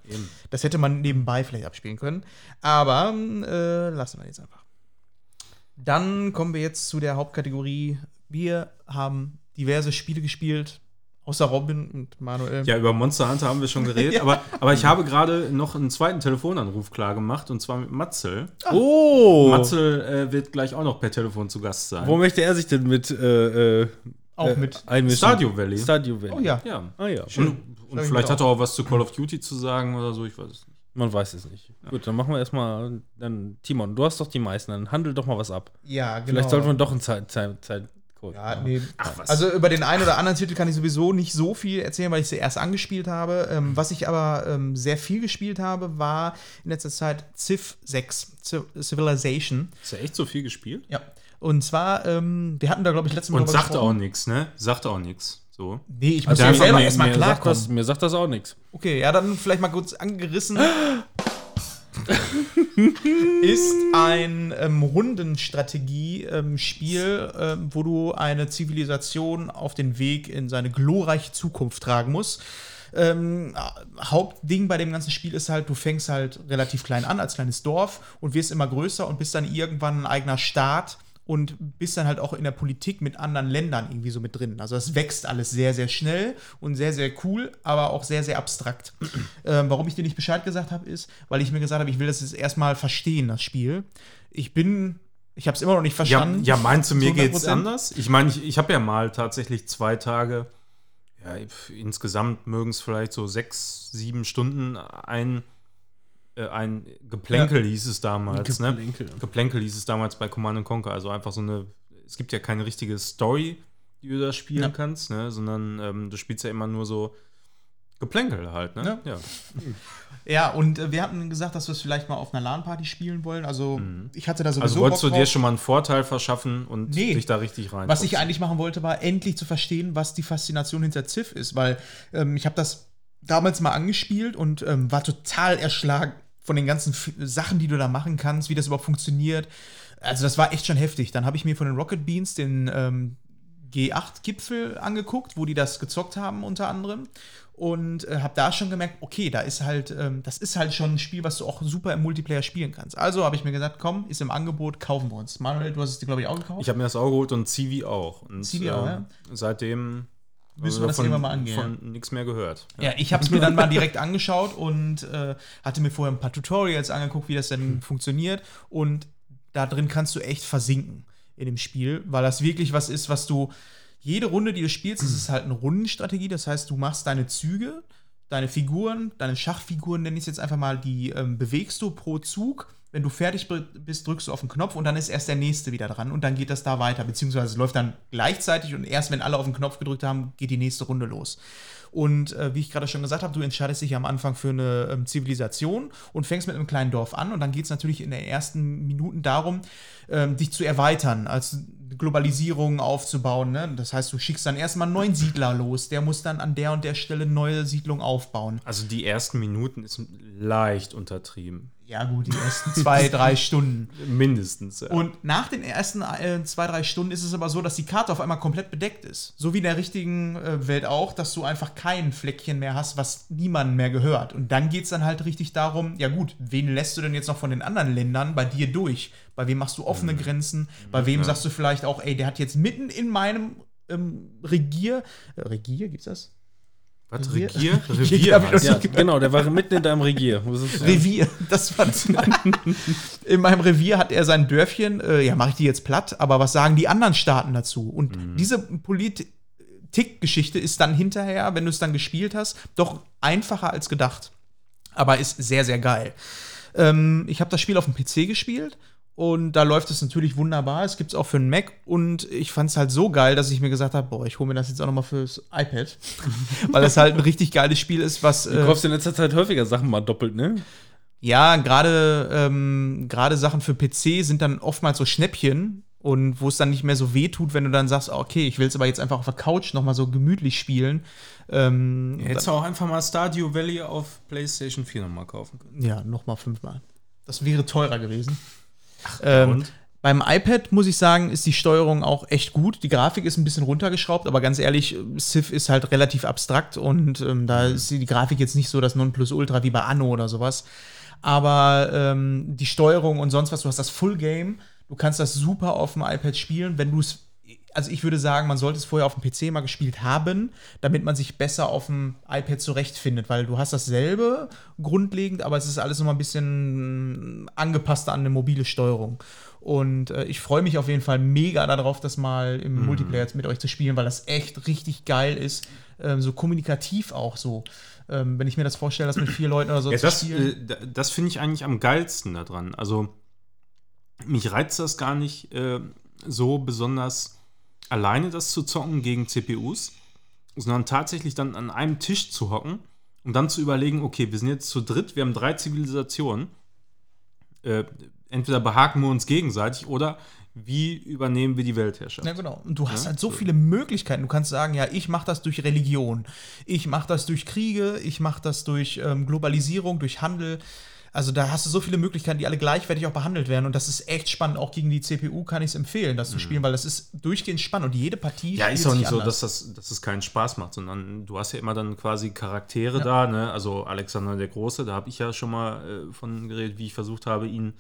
S3: Das hätte man nebenbei vielleicht abspielen können. Aber äh, lassen wir jetzt einfach. Dann kommen wir jetzt zu der Hauptkategorie. Wir haben diverse Spiele gespielt. Außer Robin und Manuel.
S2: Ja, über Monster Hunter haben wir schon geredet, aber, aber ich habe gerade noch einen zweiten Telefonanruf klar gemacht und zwar mit Matzel.
S1: Oh!
S2: Matzel äh, wird gleich auch noch per Telefon zu Gast sein.
S1: Wo möchte er sich denn mit äh, äh,
S3: Auch
S1: äh,
S3: mit.
S1: einmischen?
S2: Stardew Valley.
S1: Stardew Valley.
S3: Oh ja.
S2: Ja.
S1: Ah ja.
S2: Und,
S3: Schön.
S2: und
S3: Sag ich
S2: vielleicht hat er auch was zu Call of Duty zu sagen oder so, ich weiß es nicht.
S1: Man weiß es nicht. Gut, dann machen wir erstmal. Dann, Timon, du hast doch die meisten, dann handel doch mal was ab.
S3: Ja, genau.
S1: Vielleicht sollten wir doch einen Zeit, Zeit, Zeitcode.
S3: Ja, nee.
S2: Ach was.
S3: Also über den einen oder anderen Titel kann ich sowieso nicht so viel erzählen, weil ich sie erst angespielt habe. Ähm, was ich aber ähm, sehr viel gespielt habe, war in letzter Zeit Civ 6, Civ- Civilization.
S2: Ist er echt so viel gespielt?
S3: Ja. Und zwar, ähm, wir hatten da, glaube ich, letztes Mal
S2: Und
S3: drüber
S2: sagt auch nichts, ne? Sagt auch nichts. So.
S3: Nee, ich muss
S1: Also
S3: ja
S1: mir-
S3: selber erstmal
S1: mir sagt
S3: klarkommen.
S1: das, Mir sagt das auch nichts.
S3: Okay, ja, dann vielleicht mal kurz angerissen. ist ein ähm, Rundenstrategie-Spiel, ähm, wo du eine Zivilisation auf den Weg in seine glorreiche Zukunft tragen musst. Ähm, Hauptding bei dem ganzen Spiel ist halt, du fängst halt relativ klein an als kleines Dorf und wirst immer größer und bist dann irgendwann ein eigener Staat und bist dann halt auch in der Politik mit anderen Ländern irgendwie so mit drin. Also es wächst alles sehr, sehr schnell und sehr, sehr cool, aber auch sehr, sehr abstrakt. ähm, warum ich dir nicht Bescheid gesagt habe, ist, weil ich mir gesagt habe, ich will das jetzt erstmal verstehen, das Spiel. Ich bin, ich habe es immer noch nicht
S2: Ja,
S3: verstanden.
S2: ja, meinst du, mir geht's
S3: 100%?
S2: anders? Ich meine, ich, ich habe ja mal tatsächlich zwei Tage, ja, insgesamt mögen es vielleicht so sechs, sieben Stunden ein, ein Geplänkel hieß es damals,
S1: Geplänkel.
S2: ne? Geplänkel hieß es damals bei Command Conquer, also einfach so eine, es gibt ja keine richtige Story, die du da spielen
S3: Ja.
S2: kannst, ne? Sondern ähm, du spielst ja immer nur so Geplänkel halt, ne?
S3: Ja. Ja, und äh, wir hatten gesagt, dass wir es vielleicht mal auf einer LAN-Party spielen wollen. Also ich hatte da sowieso
S2: Also wolltest du
S3: Bock
S2: dir
S3: drauf.
S2: schon mal einen Vorteil verschaffen und
S3: Nee.
S2: dich da richtig rein.
S3: Was ich eigentlich machen wollte, war endlich zu verstehen, was die Faszination hinter Civ ist, weil ähm, ich habe das damals mal angespielt und ähm, war total erschlagen von den ganzen F Sachen, die du da machen kannst, wie das überhaupt funktioniert. Also das war echt schon heftig. Dann habe ich mir von den Rocket Beans den ähm, G8-Gipfel angeguckt, wo die das gezockt haben unter anderem. Und äh, habe da schon gemerkt, okay, da ist halt, ähm, das ist halt schon ein Spiel, was du auch super im Multiplayer spielen kannst. Also habe ich mir gesagt, komm, ist im Angebot, kaufen wir uns. Manuel, du hast es dir, glaube ich, auch gekauft.
S2: Ich habe mir das auch geholt und Civi auch. Und,
S3: Civi auch,
S2: ähm, Seitdem
S3: Müssen
S2: haben
S3: wir das irgendwann mal angehen,
S2: Von nichts mehr gehört.
S3: Ja, ich habe es mir dann mal direkt angeschaut und äh, hatte mir vorher ein paar Tutorials angeguckt, wie das denn funktioniert. Und da drin kannst du echt versinken in dem Spiel, weil das wirklich was ist, was du jede Runde, die du spielst, ist es halt eine Rundenstrategie. Das heißt, du machst deine Züge, deine Figuren, deine Schachfiguren, nenne ich es jetzt einfach mal, die ähm, bewegst du pro Zug. Wenn du fertig bi- bist, drückst du auf den Knopf und dann ist erst der nächste wieder dran und dann geht das da weiter. Beziehungsweise es läuft dann gleichzeitig und erst wenn alle auf den Knopf gedrückt haben, geht die nächste Runde los. Und äh, wie ich gerade schon gesagt habe, du entscheidest dich am Anfang für eine ähm, Zivilisation und fängst mit einem kleinen Dorf an. Und dann geht es natürlich in den ersten Minuten darum, ähm, dich zu erweitern, als Globalisierung aufzubauen. Ne? Das heißt, du schickst dann erstmal einen neuen Siedler los, der muss dann an der und der Stelle neue Siedlung aufbauen.
S2: Also die ersten Minuten ist leicht untertrieben.
S3: Ja, gut, die ersten zwei, drei Stunden.
S2: Mindestens. Ja.
S3: Und nach den ersten äh, zwei, drei Stunden ist es aber so, dass die Karte auf einmal komplett bedeckt ist. So wie in der richtigen äh, Welt auch, dass du einfach kein Fleckchen mehr hast, was niemandem mehr gehört. Und dann geht es dann halt richtig darum, ja gut, wen lässt du denn jetzt noch von den anderen Ländern bei dir durch? Bei wem machst du offene Grenzen? Bei wem sagst du vielleicht auch, ey, der hat jetzt mitten in meinem ähm, Regier, äh, Regier, gibt's das?
S2: Was? Regier?
S3: Regier
S2: Revier
S3: hab ich
S2: heißt
S3: noch
S1: Ja, genau, der war mitten in deinem Regier.
S3: Revier, das war das. In meinem Revier hat er sein Dörfchen, äh, ja, mache ich die jetzt platt, aber was sagen die anderen Staaten dazu? Und diese Politikgeschichte ist dann hinterher, wenn du es dann gespielt hast, doch einfacher als gedacht. Aber ist sehr, sehr geil. Ähm, ich habe das Spiel auf dem PC gespielt und da läuft es natürlich wunderbar. Es gibt es auch für einen Mac und ich fand es halt so geil, dass ich mir gesagt habe, boah, ich hole mir das jetzt auch noch mal fürs iPad, weil es halt ein richtig geiles Spiel ist, was
S1: Du kaufst in letzter Zeit häufiger Sachen mal doppelt, ne?
S3: ja, gerade ähm, gerade Sachen für PC sind dann oftmals so Schnäppchen und wo es dann nicht mehr so weh tut, wenn du dann sagst, okay, ich will es aber jetzt einfach auf der Couch noch mal so gemütlich spielen. Ähm,
S2: Hättest du auch einfach mal Stardew Valley auf PlayStation 4 nochmal kaufen können.
S3: ja, noch mal fünfmal. Das wäre teurer gewesen. Ähm,
S2: und?
S3: beim iPad muss ich sagen, ist die Steuerung auch echt gut. Die Grafik ist ein bisschen runtergeschraubt, aber ganz ehrlich, Civ ist halt relativ abstrakt und ähm, da ist die Grafik jetzt nicht so das Nonplusultra wie bei Anno oder sowas. Aber ähm, die Steuerung und sonst was, du hast das Full Game, du kannst das super auf dem iPad spielen, wenn du es also ich würde sagen, man sollte es vorher auf dem PC mal gespielt haben, damit man sich besser auf dem iPad zurechtfindet, weil du hast dasselbe grundlegend, aber es ist alles nochmal ein bisschen angepasster an eine mobile Steuerung. Und äh, ich freue mich auf jeden Fall mega darauf, das mal im
S2: Mhm.
S3: Multiplayer jetzt mit euch zu spielen, weil das echt richtig geil ist. Ähm, so kommunikativ auch so. Ähm, wenn ich mir das vorstelle, das mit vier Leuten oder so
S2: Ja,
S3: zu
S2: das
S3: spielen.
S2: äh, da- das finde ich eigentlich am geilsten daran. Also, mich reizt das gar nicht äh, so besonders alleine das zu zocken gegen CPUs, sondern tatsächlich dann an einem Tisch zu hocken und dann zu überlegen, okay, wir sind jetzt zu dritt, wir haben drei Zivilisationen. Äh, entweder behaken wir uns gegenseitig oder wie übernehmen wir die Weltherrschaft.
S3: Ja, genau. Und du hast
S2: Ja,
S3: halt so
S2: so.
S3: viele Möglichkeiten. Du kannst sagen, ja, ich mache das durch Religion, ich mache das durch Kriege, ich mache das durch ähm, Globalisierung, durch Handel. Also da hast du so viele Möglichkeiten, die alle gleichwertig auch behandelt werden. Und das ist echt spannend. Auch gegen die CPU kann ich es empfehlen, das zu spielen, weil das ist durchgehend spannend. Und jede Partie
S2: Mhm. Ja, ist auch nicht so,
S3: anders.
S2: dass, das, dass es keinen Spaß macht, sondern du hast ja immer dann quasi Charaktere
S3: Ja.
S2: da, ne? Also Alexander der Große, da habe ich ja schon mal äh, von geredet, wie ich versucht habe, ihn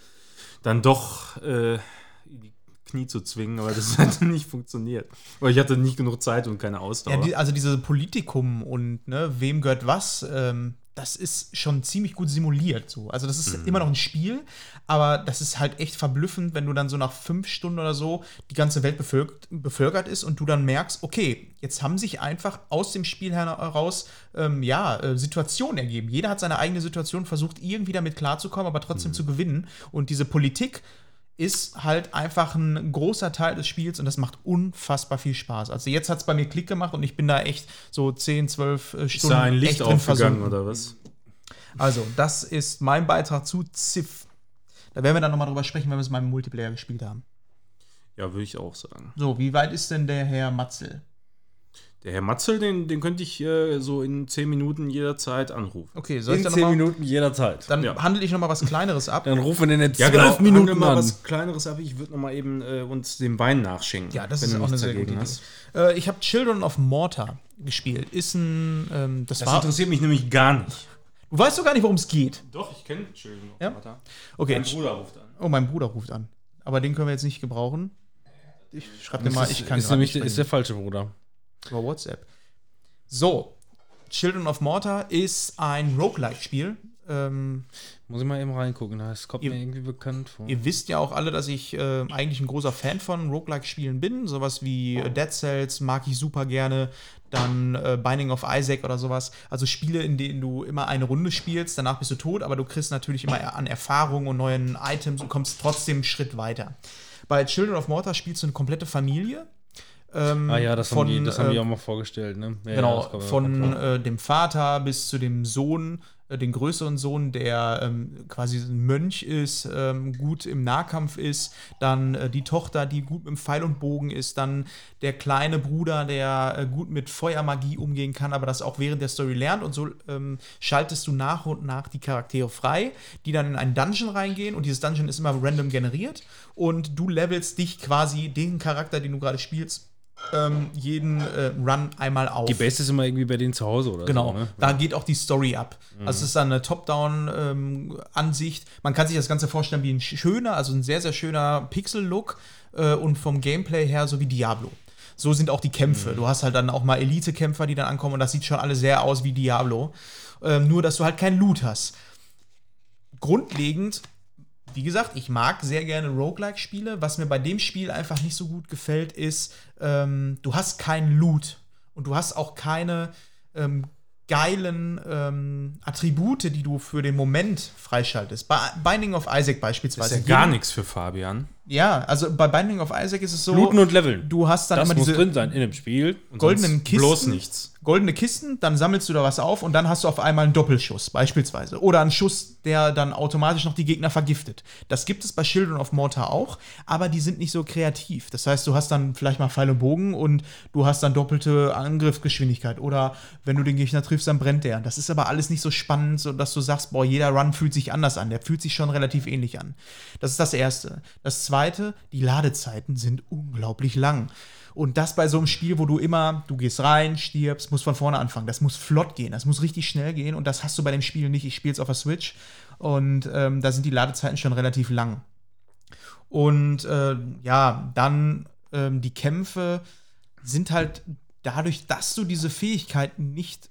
S2: dann doch äh, in die Knie zu zwingen, aber das hat nicht funktioniert. Weil ich hatte nicht genug Zeit und keine Ausdauer.
S3: Ja, die, also diese Politikum und ne, wem gehört was, ähm, das ist schon ziemlich gut simuliert. So. Also das ist
S2: Mhm.
S3: immer noch ein Spiel, aber das ist halt echt verblüffend, wenn du dann so nach fünf Stunden oder so die ganze Welt bevölkert, bevölkert ist und du dann merkst, okay, jetzt haben sich einfach aus dem Spiel heraus ähm, ja, äh, Situationen ergeben. Jeder hat seine eigene Situation, versucht irgendwie damit klarzukommen, aber
S2: Mhm.
S3: trotzdem zu gewinnen. Und diese Politik ist halt einfach ein großer Teil des Spiels und das macht unfassbar viel Spaß. Also jetzt hat es bei mir Klick gemacht und ich bin da echt so 10, 12 äh,
S2: ist
S3: Stunden
S2: da ein Licht
S3: echt drin versunken.
S2: oder was?
S3: Also, das ist mein Beitrag zu Ziff. Da werden wir dann nochmal drüber sprechen, wenn wir es mal im Multiplayer gespielt haben.
S2: Ja, würde ich auch sagen.
S3: So, wie weit ist denn der Herr Matzel?
S2: Der Herr Matzel, den, den könnte ich äh, so in 10 Minuten jederzeit anrufen.
S3: Okay, soll ich
S1: In
S3: dann
S1: 10
S3: nochmal.
S1: Minuten jederzeit.
S3: Dann
S2: Ja.
S3: handle ich nochmal was Kleineres ab.
S1: Dann rufen wir den in
S2: Ja,
S1: 12
S2: genau.
S1: Minuten
S2: mal
S1: an.
S2: was Kleineres ab. Ich würde noch mal eben äh, uns den Wein nachschenken.
S3: Ja, das
S2: wenn
S3: ist
S2: du
S3: auch eine
S2: nichts
S3: sehr gute
S2: dagegen
S3: Idee.
S2: hast.
S3: Äh, ich habe Children of Mortar gespielt. Ist ein. Ähm, das,
S2: Das
S3: war.
S2: interessiert mich nämlich gar nicht.
S3: Du weißt doch gar nicht, worum es geht.
S2: Doch, ich kenne Children of
S3: Ja?
S2: Mortar.
S3: Okay.
S2: Mein Bruder ruft an.
S3: Oh, mein Bruder ruft an. Aber den können wir jetzt nicht gebrauchen. Ich schreibe dir
S1: Das
S3: mal, ich kann
S1: ist nämlich
S3: nicht
S1: ist der
S3: sprechen.
S1: falsche Bruder.
S3: Über WhatsApp. So, Children of Mortar ist ein Roguelike-Spiel. Ähm,
S1: Muss ich mal eben reingucken. Das kommt
S3: Ihr-
S1: mir irgendwie bekannt vor.
S3: ihr wisst ja auch alle, dass ich äh, eigentlich ein großer Fan von Roguelike-Spielen bin. Sowas wie äh, Dead Cells mag ich super gerne. Dann äh, Binding of Isaac oder sowas. Also Spiele, in denen du immer eine Runde spielst, danach bist du tot, aber du kriegst natürlich immer an Erfahrung und neuen Items und kommst trotzdem einen Schritt weiter. Bei Children of Mortar spielst du eine komplette Familie. Ähm,
S1: ah ja, das,
S3: von,
S1: haben, die, das haben die
S3: äh,
S1: auch mal vorgestellt. Ne? Ja, ja,
S3: Genau,
S1: mir
S3: von äh, dem Vater bis zu dem Sohn, äh, den größeren Sohn, der ähm, quasi ein Mönch ist, ähm, gut im Nahkampf ist, dann äh, die Tochter, die gut mit Pfeil und Bogen ist, dann der kleine Bruder, der äh, gut mit Feuermagie umgehen kann, aber das auch während der Story lernt und so ähm, schaltest du nach und nach die Charaktere frei, die dann in einen Dungeon reingehen und dieses Dungeon ist immer random generiert und du levelst dich quasi den Charakter, den du gerade spielst, ähm, jeden äh, Run einmal auf.
S1: Die Base ist immer irgendwie bei denen zu Hause oder
S3: Genau,
S1: so. Ne?
S3: da geht auch die Story ab. Also es ist dann eine Top-Down-Ansicht. Man kann sich das Ganze vorstellen wie ein schöner, also ein sehr, sehr schöner Pixel-Look äh, und vom Gameplay her so wie Diablo. So sind auch die Kämpfe. Du hast halt dann auch mal Elite-Kämpfer, die dann ankommen und das sieht schon alles sehr aus wie Diablo. Ähm, nur, dass du halt keinen Loot hast. Grundlegend, wie gesagt, ich mag sehr gerne Roguelike-Spiele. Was mir bei dem Spiel einfach nicht so gut gefällt, ist, ähm, du hast keinen Loot und du hast auch keine ähm, geilen ähm, Attribute, die du für den Moment freischaltest. Bei Binding of Isaac
S2: Das
S3: beispielsweise.
S2: ist ja gar nichts für Fabian.
S3: Ja, also bei Binding of Isaac ist es so,
S1: Looten und Leveln.
S3: du hast dann
S1: das
S3: immer
S1: muss
S3: diese
S1: drin sein in dem Spiel.
S2: Und
S3: goldenen Kisten.
S2: Bloß nichts.
S3: goldene Kisten, dann sammelst du da was auf und dann hast du auf einmal einen Doppelschuss beispielsweise. Oder einen Schuss, der dann automatisch noch die Gegner vergiftet. Das gibt es bei Children of Mortar auch, aber die sind nicht so kreativ. Das heißt, du hast dann vielleicht mal Pfeil und Bogen und du hast dann doppelte Angriffsgeschwindigkeit. Oder wenn du den Gegner triffst, dann brennt der. Das ist aber alles nicht so spannend, so dass du sagst, boah, jeder Run fühlt sich anders an. Der fühlt sich schon relativ ähnlich an. Das ist das Erste. Das Zweite, die Ladezeiten sind unglaublich lang. Und das bei so einem Spiel, wo du immer, du gehst rein, stirbst, musst von vorne anfangen. Das muss flott gehen, das muss richtig schnell gehen und das hast du bei dem Spiel nicht. Ich spiele es auf der Switch und ähm, da sind die Ladezeiten schon relativ lang. Und äh, ja, dann ähm, die Kämpfe sind halt dadurch, dass du diese Fähigkeiten nicht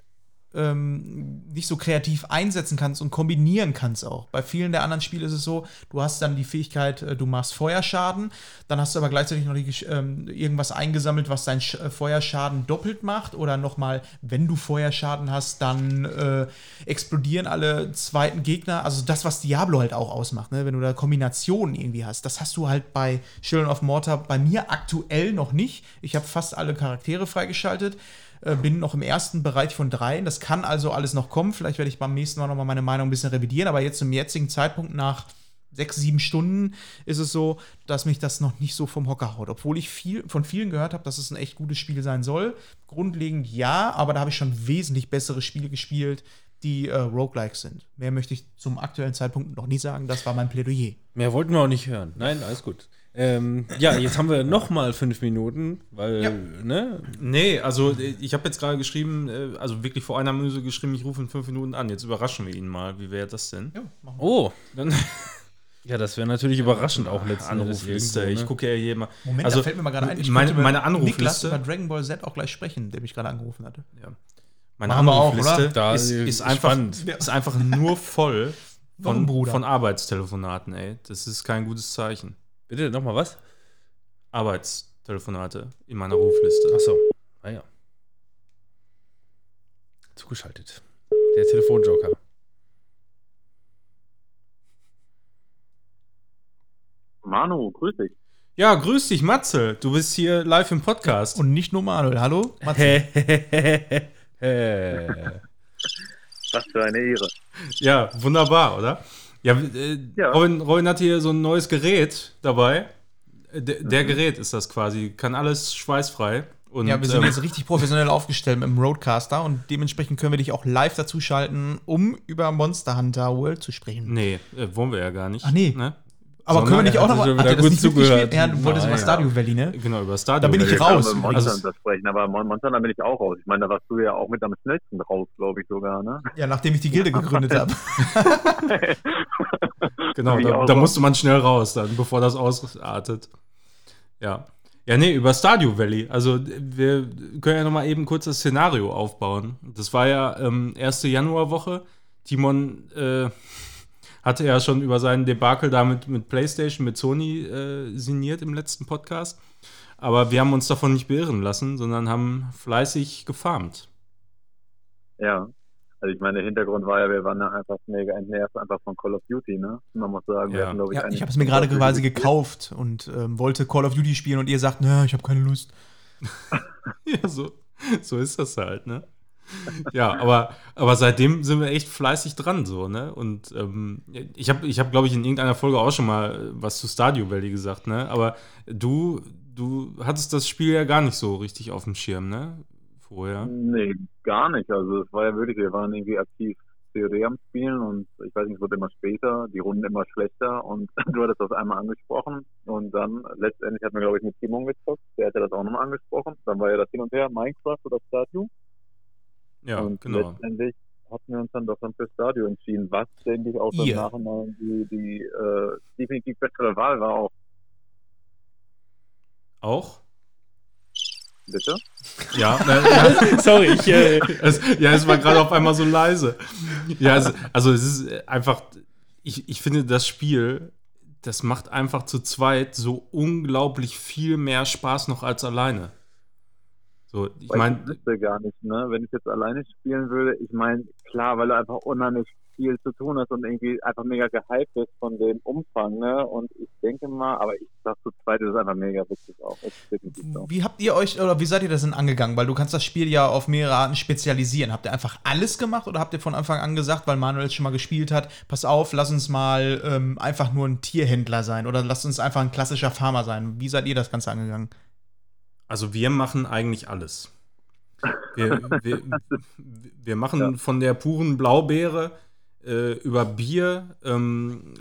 S3: ähm, nicht so kreativ einsetzen kannst und kombinieren kannst auch. Bei vielen der anderen Spiele ist es so, du hast dann die Fähigkeit, äh, du machst Feuerschaden, dann hast du aber gleichzeitig noch die, ähm, irgendwas eingesammelt, was deinen Sch- äh, Feuerschaden doppelt macht oder nochmal, wenn du Feuerschaden hast, dann äh, explodieren alle zweiten Gegner. Also das, was Diablo halt auch ausmacht, ne? wenn du da Kombinationen irgendwie hast. Das hast du halt bei Children of Mortar bei mir aktuell noch nicht. Ich habe fast alle Charaktere freigeschaltet äh, bin noch im ersten Bereich von dreien. Das kann also alles noch kommen. Vielleicht werde ich beim nächsten Mal nochmal meine Meinung ein bisschen revidieren. Aber jetzt zum jetzigen Zeitpunkt nach sechs, sieben Stunden ist es so, dass mich das noch nicht so vom Hocker haut. Obwohl ich viel, von vielen gehört habe, dass es ein echt gutes Spiel sein soll. Grundlegend ja, aber da habe ich schon wesentlich bessere Spiele gespielt, die äh, Roguelikes sind. Mehr möchte ich zum aktuellen Zeitpunkt noch nie sagen. Das war mein Plädoyer.
S1: Mehr wollten wir auch nicht hören. Nein, alles gut. Ähm, ja, jetzt haben wir noch mal fünf Minuten, weil,
S3: Ja.
S1: ne?
S2: Nee, also ich habe jetzt gerade geschrieben, äh, also wirklich vor einer Minute geschrieben, ich rufe in fünf Minuten an. Jetzt überraschen wir ihn mal. Wie wäre das denn?
S3: Ja, machen wir.
S1: Oh, dann. Ja, das wäre natürlich überraschend auch letzten
S2: Anrufliste.
S1: irgendwo,
S2: Ich
S1: ne?
S2: gucke ja hier mal.
S3: Moment,
S2: also,
S3: da fällt mir mal gerade ein, ich
S2: meine, meine
S3: Niklas
S2: Anrufliste.
S3: über Dragon Ball Z auch gleich sprechen, der mich gerade angerufen hatte.
S2: Meine
S3: Machen wir auch,
S2: Anrufliste
S3: oder?
S1: Da
S2: ist,
S1: ist
S2: einfach, ist einfach nur voll von,
S3: Bruder?
S2: von Arbeitstelefonaten, ey. Das ist kein gutes Zeichen.
S1: Bitte, nochmal was?
S2: Arbeitstelefonate in meiner Rufliste.
S1: Achso, naja. Zugeschaltet. Der Telefonjoker.
S5: Manu, grüß dich.
S2: Ja, grüß dich, Matze. Du bist hier live im Podcast.
S3: Und nicht nur Manuel. Hallo? Matze.
S5: Was für eine Ehre.
S2: Ja, wunderbar, oder? Ja, äh,
S5: Ja.
S2: Robin, Robin hat hier so ein neues Gerät dabei. Äh, Der, der Gerät ist das quasi. Kann alles schweißfrei. Und,
S3: Ja, wir sind
S2: ähm,
S3: jetzt richtig professionell aufgestellt mit dem Roadcaster und dementsprechend können wir dich auch live dazu schalten, um über Monster Hunter World zu sprechen.
S2: Nee, äh, wollen wir ja gar nicht.
S3: Ach, nee.
S2: Ne?
S3: Aber können wir nicht auch noch mal. Hat er das nicht wirklich
S1: zugehört.
S3: gespielt? Ja, du wolltest über. Stardew Valley, ne?
S2: Genau, über Stardew
S3: Da bin ich raus.
S5: Aber
S3: übrigens.
S5: Monster sprechen, aber Mon- Monster Hunter bin ich auch raus. Ich meine, da warst du ja auch mit am schnellsten raus, glaube ich sogar, ne?
S3: Ja, nachdem ich die Gilde gegründet habe.
S2: Genau, da, da musste man schnell raus, dann, bevor das ausartet. Ja. Ja, nee, über Stardew Valley. Also, wir können ja nochmal eben kurz das Szenario aufbauen. Das war ja ähm, erste Januarwoche. Timon äh, hatte ja schon über seinen Debakel da mit, PlayStation, mit Sony äh, signiert im letzten Podcast. Aber wir haben uns davon nicht beirren lassen, sondern haben fleißig gefarmt.
S5: Ja. Also ich meine, der Hintergrund war ja, wir waren ja einfach mega entnervt einfach von Call of Duty, ne? Man muss sagen, wir
S2: Ja.
S5: hatten, glaube ich,
S3: Ja,
S5: eigentlich
S3: ich habe es mir gerade quasi gekauft und ähm, wollte Call of Duty spielen und ihr sagt, ne, ich habe keine Lust.
S2: Ja, so, so ist das halt, ne? Ja, aber, aber seitdem sind wir echt fleißig dran, so, ne? Und ähm, ich habe, ich hab, glaube ich, in irgendeiner Folge auch schon mal äh, was zu Stadio Valley gesagt, ne? Aber du, du hattest das Spiel ja gar nicht so richtig auf dem Schirm, ne? Vorher.
S5: Nee, gar nicht. Also es war ja wirklich, wir waren irgendwie aktiv COD am Spielen und ich weiß nicht, es wurde immer später, die Runden immer schlechter und du hattest das einmal angesprochen und dann letztendlich hat man, glaube ich, mit Timon gezockt, der hatte das auch nochmal angesprochen. Dann war ja das hin und her, Minecraft oder Stardew.
S2: Ja,
S5: und
S2: genau.
S5: letztendlich hatten wir uns dann doch dann für Stadio entschieden, was, denke ich, auch im
S3: Ihr.
S5: Nachhinein die, die äh, definitiv bessere Wahl war auch.
S2: Auch?
S5: Bitte?
S2: Ja, ne, ja,
S1: Sorry, ich. Äh,
S2: es, ja, es war gerade auf einmal so leise. Ja, es, also es ist einfach, ich, ich finde das Spiel, das macht einfach zu zweit so unglaublich viel mehr Spaß noch als alleine. So, ich meine,
S5: ich wüsste gar nicht, ne? Wenn ich jetzt alleine spielen würde, ich meine, klar, weil du einfach unheimlich viel zu tun hast und irgendwie einfach mega gehypt bist von dem Umfang, ne? Und ich denke mal, aber ich sag zu zweit ist es einfach mega witzig auch. Das ist.
S3: Wie habt ihr euch, oder wie seid ihr das denn angegangen? Weil du kannst das Spiel ja auf mehrere Arten spezialisieren. Habt ihr einfach alles gemacht oder habt ihr von Anfang an gesagt, weil Manuel es schon mal gespielt hat, pass auf, lass uns mal ähm, einfach nur ein Tierhändler sein oder lass uns einfach ein klassischer Farmer sein? Wie seid ihr das Ganze angegangen?
S2: Also wir machen eigentlich alles. Wir, wir, wir machen
S5: Ja.
S2: von der puren Blaubeere äh, über Bier, ähm,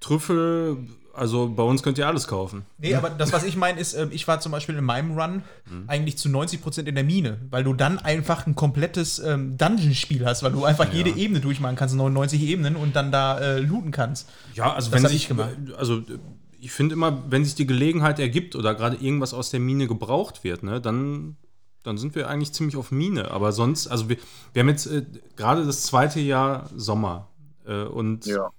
S2: Trüffel, also bei uns könnt ihr alles kaufen.
S3: Nee, aber das, was ich meine, ist, ähm, ich war zum Beispiel in meinem Run eigentlich zu 90% in der Mine, weil du dann einfach ein komplettes ähm, Dungeon-Spiel hast, weil du einfach jede Ebene durchmachen kannst, 99 Ebenen und dann da äh, looten kannst.
S2: Ja, also
S3: Das
S2: wenn sich,
S3: ich gemacht.
S2: also äh, ich finde immer, wenn sich die Gelegenheit ergibt oder gerade irgendwas aus der Mine gebraucht wird, ne, dann, dann sind wir eigentlich ziemlich auf Mine. Aber sonst, also wir, wir haben jetzt äh, gerade das zweite Jahr Sommer. Äh, und,
S4: Ja.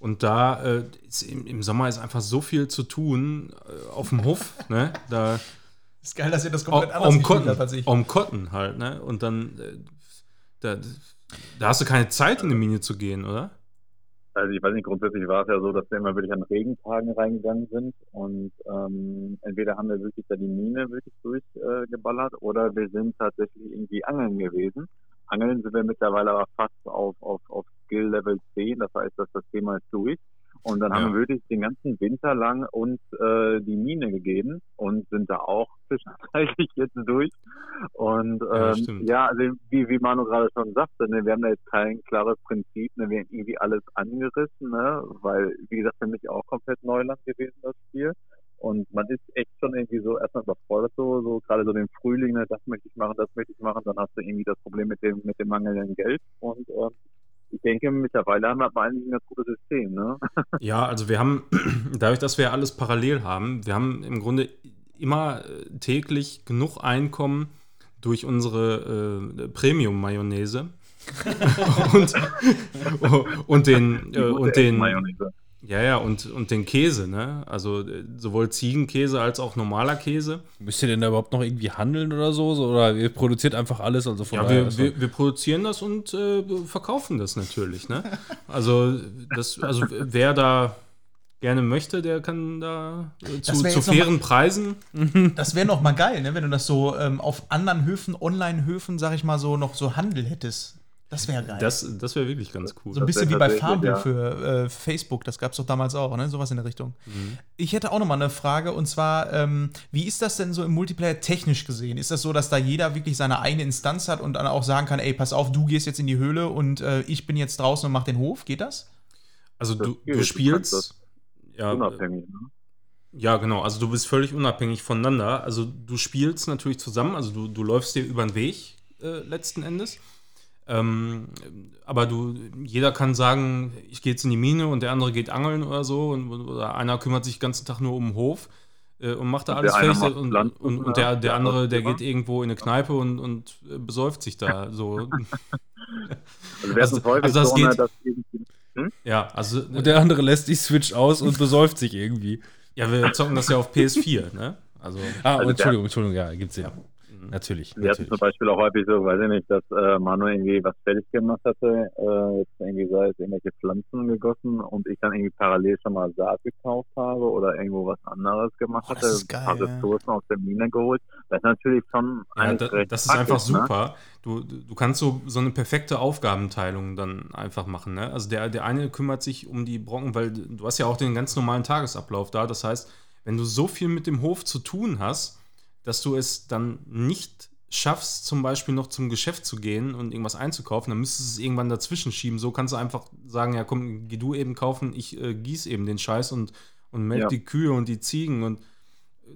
S2: und da äh, ist im, im Sommer ist einfach so viel zu tun äh, auf dem Hof. ne, da,
S3: Ist geil, dass ihr das
S2: um,
S3: komplett anders
S2: um, Kotten,
S3: habt als ich.
S2: um Kotten halt. Ne? Und dann, äh, da, da hast du keine Zeit, in die Mine zu gehen, oder?
S5: Also ich weiß nicht, grundsätzlich war es ja so, dass wir immer wirklich an Regentagen reingegangen sind und ähm, entweder haben wir wirklich da die Mine wirklich durchgeballert äh, oder wir sind tatsächlich irgendwie angeln gewesen. Angeln sind wir mittlerweile aber fast auf, auf, auf Skill Level 10, das heißt, dass das Thema ist durch. Und dann
S2: Ja.
S5: haben wir wirklich den ganzen Winter lang uns äh, die Mine gegeben und sind da auch zwischenzeitlich jetzt durch. Und
S2: Ja,
S5: ähm,
S2: stimmt.
S5: ja, also wie, wie Manu gerade schon sagte, ne, wir haben da jetzt kein klares Prinzip, ne, wir haben irgendwie alles angerissen, ne, weil, wie gesagt, für mich auch komplett Neuland gewesen, das Spiel. Und man ist echt schon irgendwie so erstmal überfordert, so, so gerade so den Frühling, ne, das möchte ich machen, das möchte ich machen, dann hast du irgendwie das Problem mit dem, mit dem mangelnden Geld. Und ähm, ich denke, mittlerweile haben wir aber eigentlich ein ganz gutes System, ne?
S2: Ja, also wir haben, dadurch, dass wir alles parallel haben, wir haben im Grunde immer äh, täglich genug Einkommen durch unsere äh, Premium-Mayonnaise und, und den, äh, und den
S5: Mayonnaise.
S2: Ja, ja, und, und den Käse, ne? Also äh, sowohl Ziegenkäse als auch normaler Käse.
S6: Müsst ihr denn da überhaupt noch irgendwie handeln oder so? so oder ihr produziert einfach alles? Also von
S2: Ja,
S6: daher
S2: wir, wir, wir produzieren das und äh, verkaufen das natürlich, ne? Also, das, also wer da gerne möchte, der kann da äh, zu, zu fairen Preisen.
S3: Das wäre noch mal geil, ne? wenn du das so ähm, auf anderen Höfen, Online-Höfen, sag ich mal so, noch so Handel hättest. Das wäre geil.
S2: Das, das wäre wirklich ganz cool.
S3: so ein bisschen wie bei Farmville
S5: ja.
S3: für äh, Facebook, das gab es doch damals auch, ne? sowas in der Richtung.
S2: Mhm.
S3: Ich hätte auch noch mal eine Frage und zwar, ähm, wie ist das denn so im Multiplayer technisch gesehen? Ist das so, dass da jeder wirklich seine eigene Instanz hat und dann auch sagen kann, ey, pass auf, du gehst jetzt in die Höhle und äh, ich bin jetzt draußen und mach den Hof? Geht das?
S2: Also
S5: Das
S2: du, du spielst. Ja,
S5: Unabhängig, ne?
S2: ja, genau. Also du bist völlig unabhängig voneinander. Also du spielst natürlich zusammen. Also du, du läufst dir über den Weg äh, letzten Endes. Ähm, aber du, jeder kann sagen, ich gehe jetzt in die Mine und der andere geht angeln oder so. Und, oder einer kümmert sich den ganzen Tag nur um den Hof äh, und macht da
S5: Und
S2: alles fertig. Und,
S5: Pflanzen,
S2: und, und der, der
S5: der
S2: andere, der geht irgendwo in eine Kneipe und, und äh, besäuft sich da. So.
S5: Also,
S2: Also- also das geht-
S5: dass irgendwie
S2: ja, also
S6: Und der andere lässt die Switch aus und besäuft sich irgendwie.
S2: ja, wir zocken das ja auf PS4, ne? Also
S6: Ah,
S5: Also
S6: Entschuldigung, Entschuldigung, ja, gibt's ja. Natürlich.
S5: Wir hatten zum Beispiel auch häufig so, weiß ich nicht, dass äh, Manu irgendwie was fertig gemacht hatte, äh, jetzt irgendwie sei es irgendwelche Pflanzen gegossen und ich dann irgendwie parallel schon mal Saat gekauft habe oder irgendwo was anderes gemacht
S3: Oh, das
S5: hatte,
S3: ist geil,
S5: paar
S3: ja.
S5: Ressourcen aus der Mine geholt. Das ist natürlich schon
S2: Ja, da,
S5: recht
S2: das ist
S5: praktisch,
S2: einfach
S5: ne?
S2: super. Du, du kannst so, so eine perfekte Aufgabenteilung dann einfach machen. Ne? Also der, der eine kümmert sich um die Brocken, weil du hast ja auch den ganz normalen Tagesablauf da. Das heißt, wenn du so viel mit dem Hof zu tun hast, dass du es dann nicht schaffst, zum Beispiel noch zum Geschäft zu gehen und irgendwas einzukaufen, dann müsstest du es irgendwann dazwischen schieben. So kannst du einfach sagen, ja komm, geh du eben kaufen, ich äh, gieß eben den Scheiß und, und melk
S5: Ja.
S2: die Kühe und die Ziegen und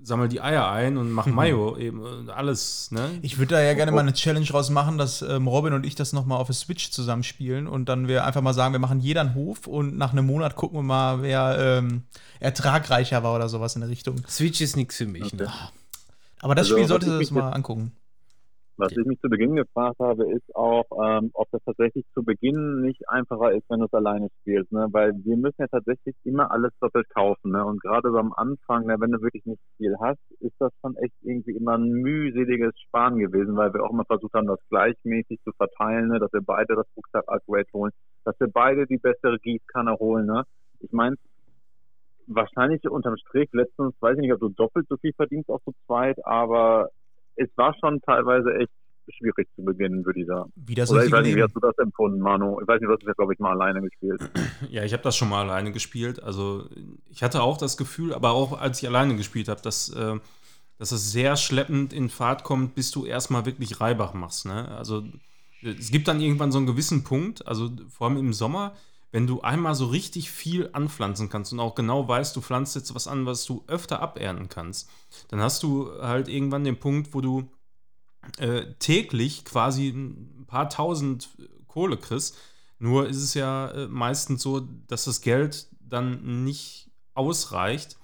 S2: sammel die Eier ein und mach Mayo eben und alles, ne?
S3: Ich würde da ja gerne mal eine Challenge draus machen, dass ähm, Robin und ich das nochmal auf der Switch zusammenspielen und dann wir einfach mal sagen, wir machen jeder einen Hof und nach einem Monat gucken wir mal, wer ähm, ertragreicher war oder sowas in der Richtung.
S6: Switch ist nichts für mich. Ne?
S3: Aber das
S5: Also,
S3: Spiel solltest
S5: ich
S3: du das
S5: mich
S3: mal angucken.
S5: Was ich mich zu Beginn gefragt habe, ist auch, ähm, ob das tatsächlich zu Beginn nicht einfacher ist, wenn du es alleine spielst, ne? Weil wir müssen ja tatsächlich immer alles doppelt kaufen, ne? Und gerade so am Anfang, ne, wenn du wirklich nicht viel hast, ist das schon echt irgendwie immer ein mühseliges Sparen gewesen, weil wir auch immer versucht haben, das gleichmäßig zu verteilen, ne? Dass wir beide das Rucksack-Upgrade holen, dass wir beide die bessere Gießkanne holen, ne? Ich meine, wahrscheinlich unterm Strich, letztens, weiß ich nicht, ob du doppelt so viel verdienst auch zu zweit, aber es war schon teilweise echt schwierig zu beginnen, würde ich sagen.
S3: Wie das
S5: Oder ich weiß nicht, wie hast du das empfunden, Manu? Ich weiß nicht, du hast es ja, glaube ich, mal alleine gespielt.
S2: Ja, ich habe das schon mal alleine gespielt. Also ich hatte auch das Gefühl, aber auch als ich alleine gespielt habe, dass, äh, dass es sehr schleppend in Fahrt kommt, bis du erstmal wirklich Reibach machst. Ne? Also es gibt dann irgendwann so einen gewissen Punkt, also vor allem im Sommer, wenn du einmal so richtig viel anpflanzen kannst und auch genau weißt, du pflanzt jetzt was an, was du öfter abernten kannst, dann hast du halt irgendwann den Punkt, wo du äh, täglich quasi ein paar tausend Kohle kriegst. Nur ist es ja äh, meistens so, dass das Geld dann nicht ausreicht,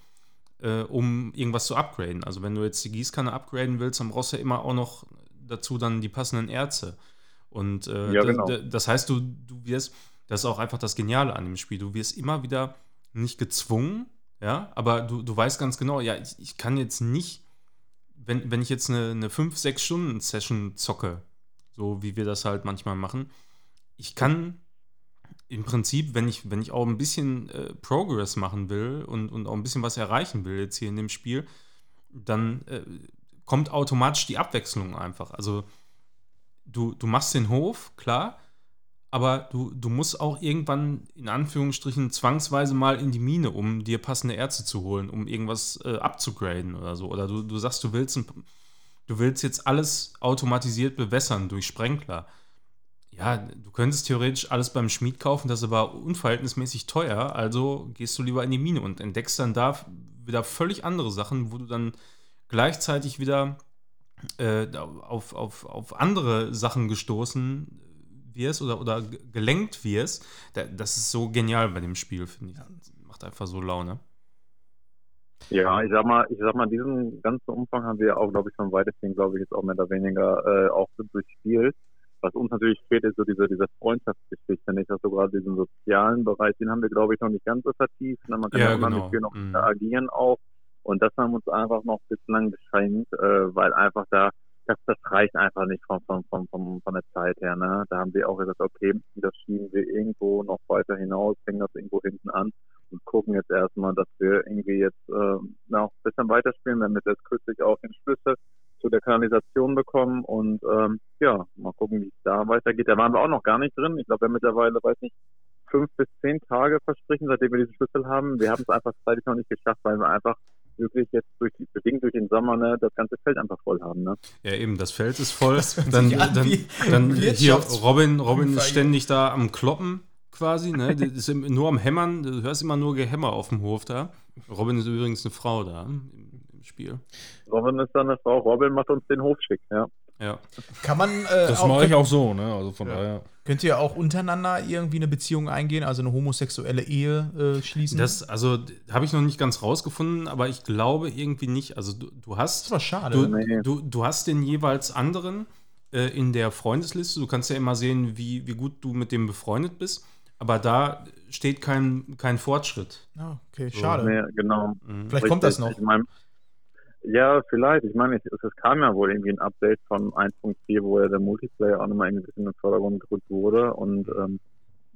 S2: äh, um irgendwas zu upgraden. Also wenn du jetzt die Gießkanne upgraden willst, dann brauchst du ja immer auch noch dazu dann die passenden Erze. Und äh,
S5: Ja, genau.
S2: da- das heißt, du, du wirst, das ist auch einfach das Geniale an dem Spiel, du wirst immer wieder nicht gezwungen, ja, aber du, du weißt ganz genau, ja, ich, ich kann jetzt nicht, wenn, wenn ich jetzt eine, eine 5-6-Stunden-Session zocke, so wie wir das halt manchmal machen, ich kann im Prinzip, wenn ich, wenn ich auch ein bisschen äh, Progress machen will und, und auch ein bisschen was erreichen will jetzt hier in dem Spiel, dann äh, kommt automatisch die Abwechslung einfach. Also du, du machst den Hof, klar, aber du, du musst auch irgendwann in Anführungsstrichen zwangsweise mal in die Mine, um dir passende Erze zu holen, um irgendwas äh, abzugraden oder so. Oder du, du sagst, du willst, ein, du willst jetzt alles automatisiert bewässern durch Sprenkler. Ja, du könntest theoretisch alles beim Schmied kaufen, das ist aber unverhältnismäßig teuer, also gehst du lieber in die Mine und entdeckst dann da wieder völlig andere Sachen, wo du dann gleichzeitig wieder äh, auf, auf, auf andere Sachen gestoßen wirst oder, oder ge- gelenkt wirst. Da, das ist so genial bei dem Spiel, finde ich. Das macht einfach so Laune.
S5: Ja, ich sag mal, ich sag mal, diesen ganzen Umfang haben wir auch, glaube ich, schon weitestgehend, glaube ich, jetzt auch mehr oder weniger äh, auch durchspielt. Was uns natürlich fehlt, ist so diese, diese Freundschaftsgeschichte, nicht? Also gerade diesen sozialen Bereich, den haben wir, glaube ich, noch nicht ganz so vertieft. Ne? Man kann
S2: Ja,
S5: ja,
S2: genau.
S5: viel noch
S2: Mhm.
S5: interagieren auch. Und das haben uns einfach noch bislang geschenkt, äh, weil einfach da, das, das reicht einfach nicht von, von, von, von, von der Zeit her. Ne? Da haben wir auch gesagt, okay, das schieben wir irgendwo noch weiter hinaus, hängen das irgendwo hinten an und gucken jetzt erstmal, dass wir irgendwie jetzt äh, noch ein bisschen weiterspielen. Wir haben jetzt kürzlich auch den Schlüssel zu der Kanalisation bekommen und ähm, ja, mal gucken, wie es da weitergeht. Da waren wir auch noch gar nicht drin. Ich glaube, wir haben mittlerweile, weiß nicht, fünf bis zehn Tage verstrichen, seitdem wir diesen Schlüssel haben. Wir haben es einfach zeitlich noch nicht geschafft, weil wir einfach wirklich jetzt durch die, bedingt durch den Sommer ne, das ganze Feld einfach voll haben. Ne?
S2: Ja, eben, das Feld ist voll. Dann, dann, dann hier Robin, Robin ist ständig da am Kloppen quasi, ne? Ist nur am Hämmern, du hörst immer nur Gehämmer auf dem Hof da. Robin ist übrigens eine Frau da im, im Spiel.
S5: Robin ist dann eine Frau. Robin macht uns den Hof schick. Ja.
S2: Ja.
S3: Kann man. Äh,
S6: Das mache ich auch so, ne? Also von
S3: Ja.
S6: daher.
S3: Könnt ihr auch untereinander irgendwie eine Beziehung eingehen, also eine homosexuelle Ehe äh, schließen?
S2: Das, also, habe ich noch nicht ganz rausgefunden, aber ich glaube irgendwie nicht. Also, du, du hast.
S3: das war schade.
S2: Du,
S5: Nee.
S2: du, du hast den jeweils anderen äh, in der Freundesliste. Du kannst ja immer sehen, wie, wie gut du mit dem befreundet bist. Aber da steht kein, kein Fortschritt.
S3: Ah, okay,
S2: So,
S3: schade.
S5: Nee, genau.
S2: Mhm.
S3: Vielleicht kommt das noch.
S5: Ich mein, ja, vielleicht. Ich meine, es, kam ja wohl irgendwie ein Update von 1.4, wo ja der Multiplayer auch nochmal ein bisschen in den Vordergrund gerückt wurde. Und ähm,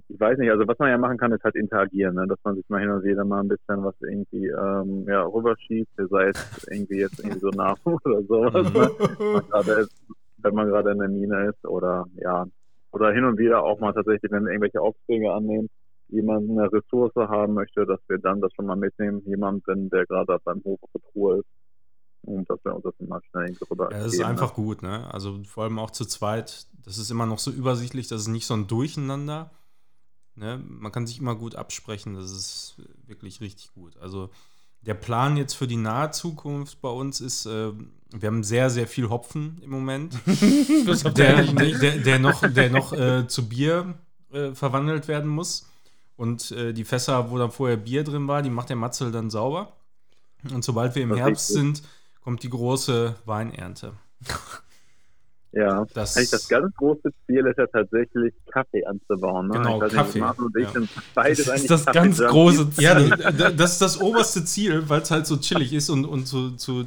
S5: ich weiß nicht, also was man ja machen kann, ist halt interagieren, ne? dass man sich mal hin und wieder mal ein bisschen was irgendwie ähm, ja, rüberschiebt, sei es irgendwie jetzt irgendwie so nach oder sowas, ne? wenn man gerade ist, wenn man gerade in der Mine ist oder ja, oder hin und wieder auch mal tatsächlich, wenn wir irgendwelche Aufträge annehmen, jemand eine Ressource haben möchte, dass wir dann das schon mal mitnehmen, jemanden, der gerade beim Hof Truhe ist. Und dass wir uns das mal schnell irgendwie rüber
S2: Ja, das ist einfach gut, ne? Also vor allem auch zu zweit. Das ist immer noch so übersichtlich, das ist nicht so ein Durcheinander. Ne? Man kann sich immer gut absprechen, das ist wirklich richtig gut. Also der Plan jetzt für die nahe Zukunft bei uns ist, äh, wir haben sehr, sehr viel Hopfen im Moment, der, der, der noch, der noch äh, zu Bier äh, verwandelt werden muss. Und äh, die Fässer, wo dann vorher Bier drin war, die macht der Matzel dann sauber. Und sobald wir im
S5: Das
S2: Herbst sind, kommt die große Weinernte.
S5: Ja.
S2: Das,
S5: Eigentlich das ganz große Ziel ist ja tatsächlich Kaffee anzubauen. Ne?
S2: Genau,
S5: ich weiß
S2: Kaffee,
S5: und ich
S2: ja.
S5: sind beides
S6: Das ist das
S5: Kaffee-
S6: ganz große Ziel.
S2: Ja, das, ist das oberste Ziel, weil es halt so chillig ist und, und zu, zu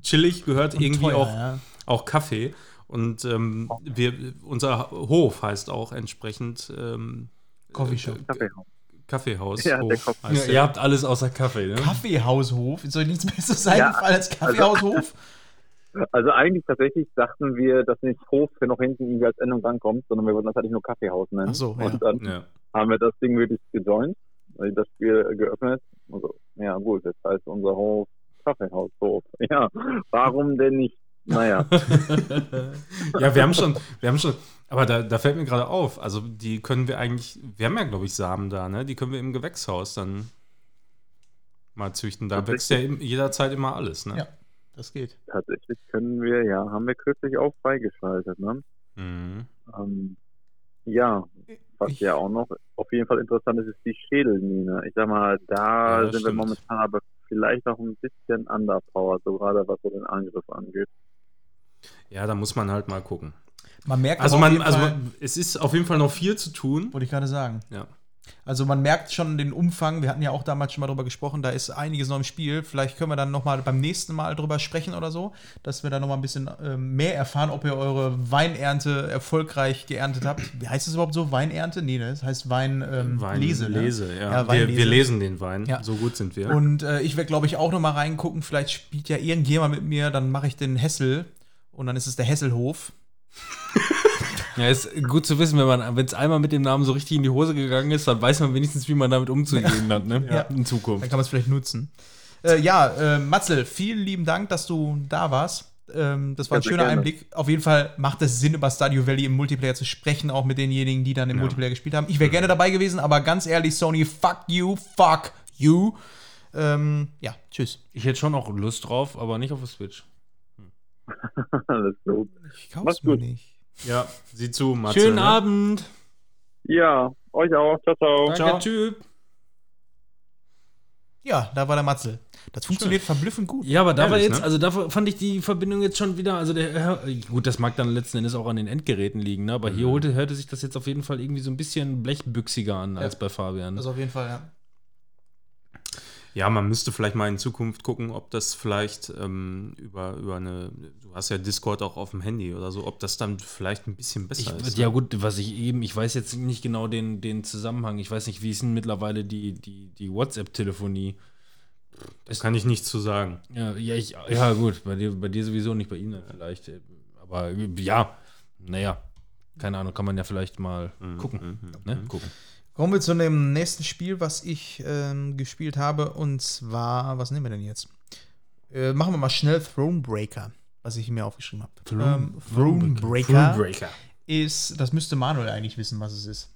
S2: chillig gehört irgendwie
S3: Teuer,
S2: auch,
S3: ja.
S2: auch Kaffee. Und ähm, wir, unser Hof heißt auch entsprechend ähm,
S3: Coffee Shop.
S2: äh,
S5: Kaffeehaus.
S2: Kaffeehaus.
S5: Ja,
S2: heißt
S6: Ja, ihr habt alles außer Kaffee, ne?
S3: Kaffeehaushof? Euch nichts Besseres
S5: Ja,
S3: eingefallen als Kaffeehaushof?
S5: Also eigentlich tatsächlich dachten wir, dass nicht Hof für noch hinten irgendwie als Endung rankommt, sondern wir wollten das eigentlich nur Kaffeehaus nennen.
S3: Ach so, ja.
S5: Und dann
S2: Ja.
S5: haben wir das Ding wirklich gejoint, also das Spiel geöffnet. Also, ja gut, das heißt unser Hof Kaffeehaushof. Ja, warum denn nicht? Naja,
S2: ja, wir haben schon, wir haben schon, aber da, da fällt mir gerade auf, also die können wir eigentlich, wir haben ja, glaube ich, Samen da, ne? Die können wir im Gewächshaus dann mal züchten. Da wächst ja jederzeit immer alles, ne?
S3: Ja. Das geht.
S5: tatsächlich können wir, ja, haben wir kürzlich auch freigeschaltet. Ne?
S2: Mhm.
S5: Ähm, ja, was
S3: Ich-
S5: ja auch noch auf jeden Fall interessant ist, ist die Schädelmine. Ich sag mal, da
S2: Ja,
S5: sind wir
S2: stimmt.
S5: momentan aber vielleicht auch ein bisschen underpowered, so gerade was so den Angriff angeht.
S2: Ja, da muss man halt mal gucken.
S3: Man merkt
S2: Also man, also
S3: Fall-
S2: man, es ist auf jeden Fall noch viel zu tun.
S3: Wollte ich gerade sagen.
S2: Ja.
S3: Also man merkt schon den Umfang. Wir hatten ja auch damals schon mal drüber gesprochen. Da ist einiges noch im Spiel. Vielleicht können wir dann noch mal beim nächsten Mal drüber sprechen oder so, dass wir da noch mal ein bisschen ähm, mehr erfahren, ob ihr eure Weinernte erfolgreich geerntet habt. Wie heißt es überhaupt so? Weinernte? Nee, ne? das heißt Wein, ähm,
S2: Wein,
S3: Lese. Ne?
S2: Ja.
S3: Ja,
S2: wir,
S3: Weinlese.
S2: wir lesen den Wein.
S3: Ja.
S2: So gut sind wir.
S3: Und äh, ich werde, glaube ich, auch noch mal reingucken. Vielleicht spielt ja irgendjemand mit mir. Dann mache ich den Hessel und dann ist es der Hesselhof.
S6: Ja, ist gut zu wissen, wenn man, wenn es einmal mit dem Namen so richtig in die Hose gegangen ist, dann weiß man wenigstens, wie man damit umzugehen hat, ne?
S3: Ja.
S6: In
S3: Dann
S6: Zukunft.
S3: kann man es vielleicht nutzen. Äh, ja, äh, Matzel, vielen lieben Dank, dass du da warst. Ähm, das war ein schöner
S5: gerne.
S3: Einblick. Auf jeden Fall macht es Sinn, über Stardew Valley im Multiplayer zu sprechen, auch mit denjenigen, die dann im
S2: Ja.
S3: Multiplayer gespielt haben. Ich wäre gerne dabei gewesen, aber ganz ehrlich, Sony, fuck you, fuck you. Ähm, ja, tschüss.
S6: Ich hätte schon auch Lust drauf, aber nicht auf der Switch.
S5: Alles gut.
S3: Ich
S5: Mach's
S3: kauf's mir
S5: gut.
S3: nicht.
S2: ja, sieh zu, Matze.
S6: Schönen
S2: ne?
S6: Abend.
S5: Ja, euch auch. Ciao, ciao.
S6: Danke,
S2: Ciao.
S6: tschüss.
S3: Ja, da war der Matzel. Das funktioniert verblüffend gut.
S6: Ja, aber da war jetzt,
S2: ne?
S6: also da fand ich die Verbindung jetzt schon wieder, also der, gut, das mag dann letzten Endes auch an den Endgeräten liegen, ne? aber hier
S2: Mhm.
S6: holte, hörte sich das jetzt auf jeden Fall irgendwie so ein bisschen blechbüchsiger an als bei Fabian.
S3: Das auf jeden Fall, ja.
S2: Ja, man müsste vielleicht mal in Zukunft gucken, ob das vielleicht ähm, über, über eine, du hast ja Discord auch auf dem Handy oder so, ob das dann vielleicht ein bisschen besser
S6: Ich,
S2: ist.
S6: ja
S2: ne?
S6: gut, was ich eben, ich weiß jetzt nicht genau den, den Zusammenhang. Ich weiß nicht, wie ist denn mittlerweile die, die, die WhatsApp-Telefonie?
S2: Das kann ich nicht zu sagen.
S6: Ja, ja, ich, ja gut, bei dir, bei dir sowieso nicht, bei dann vielleicht. Aber ja, naja, keine Ahnung, kann man ja vielleicht mal gucken.
S2: Mhm,
S6: Ne?
S2: mhm.
S6: gucken.
S3: Kommen wir zu dem nächsten Spiel, was ich ähm, gespielt habe. Und zwar, was nehmen wir denn jetzt? Äh, machen wir mal schnell Thronebreaker, was ich mir aufgeschrieben habe.
S6: Throne-
S3: ähm, Thronebreaker
S6: Thronebreaker.
S3: ist, das müsste Manuel eigentlich wissen, was es ist.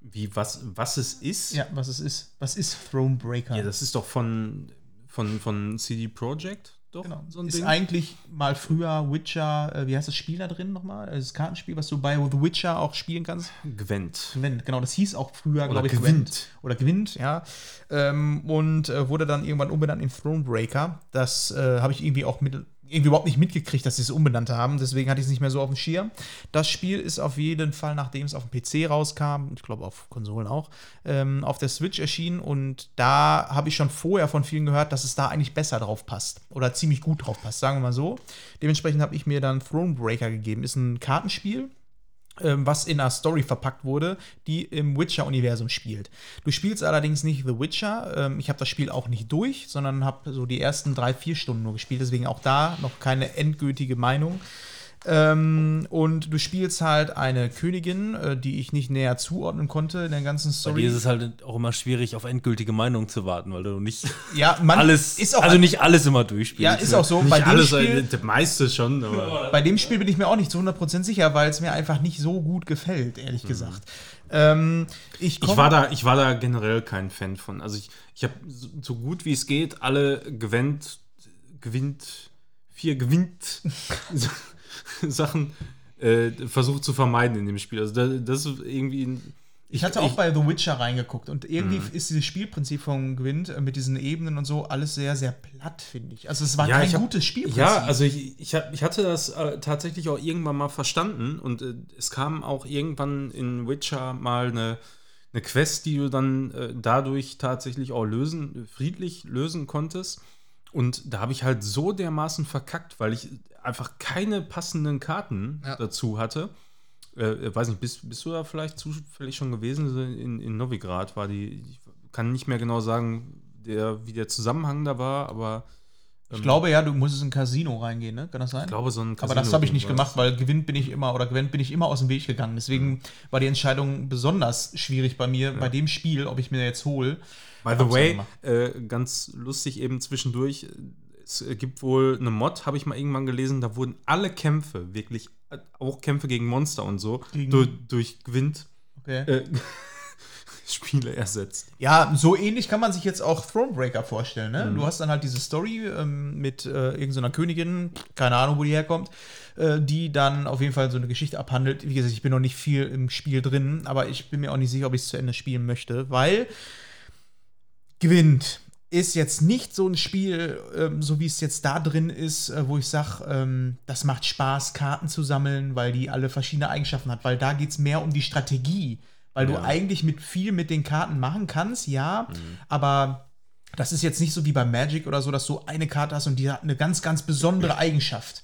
S2: Wie, was, was es ist?
S3: Ja, was es ist. Was ist Thronebreaker?
S2: Ja, das ist doch von, von, von CD Projekt, doch?
S3: genau.
S2: So ein
S3: ist
S2: Ding.
S3: eigentlich mal früher Witcher, äh, wie heißt das Spiel da drin nochmal? Das Kartenspiel, was du bei The Witcher auch spielen kannst.
S2: Gwent.
S3: Gwent, genau, das hieß auch früher,
S2: Oder
S3: glaube ich,
S2: Gwent.
S3: Gwent. Oder Gwent, ja. Ähm, und äh, wurde dann irgendwann umbenannt in Thronebreaker. Das äh, habe ich irgendwie auch mit, irgendwie überhaupt nicht mitgekriegt, dass sie es umbenannt haben. Deswegen hatte ich es nicht mehr so auf dem Schirm. Das Spiel ist auf jeden Fall, nachdem es auf dem PC rauskam, ich glaube auf Konsolen auch, ähm, auf der Switch erschienen. Und da habe ich schon vorher von vielen gehört, dass es da eigentlich besser drauf passt. Oder ziemlich gut drauf passt, sagen wir mal so. Dementsprechend habe ich mir dann Thronebreaker gegeben. Ist ein Kartenspiel was in einer Story verpackt wurde, die im Witcher-Universum spielt. Du spielst allerdings nicht The Witcher. Ähm, ich habe das Spiel auch nicht durch, sondern habe so die ersten drei, vier Stunden nur gespielt. Deswegen auch da noch keine endgültige Meinung. Ähm, und du spielst halt eine Königin, äh, die ich nicht näher zuordnen konnte in der ganzen
S6: Bei
S3: Story.
S6: dir ist es halt auch immer schwierig, auf endgültige Meinung zu warten, weil du nicht
S3: ja, man
S6: alles,
S3: ist auch
S6: also nicht alles immer durchspielst.
S3: ja, ist
S6: ne?
S3: auch so.
S2: Nicht
S3: Bei dem,
S2: alles,
S3: Spiel,
S2: das meiste schon, aber.
S3: bei dem Spiel bin ich mir auch nicht zu 100% sicher, weil es mir einfach nicht so gut gefällt, ehrlich gesagt. Ähm, ich,
S2: Ich war, da, ich war da generell kein Fan von. Also ich, ich habe so, so gut wie es geht alle gewinnt, gewinnt, vier gewinnt Sachen äh, versucht zu vermeiden in dem Spiel. Also da, das ist irgendwie ein,
S3: Ich hatte auch bei The Witcher reingeguckt und irgendwie ist dieses Spielprinzip von Gwent äh, mit diesen Ebenen und so alles sehr, sehr platt, finde ich. Also es war kein
S2: ich hab-
S3: gutes Spielprinzip.
S2: Ja, also ich, ich, hab, ich hatte das äh, tatsächlich auch irgendwann mal verstanden und äh, es kam auch irgendwann in Witcher mal eine, eine Quest, die du dann äh, dadurch tatsächlich auch lösen, friedlich lösen konntest. Und da habe ich halt so dermaßen verkackt, weil ich einfach keine passenden Karten
S3: Ja.
S2: dazu hatte. Äh, weiß nicht, bist, bist du da vielleicht zufällig schon gewesen? In, in Novigrad war die, ich kann nicht mehr genau sagen, der, wie der Zusammenhang da war, aber
S3: ich glaube ja, du musstest in ein Casino reingehen, ne? Kann das sein?
S2: ich glaube, so ein
S3: Aber das habe ich nicht gemacht, weil Gewinn bin ich immer oder Gewinn bin ich immer aus dem Weg gegangen. Deswegen war die Entscheidung besonders schwierig bei mir, bei dem Spiel, ob ich mir jetzt hole.
S2: By the way, äh, ganz lustig eben zwischendurch, es gibt wohl eine Mod, habe ich mal irgendwann gelesen, da wurden alle Kämpfe, wirklich äh, auch Kämpfe gegen Monster und so,
S3: Gegen-
S2: durch, durch Gewinnt
S3: Okay.
S2: äh, Spiele ersetzt.
S3: Ja, so ähnlich kann man sich jetzt auch Thronebreaker vorstellen.
S2: Mhm.
S3: Ne? Du hast dann halt diese Story ähm, mit äh, irgendeiner Königin, keine Ahnung, wo die herkommt, äh, die dann auf jeden Fall so eine Geschichte abhandelt. Wie gesagt, ich bin noch nicht viel im Spiel drin, aber ich bin mir auch nicht sicher, ob ich es zu Ende spielen möchte, weil gewinnt ist jetzt nicht so ein Spiel, ähm, so wie es jetzt da drin ist, äh, wo ich sage, ähm, das macht Spaß, Karten zu sammeln, weil die alle verschiedene Eigenschaften hat, weil da geht es mehr um die Strategie, weil du
S2: Ja.
S3: eigentlich mit viel mit den Karten machen kannst, ja,
S2: Mhm.
S3: aber das ist jetzt nicht so wie bei Magic oder so, dass du eine Karte hast und die hat eine ganz, ganz besondere Eigenschaft.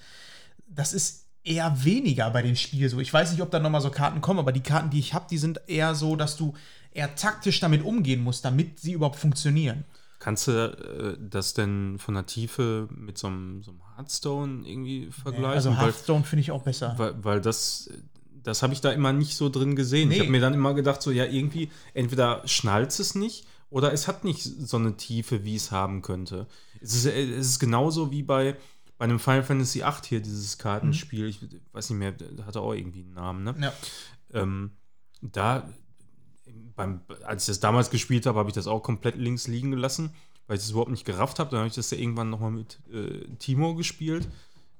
S3: Das ist eher weniger bei dem Spiel so. Ich weiß nicht, ob da nochmal so Karten kommen, aber die Karten, die ich habe, die sind eher so, dass du eher taktisch damit umgehen musst, damit sie überhaupt funktionieren.
S2: Kannst du äh, das denn von der Tiefe mit so einem, so einem Hearthstone irgendwie vergleichen?
S3: Also
S2: weil,
S3: Hearthstone finde ich auch besser.
S2: weil, weil das, das habe ich da immer nicht so drin gesehen. Ich
S3: Nee.
S2: habe mir dann immer gedacht, so ja, irgendwie, entweder schnallt es nicht oder es hat nicht so eine Tiefe, wie es haben könnte. Es ist, äh, es ist genauso wie bei, bei einem Final Fantasy VIII hier, dieses Kartenspiel. Ich weiß nicht mehr, hatte auch irgendwie einen Namen, ne?
S3: Ja.
S2: Ähm, da, beim, als ich das damals gespielt habe, habe ich das auch komplett links liegen gelassen, weil ich das überhaupt nicht gerafft habe. Dann habe ich das ja irgendwann nochmal mit äh, Timo gespielt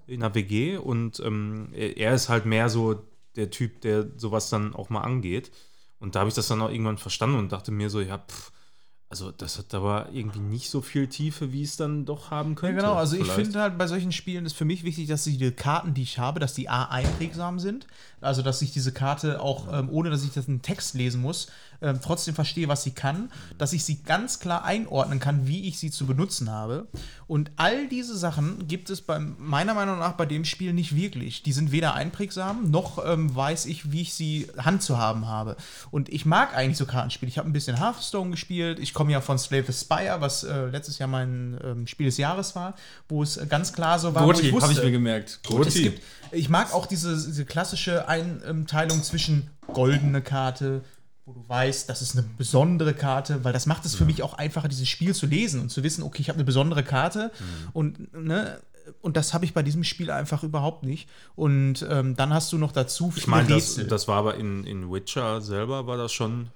S2: in der WG und ähm, er ist halt mehr so der Typ, der sowas dann auch mal angeht. Und da habe ich das dann auch irgendwann verstanden und dachte mir so, ja, pff, also das hat aber irgendwie nicht so viel Tiefe, wie es dann doch haben
S3: Ja,
S2: könnte.
S3: genau. Also ich
S2: vielleicht.
S3: finde halt bei solchen Spielen ist für mich wichtig, dass die Karten, die ich habe, dass die A einprägsam sind. Also dass ich diese Karte auch, ähm, ohne dass ich das in Text lesen muss, ähm, trotzdem verstehe, was sie kann. Dass ich sie ganz klar einordnen kann, wie ich sie zu benutzen habe. Und all diese Sachen gibt es bei, meiner Meinung nach bei dem Spiel nicht wirklich. Die sind weder einprägsam, noch ähm, weiß ich, wie ich sie handzuhaben habe. Und ich mag eigentlich so Kartenspiele. Ich habe ein bisschen Hearthstone gespielt. Ich komme ja von Slave Aspire, was äh, letztes Jahr mein ähm, Spiel des Jahres war, wo es äh, ganz klar so war, wo
S6: Goti,
S3: ich
S6: habe ich
S3: wusste,
S6: mir gemerkt.
S3: es gibt, ich mag auch diese, diese klassische Einteilung zwischen goldene Karte, wo du weißt, das ist eine besondere Karte, weil das macht es für mich auch einfacher, dieses Spiel zu lesen und zu wissen, okay, ich habe eine besondere Karte und ne, und das habe ich bei diesem Spiel einfach überhaupt nicht. Und ähm, dann hast du noch dazu
S2: Ich meine, das, das war aber in, in Witcher selber, war das schon,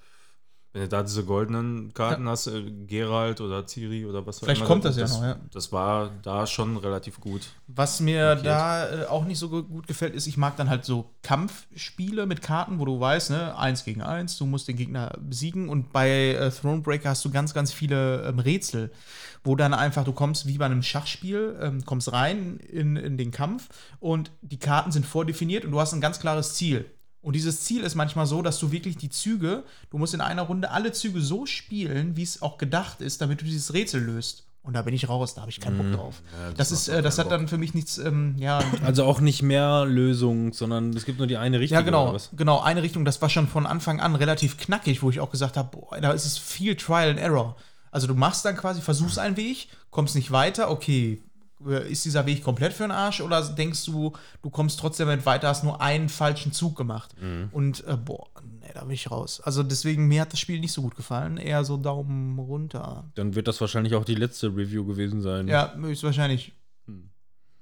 S2: wenn du da diese goldenen Karten hast, äh, Geralt oder Ciri oder was auch
S3: Vielleicht
S2: immer,
S3: kommt das ja noch, ja.
S2: Das war da schon relativ gut.
S3: Was mir da äh, auch nicht so gu- gut gefällt, ist, ich mag dann halt so Kampfspiele mit Karten, wo du weißt, ne, eins gegen eins, du musst den Gegner besiegen und bei äh, Thronebreaker hast du ganz, ganz viele ähm, Rätsel, wo dann einfach, du kommst wie bei einem Schachspiel, ähm, kommst rein in, in den Kampf und die Karten sind vordefiniert und du hast ein ganz klares Ziel. Und dieses Ziel ist manchmal so, dass du wirklich die Züge, du musst in einer Runde alle Züge so spielen, wie es auch gedacht ist, damit du dieses Rätsel löst. Und da bin ich raus, da habe ich keinen Bock drauf. das ist, äh, das hat dann für mich nichts, ähm, ja,
S6: Also auch nicht mehr Lösungen, sondern es gibt nur die eine Richtung.
S3: ja, genau, genau, eine Richtung, das war schon von Anfang an relativ knackig, wo ich auch gesagt habe, boah, da ist es viel Trial and Error. Also du machst dann quasi, versuchst einen Weg, kommst nicht weiter, okay, ist dieser Weg komplett für den Arsch oder denkst du, du kommst trotzdem nicht weiter, hast nur einen falschen Zug gemacht. Und äh, boah, nee, da bin ich raus. Also deswegen, mir hat das Spiel nicht so gut gefallen, eher so Daumen runter.
S6: Dann wird das wahrscheinlich auch die letzte Review gewesen sein.
S3: Ja, höchstwahrscheinlich.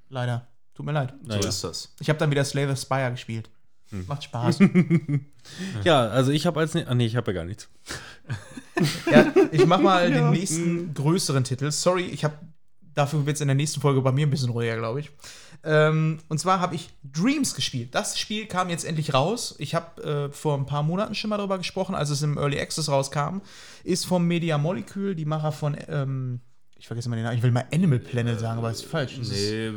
S3: Leider. Tut mir leid.
S6: Naja.
S2: So ist das.
S3: Ich habe dann wieder Slave Aspire gespielt. Macht Spaß.
S6: Ja, also ich habe als. Ne ah, nee, ich habe ja gar nichts.
S3: Ja, ich mach mal den nächsten größeren Titel. Sorry, ich habe dafür wird es in der nächsten Folge bei mir ein bisschen ruhiger, glaube ich. Ähm, und zwar habe ich Dreams gespielt. Das Spiel kam jetzt endlich raus. Ich habe äh, vor ein paar Monaten schon mal darüber gesprochen, als es im Early Access rauskam. Ist vom Media Molecule, die Macher von, ähm, ich vergesse mal den Namen, ich will mal Animal Planet sagen, aber ist falsch. Das ist-
S2: Nee,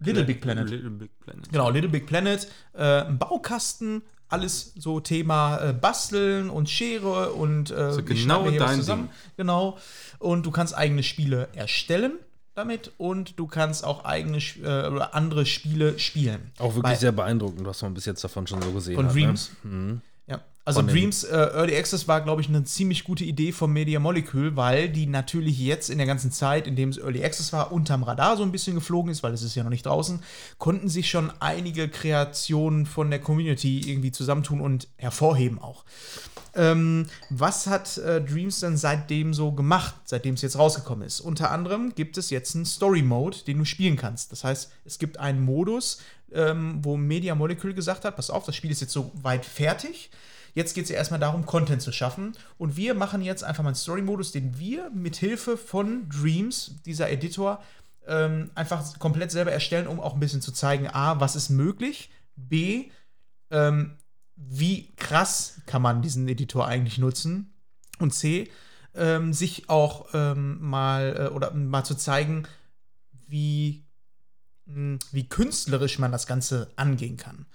S3: Little Big Planet.
S2: Little Big Planet.
S3: Genau, Little Big Planet, äh, ein Baukasten, alles so Thema äh, Basteln und Schere und äh,
S2: So
S3: wie
S2: genau dein
S3: zusammen. Genau. Und du kannst eigene Spiele erstellen damit und du kannst auch eigene äh, oder andere Spiele spielen.
S6: Auch wirklich
S3: Bei-
S6: sehr beeindruckend, was man bis jetzt davon schon so gesehen
S3: Von
S6: hat.
S3: Dreams.
S6: Ne?
S3: Ja. Also Dreams äh, Early Access war, glaube ich, eine ziemlich gute Idee vom Media Molecule, weil die natürlich jetzt in der ganzen Zeit, in dem es Early Access war, unterm Radar so ein bisschen geflogen ist, weil es ist ja noch nicht draußen, konnten sich schon einige Kreationen von der Community irgendwie zusammentun und hervorheben auch. Ähm, was hat äh, Dreams dann seitdem so gemacht, seitdem es jetzt rausgekommen ist? Unter anderem gibt es jetzt einen Story-Mode, den du spielen kannst. Das heißt, es gibt einen Modus, ähm, wo Media Molecule gesagt hat, pass auf, das Spiel ist jetzt so weit fertig. Jetzt geht es ja erstmal darum, Content zu schaffen. Und wir machen jetzt einfach mal einen Story-Modus, den wir mit Hilfe von Dreams, dieser Editor, ähm, einfach komplett selber erstellen, um auch ein bisschen zu zeigen, A, was ist möglich, B, ähm, wie krass kann man diesen Editor eigentlich nutzen und C, ähm, sich auch ähm, mal äh, oder mal zu zeigen, wie, mh, wie künstlerisch man das Ganze angehen kann.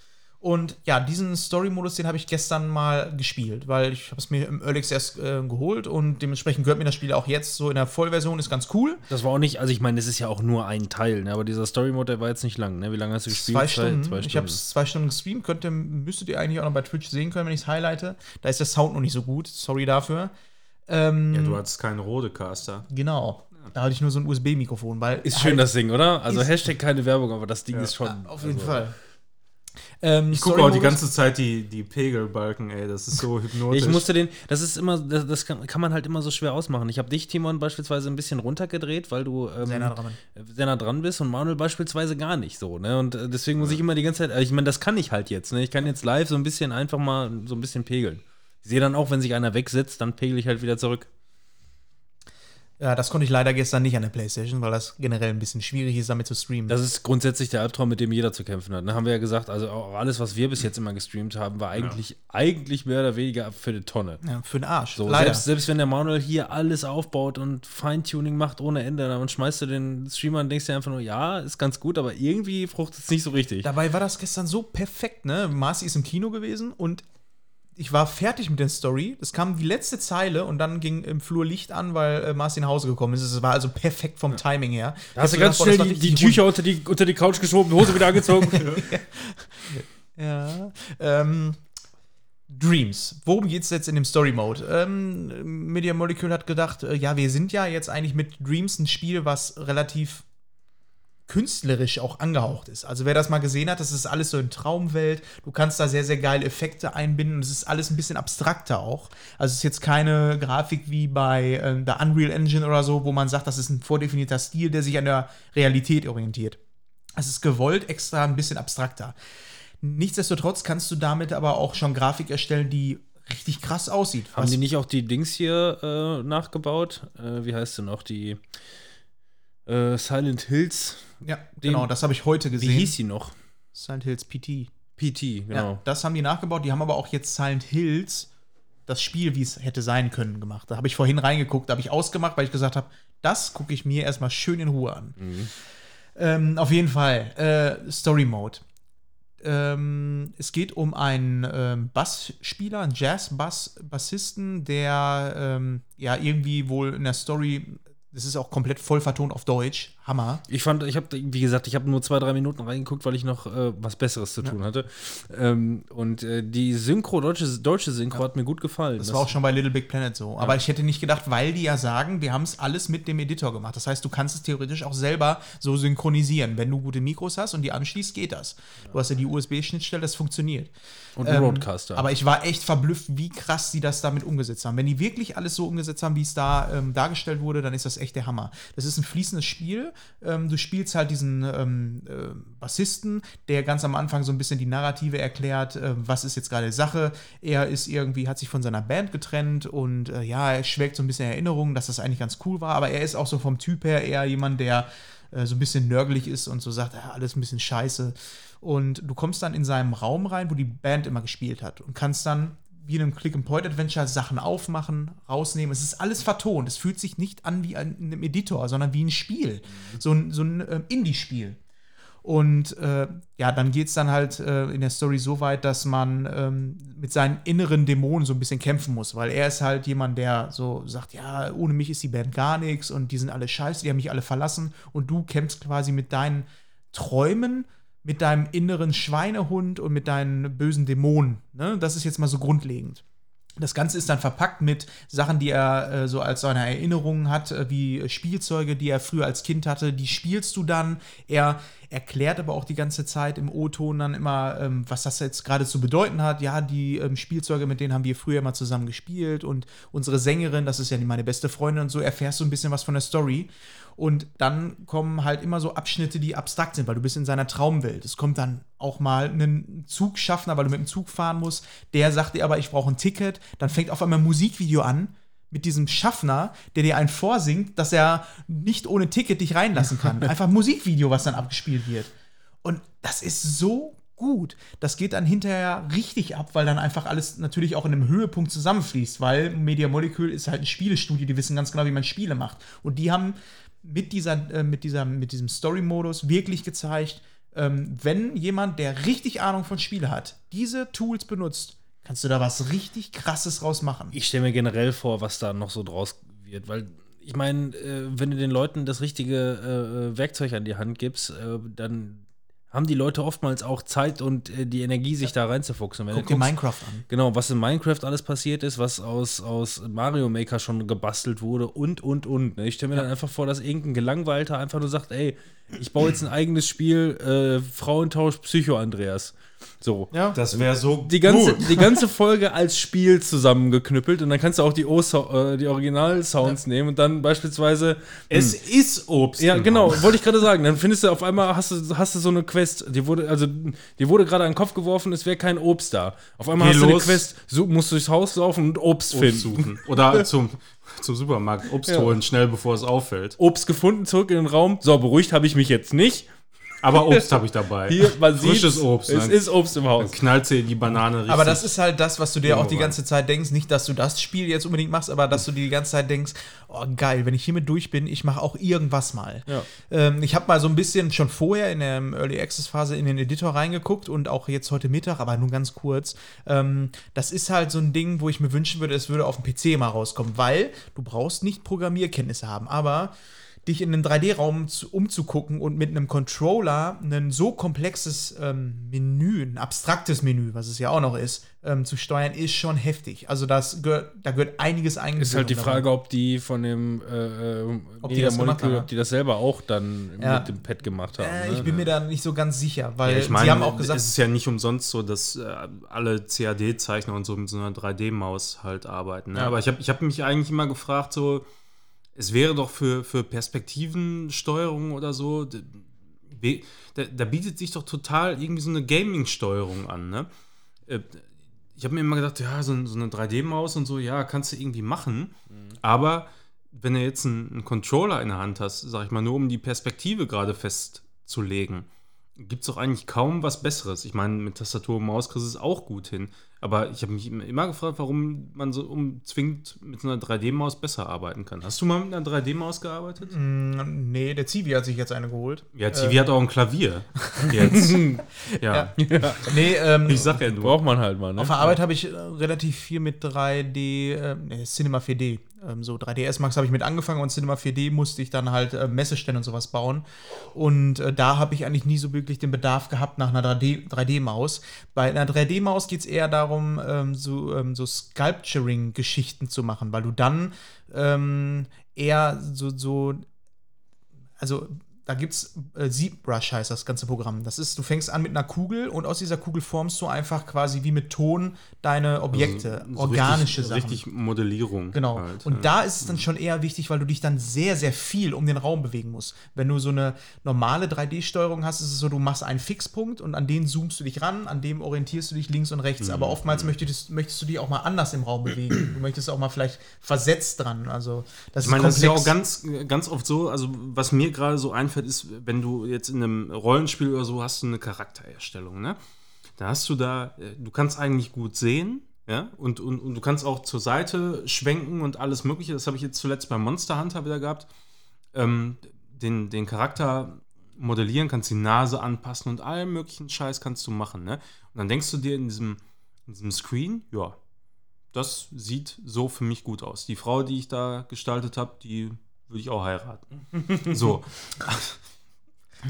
S3: Und ja, diesen Story-Modus, den habe ich gestern mal gespielt, weil ich habe es mir im Early Access äh, geholt und dementsprechend gehört mir das Spiel auch jetzt so in der Vollversion, ist ganz cool.
S1: Das war auch nicht, also ich meine, das ist ja auch nur ein Teil, ne? aber dieser Story-Mode, der war jetzt nicht lang. Ne? Wie lange hast du gespielt?
S3: Zwei Stunden. Ich habe es zwei Stunden gestreamt, könnt ihr, müsstet ihr eigentlich auch noch bei Twitch sehen können, wenn ich es highlighte. Da ist der Sound noch nicht so gut, sorry dafür. Ähm,
S2: Ja, du hattest keinen Rodecaster.
S3: Genau. Da hatte ich nur so ein USB-Mikrofon, weil.
S1: Ist schön
S3: halt-
S1: das Ding, oder? Also Hashtag keine Werbung, aber das Ding ist schon.
S3: Auf jeden
S1: also,
S3: Fall. Ähm,
S2: Ich gucke auch die ganze Zeit die, die Pegelbalken, ey. Das ist so hypnotisch.
S1: Ich musste den, das ist immer, das, das kann, kann man halt immer so schwer ausmachen. Ich habe dich, Timon, beispielsweise ein bisschen runtergedreht, weil du ähm,
S3: Sehr nah dran.
S1: sehr nah dran bist und Manuel beispielsweise gar nicht so, ne? Und äh, deswegen muss ich immer die ganze Zeit, ich meine, das kann ich halt jetzt, ne? Ich kann jetzt live so ein bisschen einfach mal so ein bisschen pegeln. Ich sehe dann auch, wenn sich einer wegsetzt, dann pegel ich halt wieder zurück.
S3: Ja, das konnte ich leider gestern nicht an der Playstation, weil das generell ein bisschen schwierig ist, damit zu streamen.
S1: Das ist grundsätzlich der Albtraum, mit dem jeder zu kämpfen hat. Ne? Haben wir ja gesagt, also auch alles, was wir bis jetzt immer gestreamt haben, war eigentlich, eigentlich mehr oder weniger für die Tonne.
S3: ja, für den Arsch.
S1: So,
S3: leider.
S1: selbst, selbst wenn der Manuel hier alles aufbaut und Feintuning macht ohne Ende, dann schmeißt du den Streamer und denkst dir einfach nur, ja, ist ganz gut, aber irgendwie fruchtet es nicht so richtig.
S3: Dabei war das gestern so perfekt, ne? Marcy ist im Kino gewesen und ich war fertig mit der Story. Es kam die letzte Zeile und dann ging im Flur Licht an, weil äh, Marcy nach Hause gekommen ist. Es war also perfekt vom Timing her.
S1: Da hast du ganz
S3: gedacht,
S1: schnell die, die Tücher unter die, unter die Couch geschoben, die Hose wieder angezogen.
S3: Ja. Ähm, Dreams. Worum geht es jetzt in dem Story Mode? Ähm, Media Molecule hat gedacht, äh, ja, wir sind ja jetzt eigentlich mit Dreams ein Spiel, was relativ künstlerisch auch angehaucht ist. Also wer das mal gesehen hat, das ist alles so in Traumwelt. Du kannst da sehr, sehr geile Effekte einbinden. Es ist alles ein bisschen abstrakter auch. Also es ist jetzt keine Grafik wie bei ähm, der Unreal Engine oder so, wo man sagt, das ist ein vordefinierter Stil, der sich an der Realität orientiert. Es ist gewollt extra ein bisschen abstrakter. Nichtsdestotrotz kannst du damit aber auch schon Grafik erstellen, die richtig krass aussieht.
S1: Haben die nicht auch die Dings hier äh, nachgebaut? Äh, wie heißt denn noch? Die äh, Silent Hills.
S3: Ja, genau, das habe ich heute
S1: Wie
S3: gesehen.
S1: hieß die noch?
S3: Silent Hills PT.
S1: PT, genau.
S3: Ja, das haben die nachgebaut. Die haben aber auch jetzt Silent Hills, das Spiel, wie es hätte sein können, gemacht. Da habe ich vorhin reingeguckt, da habe ich ausgemacht, weil ich gesagt habe, das gucke ich mir erstmal schön in Ruhe an. Ähm, auf jeden Fall, äh, Story Mode. Ähm, es geht um einen ähm, Bassspieler, einen Jazz-Bassisten, der ähm, ja irgendwie wohl in der Story, das ist auch komplett voll vertont auf Deutsch, Hammer.
S1: Ich fand, ich habe, wie gesagt, ich habe nur zwei, drei Minuten reingeguckt, weil ich noch äh, was Besseres zu tun hatte. Ähm, und äh, die Synchro, deutsche, deutsche Synchro hat mir gut gefallen.
S3: Das war auch schon bei Little Big Planet so. Aber ich hätte nicht gedacht, weil die ja sagen, wir haben es alles mit dem Editor gemacht. Das heißt, du kannst es theoretisch auch selber so synchronisieren. Wenn du gute Mikros hast und die anschließt, geht das. Du hast ja die USB-Schnittstelle, das funktioniert.
S1: Und ein Roadcaster.
S3: Aber ich war echt verblüfft, wie krass sie das damit umgesetzt haben. Wenn die wirklich alles so umgesetzt haben, wie es da ähm, dargestellt wurde, dann ist das echt der Hammer. Das ist ein fließendes Spiel. Ähm, du spielst halt diesen ähm, äh, Bassisten, der ganz am Anfang so ein bisschen die Narrative erklärt, äh, was ist jetzt gerade Sache. Er ist irgendwie, hat sich von seiner Band getrennt und äh, ja, er schwelgt so ein bisschen Erinnerungen, dass das eigentlich ganz cool war. Aber er ist auch so vom Typ her eher jemand, der äh, so ein bisschen nörgelig ist und so sagt, ja, alles ein bisschen scheiße. Und du kommst dann in seinem Raum rein, wo die Band immer gespielt hat und kannst dann wie in einem Click-and-Point-Adventure Sachen aufmachen, rausnehmen. Es ist alles vertont. Es fühlt sich nicht an wie ein, in einem Editor, sondern wie ein Spiel. So ein, so ein ähm, Indie-Spiel. Und äh, ja, dann geht es dann halt äh, in der Story so weit, dass man ähm, mit seinen inneren Dämonen so ein bisschen kämpfen muss, weil er ist halt jemand, der so sagt, ja, ohne mich ist die Band gar nichts und die sind alle scheiße, die haben mich alle verlassen und du kämpfst quasi mit deinen Träumen, mit deinem inneren Schweinehund und mit deinen bösen Dämonen. Ne? Das ist jetzt mal so grundlegend. Das Ganze ist dann verpackt mit Sachen, die er äh, so als seine Erinnerungen hat, äh, wie Spielzeuge, die er früher als Kind hatte. Die spielst du dann. Er erklärt aber auch die ganze Zeit im O-Ton dann immer, ähm, was das jetzt gerade zu bedeuten hat. Ja, die ähm, Spielzeuge, mit denen haben wir früher mal zusammen gespielt und unsere Sängerin, das ist ja meine beste Freundin und so, erfährst du ein bisschen was von der Story. Und dann kommen halt immer so Abschnitte, die abstrakt sind, weil du bist in seiner Traumwelt. Es kommt dann auch mal ein Zugschaffner, weil du mit dem Zug fahren musst. Der sagt dir aber, ich brauche ein Ticket. Dann fängt auf einmal ein Musikvideo an mit diesem Schaffner, der dir einen vorsingt, dass er nicht ohne Ticket dich reinlassen kann. Einfach ein Musikvideo, was dann abgespielt wird. Und das ist so gut. Das geht dann hinterher richtig ab, weil dann einfach alles natürlich auch in einem Höhepunkt zusammenfließt, weil Media Molecule ist halt ein Spielestudio, die wissen ganz genau, wie man Spiele macht. Und die haben mit, dieser, äh, mit, dieser, mit diesem Story-Modus wirklich gezeigt, ähm, wenn jemand, der richtig Ahnung von Spiele hat, diese Tools benutzt, kannst du da was richtig krasses rausmachen.
S1: Ich stelle mir generell vor, was da noch so draus wird, weil ich meine, äh, wenn du den Leuten das richtige äh, Werkzeug an die Hand gibst, äh, dann haben die Leute oftmals auch Zeit und äh, die Energie, sich da reinzufuchsen. Wenn
S3: Guck dir Minecraft an.
S1: Genau, was in Minecraft alles passiert ist, was aus, aus Mario Maker schon gebastelt wurde und, und, und. ne? Ich stelle mir dann einfach vor, dass irgendein Gelangweilter einfach nur sagt, ey, ich baue jetzt ein eigenes Spiel, äh, Frauentausch Psycho Andreas. So.
S3: Ja.
S2: Das wäre so
S1: Die ganze, die ganze Folge als Spiel zusammengeknüppelt und dann kannst du auch die, o äh, die Original-Sounds nehmen und dann beispielsweise.
S2: Es ist Obst.
S1: Ja, genau, wollte ich gerade sagen. Dann findest du auf einmal, hast du, hast du so eine Quest, die wurde, also, die wurde gerade an den Kopf geworfen, es wäre kein Obst da. Auf einmal
S2: Geh
S1: hast du eine
S2: los.
S1: Quest, so, musst du durchs Haus laufen und Obst,
S2: Obst
S1: finden.
S2: suchen. Oder zum, zum Supermarkt Obst
S1: Ja.
S2: holen, schnell bevor es auffällt.
S1: Obst gefunden, zurück in den Raum. So, beruhigt habe ich mich jetzt nicht.
S2: Aber Obst habe ich dabei.
S1: Hier, man
S2: Frisches Obst.
S1: es
S2: Dann-
S1: ist Obst im
S2: Dann
S1: Haus.
S2: knallt sie die Banane richtig.
S3: Aber das ist halt das, was du dir auch die ganze Zeit denkst. Nicht, dass du das Spiel jetzt unbedingt machst, aber dass du dir die ganze Zeit denkst, oh geil, wenn ich hiermit durch bin, ich mache auch irgendwas mal.
S1: Ja.
S3: Ähm, ich habe mal so ein bisschen schon vorher in der Early Access Phase in den Editor reingeguckt und auch jetzt heute Mittag, aber nur ganz kurz. Ähm, das ist halt so ein Ding, wo ich mir wünschen würde, es würde auf dem PC mal rauskommen, weil du brauchst nicht Programmierkenntnisse haben, aber dich in einen 3D-Raum zu- umzugucken und mit einem Controller ein so komplexes ähm, Menü, ein abstraktes Menü, was es ja auch noch ist, ähm, zu steuern, ist schon heftig. Also das gehört, da gehört einiges eingebaut.
S1: Ist halt die Frage, ob die von dem äh, äh,
S3: Ob die
S1: Molecule,
S3: haben.
S1: ob die das selber auch dann
S3: Ja.
S1: mit dem Pad gemacht haben.
S3: Äh,
S1: ne?
S3: ich bin mir da nicht so ganz sicher, weil
S2: Ja, ich meine,
S3: sie haben auch gesagt,
S2: es ist ja nicht umsonst so, dass äh, alle CAD-Zeichner und so mit so einer 3D-Maus halt arbeiten. Ne?
S1: Ja.
S2: Aber ich habe ich hab mich eigentlich immer gefragt, so, es wäre doch für, für Perspektivensteuerung oder so, da, da bietet sich doch total irgendwie so eine Gaming-Steuerung an. Ne? Äh, Ich habe mir immer gedacht, ja, so, so eine 3D-Maus und so, ja, kannst du irgendwie machen. Aber wenn du jetzt einen, einen Controller in der Hand hast, sag ich mal, nur um die Perspektive gerade festzulegen, gibt es doch eigentlich kaum was Besseres. Ich meine, mit Tastatur und Maus kriegst du es auch gut hin. Aber ich habe mich immer- gefragt, warum man so umzwingend mit einer 3D-Maus besser arbeiten kann. Hast du mal mit einer 3D-Maus gearbeitet?
S3: Mm, nee, der Zivi hat sich jetzt eine geholt.
S2: Ja, TV hat auch ein Klavier. Jetzt. ja.
S3: Nee, ähm,
S2: Ich sag ja nur.
S1: Braucht man halt mal, ne?
S3: Auf der Arbeit habe ich äh, relativ viel mit 3D, äh, nee, Cinema 4D. Ähm, so 3ds Max habe ich mit angefangen und Cinema 4D musste ich dann halt äh, Messestände und sowas bauen. Und äh, da habe ich eigentlich nie so wirklich den Bedarf gehabt nach einer 3D 3D-Maus. Bei einer 3D-Maus geht es eher darum, ähm, so, ähm, so Sculpturing-Geschichten zu machen, weil du dann ähm, eher so, so also da gibt's äh, ZBrush heißt das ganze Programm. Das ist, du fängst an mit einer Kugel und aus dieser Kugel formst du einfach quasi wie mit Ton deine Objekte,
S2: Also, so
S3: organische
S2: richtig,
S3: Sachen.
S2: Richtig Modellierung.
S3: Genau.
S2: halt,
S3: und
S2: ja.
S3: da ist es dann schon eher wichtig, weil du dich dann sehr, sehr viel um den Raum bewegen musst. Wenn du so eine normale 3D-Steuerung hast, ist es so, du machst einen Fixpunkt und an den zoomst du dich ran, an dem orientierst du dich links und rechts.
S2: Mhm.
S3: Aber oftmals möchtest, möchtest du dich auch mal anders im Raum bewegen. Du möchtest auch mal vielleicht versetzt dran. Also das
S2: Ich meine, das ist ja auch
S3: komplex.
S2: ganz, ganz oft so, also was mir gerade so einfällt, ist, wenn du jetzt in einem Rollenspiel oder so hast du eine Charaktererstellung, ne? Da hast du da, äh, du kannst eigentlich gut sehen, ja, und, und, und du kannst auch zur Seite schwenken und alles Mögliche. Das habe ich jetzt zuletzt bei Monster Hunter wieder gehabt. Ähm, den, den Charakter modellieren, kannst die Nase anpassen und allen möglichen Scheiß kannst du machen, ne? Und dann denkst du dir in diesem, in diesem Screen, ja, das sieht so für mich gut aus. Die Frau, die ich da gestaltet habe, die würde ich auch heiraten. so.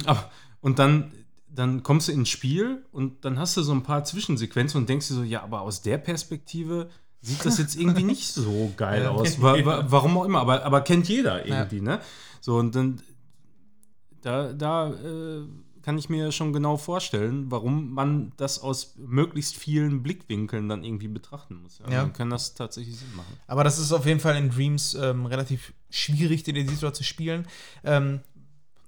S2: Aber, und dann, dann kommst du ins Spiel und dann hast du so ein paar Zwischensequenzen und denkst dir so, ja, aber aus der Perspektive sieht das jetzt irgendwie nicht so geil
S3: Ja.
S2: aus. Wa wa warum auch immer, aber, aber kennt jeder irgendwie, ne? So, und dann da, da äh, kann ich mir schon genau vorstellen, warum man das aus möglichst vielen Blickwinkeln dann irgendwie betrachten muss. Ja,
S3: Ja.
S2: Dann kann das tatsächlich Sinn machen.
S3: Aber das ist auf jeden Fall in Dreams ähm, relativ schwierig, den Editor zu spielen. Ähm,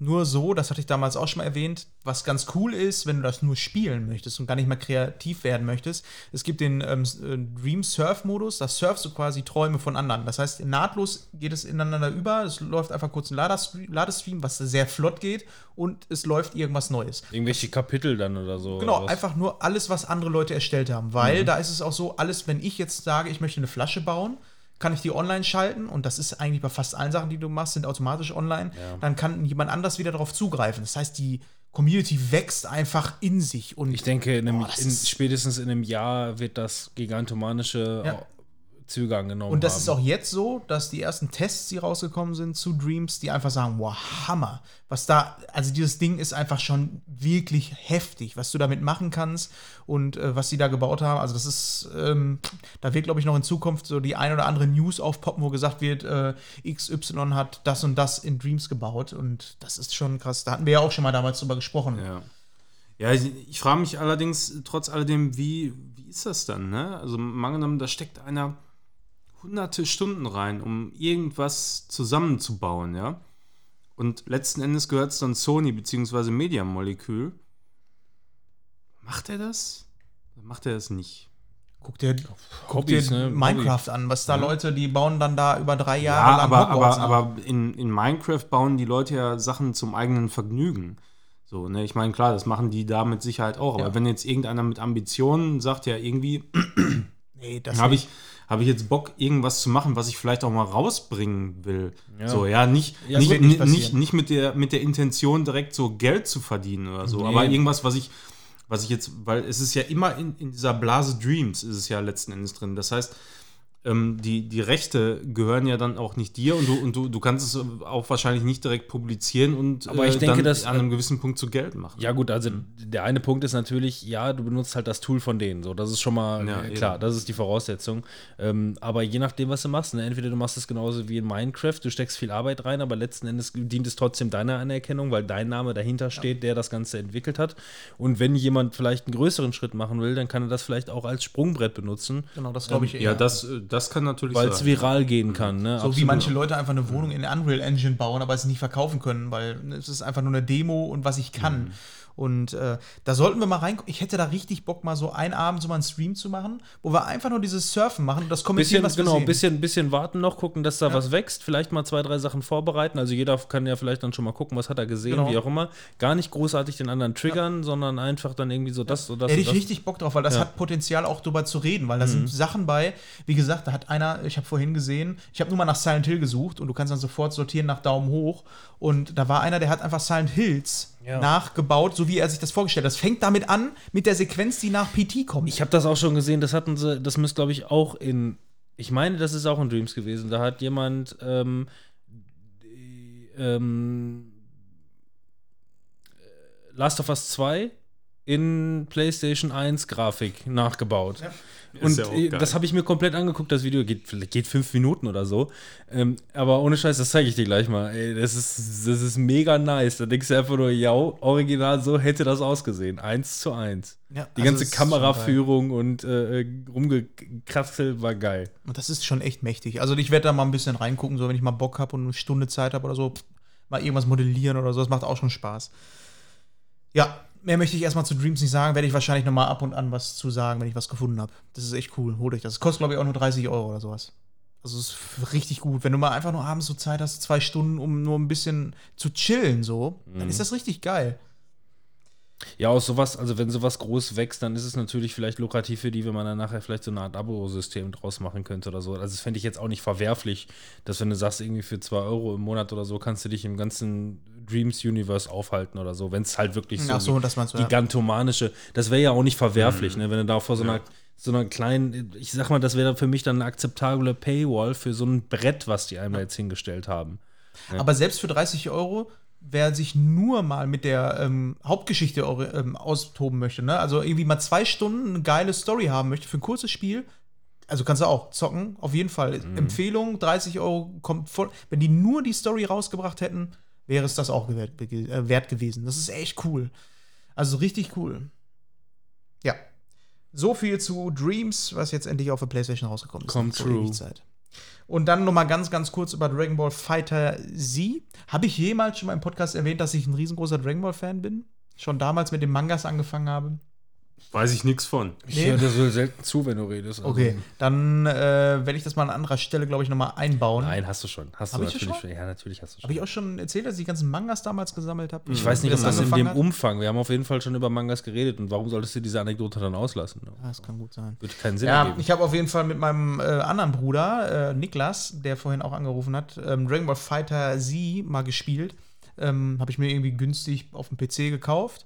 S3: Nur so, das hatte ich damals auch schon mal erwähnt, was ganz cool ist, wenn du das nur spielen möchtest und gar nicht mehr kreativ werden möchtest. Es gibt den ähm, äh, Dream Surf Modus, da surfst du quasi Träume von anderen. Das heißt, nahtlos geht es ineinander über. Es läuft einfach kurz ein Ladestream, was sehr flott geht und es läuft irgendwas Neues.
S1: Irgendwelche Kapitel dann oder so.
S3: Genau,
S1: oder
S3: einfach nur alles, was andere Leute erstellt haben. Weil da ist es auch so, alles, wenn ich jetzt sage, ich möchte eine Flasche bauen, kann ich die online schalten und das ist eigentlich bei fast allen Sachen, die du machst, sind automatisch online. Dann kann jemand anders wieder darauf zugreifen. Das heißt, die Community wächst einfach in sich und
S1: Ich denke, in einem,
S3: das
S1: in, spätestens in einem Jahr wird das gigantomanische
S3: Ja.
S1: Züge angenommen
S3: Und das
S1: haben.
S3: ist auch jetzt so, dass die ersten Tests, die rausgekommen sind zu Dreams, die einfach sagen, wow, Hammer. Was da, also dieses Ding ist einfach schon wirklich heftig, was du damit machen kannst und äh, was sie da gebaut haben. Also das ist, ähm, da wird, glaube ich, noch in Zukunft so die ein oder andere News aufpoppen, wo gesagt wird, äh, XY hat das und das in Dreams gebaut und das ist schon krass. Da hatten wir ja auch schon mal damals drüber gesprochen.
S2: Ja. Ja, ich, ich frage mich allerdings trotz alledem, wie, wie ist das dann, ne? Also mal angenommen, da steckt einer hunderte Stunden rein, um irgendwas zusammenzubauen, ja? Und letzten Endes gehört es dann Sony bzw. Media Molecule. Macht er das? Oder Macht er das nicht?
S3: Guck dir, guck dir
S1: ne?
S3: Minecraft an, was da
S2: Ja.
S3: Leute, die bauen dann da über drei
S2: Ja,
S3: Jahre lang
S2: aber,
S3: Hogwarts
S2: aber, aber in, in Minecraft bauen die Leute ja Sachen zum eigenen Vergnügen. So, ne, ich meine, klar, das machen die da mit Sicherheit auch. Aber
S3: Ja.
S2: wenn jetzt irgendeiner mit Ambitionen sagt, ja, irgendwie
S3: nee, das
S2: habe
S3: nicht.
S2: ich, hab ich jetzt Bock, irgendwas zu machen, was ich vielleicht auch mal rausbringen will.
S1: Ja.
S2: So, ja, nicht,
S1: Ja,
S2: nicht,
S3: nicht
S2: nicht, nicht mit, der, mit der Intention, direkt so Geld zu verdienen oder so.
S1: Nee.
S2: Aber irgendwas, was ich, was ich jetzt, weil es ist ja immer in, in dieser Blase Dreams, ist es ja letzten Endes drin. Das heißt, ähm, die, die Rechte gehören ja dann auch nicht dir und du, und du, du kannst es auch wahrscheinlich nicht direkt publizieren und
S1: Aber ich
S2: äh,
S1: denke,
S2: dann
S1: dass-
S2: an einem gewissen Punkt zu Geld machen.
S1: Ja, gut, also der eine Punkt ist natürlich, ja, du benutzt halt das Tool von denen. So, das ist schon mal
S2: Ja,
S1: äh, klar,
S2: eben.
S1: das ist die Voraussetzung. Ähm, aber je nachdem, was du machst, ne, entweder du machst es genauso wie in Minecraft, du steckst viel Arbeit rein, aber letzten Endes dient es trotzdem deiner Anerkennung, weil dein Name dahinter steht, der das Ganze entwickelt hat. Und wenn jemand vielleicht einen größeren Schritt machen will, dann kann er das vielleicht auch als Sprungbrett benutzen,
S3: Genau, das glaube ich eher.
S2: Ja, das, äh, das kann natürlich
S1: weil es viral gehen kann. Ne?
S3: So wie
S1: Absolut.
S3: manche Leute einfach eine Wohnung in der Unreal Engine bauen, aber es nicht verkaufen können, weil es ist einfach nur eine Demo und was ich kann.
S1: Mhm.
S3: Und äh, da sollten wir mal reingucken. Ich hätte da richtig Bock, mal so einen Abend so mal einen Stream zu machen, wo wir einfach nur dieses Surfen machen und das kommentieren,
S1: bisschen,
S3: was wir
S1: genau,
S3: sehen.
S1: bisschen, bisschen warten noch, gucken, dass da was wächst, vielleicht mal zwei, drei Sachen vorbereiten. Also jeder kann ja vielleicht dann schon mal gucken, was hat er gesehen,
S3: Genau.
S1: wie auch immer. Gar nicht großartig den anderen triggern, sondern einfach dann irgendwie so das oder
S3: Da
S1: das.
S3: hätte ich
S1: das.
S3: richtig Bock drauf, weil das
S1: Ja.
S3: hat Potenzial auch drüber zu reden, weil da
S1: Mhm.
S3: sind Sachen bei, wie gesagt, da hat einer, ich habe vorhin gesehen, ich habe nur mal nach Silent Hill gesucht und du kannst dann sofort sortieren nach Daumen hoch und da war einer, der hat einfach Silent Hills
S1: Ja.
S3: nachgebaut, so wie er sich das vorgestellt hat. Das fängt damit an, mit der Sequenz, die nach PT kommt.
S1: Ich habe das auch schon gesehen, das hatten sie, das müsste, glaube ich, auch in. Ich meine, das ist auch in Dreams gewesen. Da hat jemand ähm, die, ähm, äh, Last of Us 2 in PlayStation 1 Grafik nachgebaut. Und
S2: ja
S1: äh,
S2: geil.
S1: das habe ich mir komplett angeguckt, das Video geht, vielleicht geht fünf Minuten oder so. Ähm, aber ohne Scheiß, das zeige ich dir gleich mal. Ey, das ist, das ist mega nice. Da denkst du einfach nur, ja, original so hätte das ausgesehen. Eins zu eins.
S3: Ja,
S1: Die
S3: also
S1: ganze Kameraführung und äh, rumgekratzelt war geil.
S3: Und das ist schon echt mächtig. Also ich werde da mal ein bisschen reingucken, so wenn ich mal Bock habe und eine Stunde Zeit habe oder so, mal irgendwas modellieren oder so, das macht auch schon Spaß. Ja, mehr möchte ich erstmal zu Dreams nicht sagen, werde ich wahrscheinlich noch mal ab und an was zu sagen, wenn ich was gefunden habe. Das ist echt cool, holt euch das. Das kostet, glaube ich, auch nur 30 Euro oder sowas. Also es ist richtig gut. Wenn du mal einfach nur abends so Zeit hast, zwei Stunden, um nur ein bisschen zu chillen, so, dann ist das richtig geil.
S1: Ja, aus sowas, also wenn sowas groß wächst, dann ist es natürlich vielleicht lukrativ für die, wenn man dann nachher vielleicht so eine Art Abo-System draus machen könnte oder so. Also das fände ich jetzt auch nicht verwerflich, dass wenn du sagst, irgendwie für 2 Euro im Monat oder so, kannst du dich im ganzen Dreams-Universe aufhalten oder so, wenn es halt wirklich so,
S3: Ach so, das meinst du, ja.
S1: gigantomanische, das wäre ja auch nicht verwerflich, ne, wenn du da vor so einer, so einer kleinen, ich sag mal, das wäre für mich dann eine akzeptable Paywall für so ein Brett, was die einmal jetzt hingestellt haben.
S3: Aber selbst für 30 Euro, wer sich nur mal mit der ähm, Hauptgeschichte ähm, austoben möchte, ne? also irgendwie mal zwei Stunden eine geile Story haben möchte für ein kurzes Spiel, also kannst du auch zocken, auf jeden Fall. Empfehlung, 30 Euro kommt voll. Wenn die nur die Story rausgebracht hätten, wäre es das auch äh, wert gewesen. Das ist echt cool. Also richtig cool. Ja. So viel zu Dreams, was jetzt endlich auf der PlayStation rausgekommen ist.
S1: Come
S3: Zur
S1: true.
S3: Ewigzeit. Und dann noch mal ganz, ganz kurz über Dragon Ball Fighter Z. Habe ich jemals schon mal im Podcast erwähnt, dass ich ein riesengroßer Dragon Ball Fan bin? Schon damals mit den Mangas angefangen habe.
S2: Weiß ich nichts von.
S1: Ich
S3: Nee.
S1: höre dir so selten zu, wenn du redest. also-
S3: Okay, dann äh, werde ich das mal an anderer Stelle, glaube ich, noch mal einbauen.
S1: Nein, hast du schon. Hast
S3: Hab
S1: du
S3: ich das
S1: natürlich
S3: schon?
S1: Ja, natürlich hast du schon.
S3: Habe ich auch schon erzählt, dass ich die ganzen Mangas damals gesammelt habe?
S1: Ich weiß nicht,
S3: Wie
S1: ob das in
S3: angefangen
S1: dem
S3: hat?
S1: Umfang. Wir haben auf jeden Fall schon über Mangas geredet. Und warum solltest du diese Anekdote dann auslassen?
S3: Ja, das kann gut sein.
S1: Würde keinen Sinn
S3: Ja,
S1: ergeben.
S3: ich habe auf jeden Fall mit meinem äh, anderen Bruder, äh, Niklas, der vorhin auch angerufen hat, ähm, Dragon Ball Fighter Z mal gespielt. Ähm, habe ich mir irgendwie günstig auf dem PC gekauft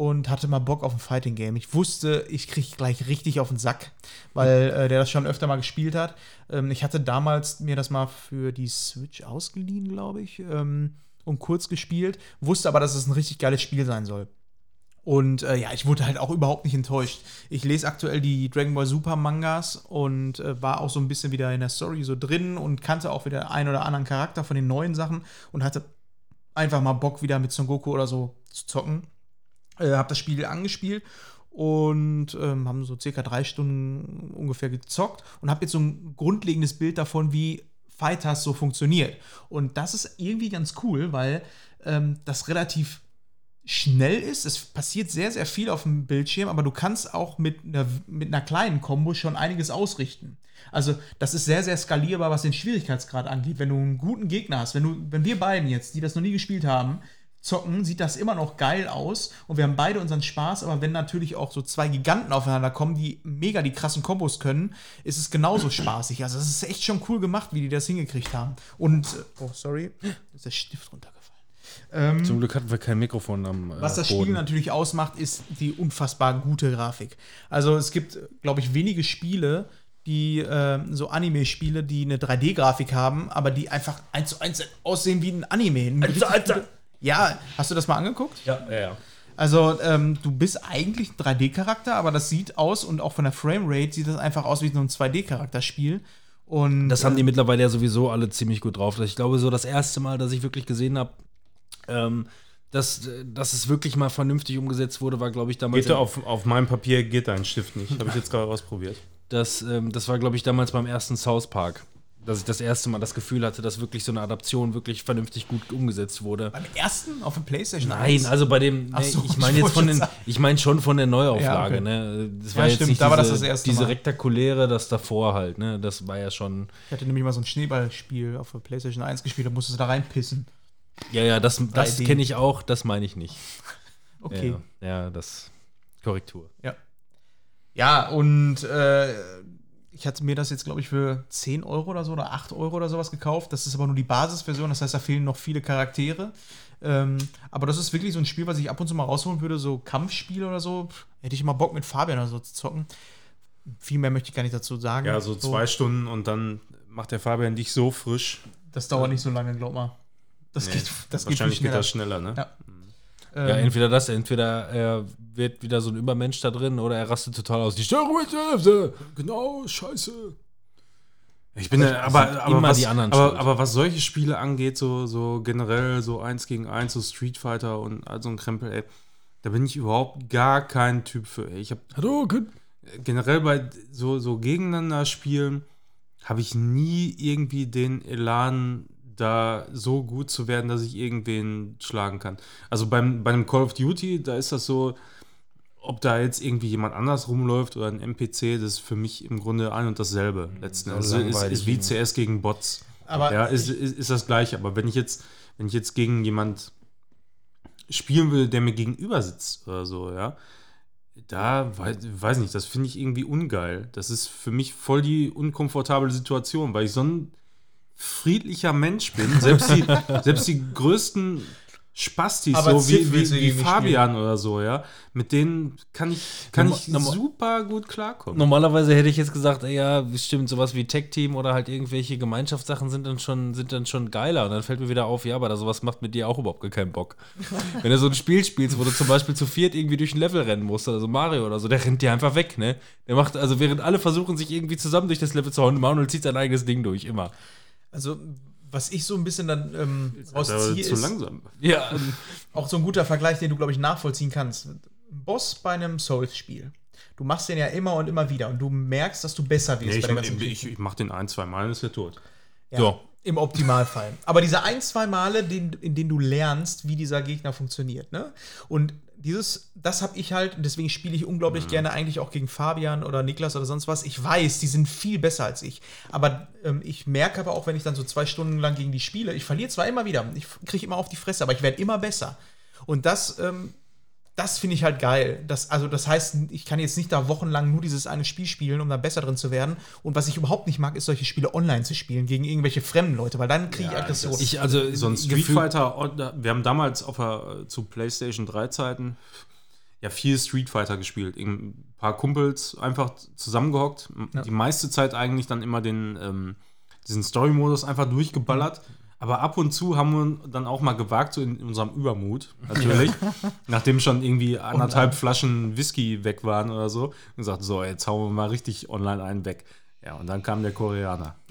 S3: und hatte mal Bock auf ein Fighting Game. Ich wusste, ich kriege gleich richtig auf den Sack, weil äh, der das schon öfter mal gespielt hat. Ähm, ich hatte damals mir das mal für die Switch ausgeliehen, glaube ich, ähm, und kurz gespielt, wusste aber, dass es ein richtig geiles Spiel sein soll. Und äh, ja, ich wurde halt auch überhaupt nicht enttäuscht. Ich lese aktuell die Dragon Ball Super Mangas und äh, war auch so ein bisschen wieder in der Story so drin und kannte auch wieder einen oder anderen Charakter von den neuen Sachen und hatte einfach mal Bock, wieder mit Son Goku oder so zu zocken. Äh, hab das Spiel angespielt und ähm, haben so circa drei Stunden ungefähr gezockt und habe jetzt so ein grundlegendes Bild davon, wie Fighters so funktioniert. Und das ist irgendwie ganz cool, weil ähm, das relativ schnell ist. Es passiert sehr, sehr viel auf dem Bildschirm, aber du kannst auch mit einer, mit einer kleinen Kombo schon einiges ausrichten. Also, das ist sehr, sehr skalierbar, was den Schwierigkeitsgrad angeht. Wenn du einen guten Gegner hast, wenn, du, wenn wir beiden jetzt, die das noch nie gespielt haben, zocken, sieht das immer noch geil aus und wir haben beide unseren Spaß, aber wenn natürlich auch so zwei Giganten aufeinander kommen, die mega die krassen Kombos können, ist es genauso spaßig. Also es ist echt schon cool gemacht, wie die das hingekriegt haben. Und, äh, oh, sorry, ist der Stift runtergefallen. Ähm,
S1: Zum Glück hatten wir kein Mikrofon am äh,
S3: was das
S1: Boden.
S3: Spiel natürlich ausmacht, ist die unfassbar gute Grafik. Also es gibt, glaube ich, wenige Spiele, die äh, so Anime-Spiele, die eine 3D-Grafik haben, aber die einfach eins zu eins aussehen wie ein Anime. Ein Ja, hast du das mal angeguckt?
S1: Ja, ja, ja.
S3: Also ähm, du bist eigentlich ein 3D-Charakter, aber das sieht aus und auch von der Framerate sieht das einfach aus wie so ein 2D-Charakterspiel. Und
S1: Das haben die
S3: äh,
S1: mittlerweile ja sowieso alle ziemlich gut drauf. Ich glaube, so das erste Mal, dass ich wirklich gesehen habe, ähm, dass, dass es wirklich mal vernünftig umgesetzt wurde, war, glaube ich, damals.
S2: Geht da auf, auf meinem Papier geht dein Stift nicht. Habe ich jetzt gerade ausprobiert.
S1: Das, ähm, das war, glaube ich, damals beim ersten South Park. Dass ich das erste Mal das Gefühl hatte, dass wirklich so eine Adaption wirklich vernünftig gut umgesetzt wurde.
S3: beim ersten auf dem PlayStation
S1: Nein,
S3: 1?
S1: also bei dem, nee,
S3: so,
S1: ich meine jetzt von den, ich meine schon von der Neuauflage,
S3: Ja, okay.
S1: ne? Das
S3: Ja,
S1: war jetzt
S3: stimmt,
S1: nicht
S3: da war das
S1: diese,
S3: das erste
S1: diese
S3: Mal.
S1: rektakuläre, das davor halt, ne? Das war ja schon,
S3: Ich hatte nämlich mal so ein Schneeballspiel auf der PlayStation 1 gespielt, da musstest du da reinpissen.
S1: ja, ja, das, das
S3: 3D.
S1: kenne ich auch, das meine ich nicht.
S3: Okay.
S1: Ja, ja, das, Korrektur.
S3: Ja. Ja, und äh, ich hatte mir das jetzt, glaube ich, für 10 Euro oder so oder 8 Euro oder sowas gekauft. Das ist aber nur die Basisversion, das heißt, da fehlen noch viele Charaktere. Ähm, aber das ist wirklich so ein Spiel, was ich ab und zu mal rausholen würde, so Kampfspiel oder so. Hätte ich mal Bock mit Fabian oder so zu zocken. Viel mehr möchte ich gar nicht dazu sagen.
S2: Ja, so zwei Stunden und dann macht der Fabian dich so frisch.
S3: Das dauert nicht so lange, glaub mal. Das
S2: Nee,
S3: geht, das geht
S2: Wahrscheinlich geht
S3: schneller.
S2: das schneller, ne?
S3: Ja.
S1: Ja,
S3: Ähm,
S1: entweder das, entweder er wird wieder so ein Übermensch da drin oder er rastet total aus. Die Steuerung ist Hälfte. Genau, scheiße.
S2: Ich bin ja, aber, aber,
S1: immer
S2: was,
S1: die anderen
S2: aber, aber was solche Spiele angeht, so, so generell so eins gegen eins, so Street Fighter und all so ein Krempel, ey, da bin ich überhaupt gar kein Typ für. Ey. Ich habe
S1: Hallo,
S2: generell bei so, so gegeneinander spielen, habe ich nie irgendwie den Elan, da so gut zu werden, dass ich irgendwen schlagen kann. Also beim, bei einem Call of Duty, da ist das so, ob da jetzt irgendwie jemand anders rumläuft oder ein NPC, das ist für mich im Grunde ein und dasselbe letzten
S1: so
S2: Endes. Also ist, ist wie. CS gegen Bots.
S3: aber
S2: Ja, ist, ist, ist das gleiche. Aber wenn ich jetzt, wenn ich jetzt gegen jemand spielen will, der mir gegenüber sitzt oder so, ja, da weiß, weiß nicht, das finde ich irgendwie ungeil. Das ist für mich voll die unkomfortable Situation, weil ich so ein friedlicher Mensch bin. Selbst die, selbst die größten Spastis,
S3: Aber
S2: so wie, wie, wie Fabian oder so, ja, mit denen kann ich, kann
S1: Norma-
S2: ich super gut klarkommen.
S1: Normalerweise hätte ich jetzt gesagt, ey, ja, stimmt, sowas wie Tech-Team oder halt irgendwelche Gemeinschaftssachen sind dann schon, sind dann schon geiler. Und dann fällt mir wieder auf, ja, aber da sowas macht mit dir auch überhaupt gar keinen Bock. Wenn du so ein Spiel spielst, wo du zum Beispiel zu viert irgendwie durch ein Level rennen musst, also Mario oder so, der rennt dir einfach weg, ne? Der macht, also während alle versuchen, sich irgendwie zusammen durch das Level zu hauen, Manuel zieht sein eigenes Ding durch, immer.
S3: Also, was ich so ein bisschen dann ähm, rausziehe,
S2: zu
S3: ist
S2: langsam.
S1: Ja, ähm,
S3: auch so ein guter Vergleich, den du, glaube ich, nachvollziehen kannst. Ein Boss bei einem Souls-Spiel. du machst den ja immer und immer wieder und du merkst, dass du besser wirst
S2: Nee,
S3: bei der
S2: ich,
S3: ganzen
S2: ich, ich mach den ein, zwei Mal, dann ist er tot.
S3: Ja,
S6: So.
S3: Im Optimalfall. Aber diese ein, zwei Male, den, in denen du lernst, wie dieser Gegner funktioniert, ne? Und dieses, das habe ich halt, und deswegen spiele ich unglaublich gerne eigentlich auch gegen Fabian oder Niklas oder sonst was. Ich weiß, die sind viel besser als ich. Aber ähm, ich merke aber auch, wenn ich dann so zwei Stunden lang gegen die spiele, ich verliere zwar immer wieder, ich kriege immer auf die Fresse, aber ich werde immer besser. Und das, ähm, das finde ich halt geil. Das, also, das heißt, ich kann jetzt nicht da wochenlang nur dieses eine Spiel spielen, um da besser drin zu werden. Und was ich überhaupt nicht mag, ist, solche Spiele online zu spielen, gegen irgendwelche fremden Leute, weil dann kriege ich Aggression.
S6: Ich, also,
S2: So ein Street
S6: Gefühl-
S2: Fighter, wir haben damals auf der, zu PlayStation 3 Zeiten ja viel Street Fighter gespielt. Ein paar Kumpels einfach zusammengehockt.
S3: Ja.
S2: Die meiste Zeit eigentlich dann immer den, ähm, diesen Story-Modus einfach durchgeballert. Aber ab und zu haben wir dann auch mal gewagt, so in unserem Übermut, natürlich, nachdem schon irgendwie anderthalb Flaschen Whisky weg waren oder so, und gesagt, so, jetzt hauen wir mal richtig online einen weg. Ja, und dann kam der Koreaner.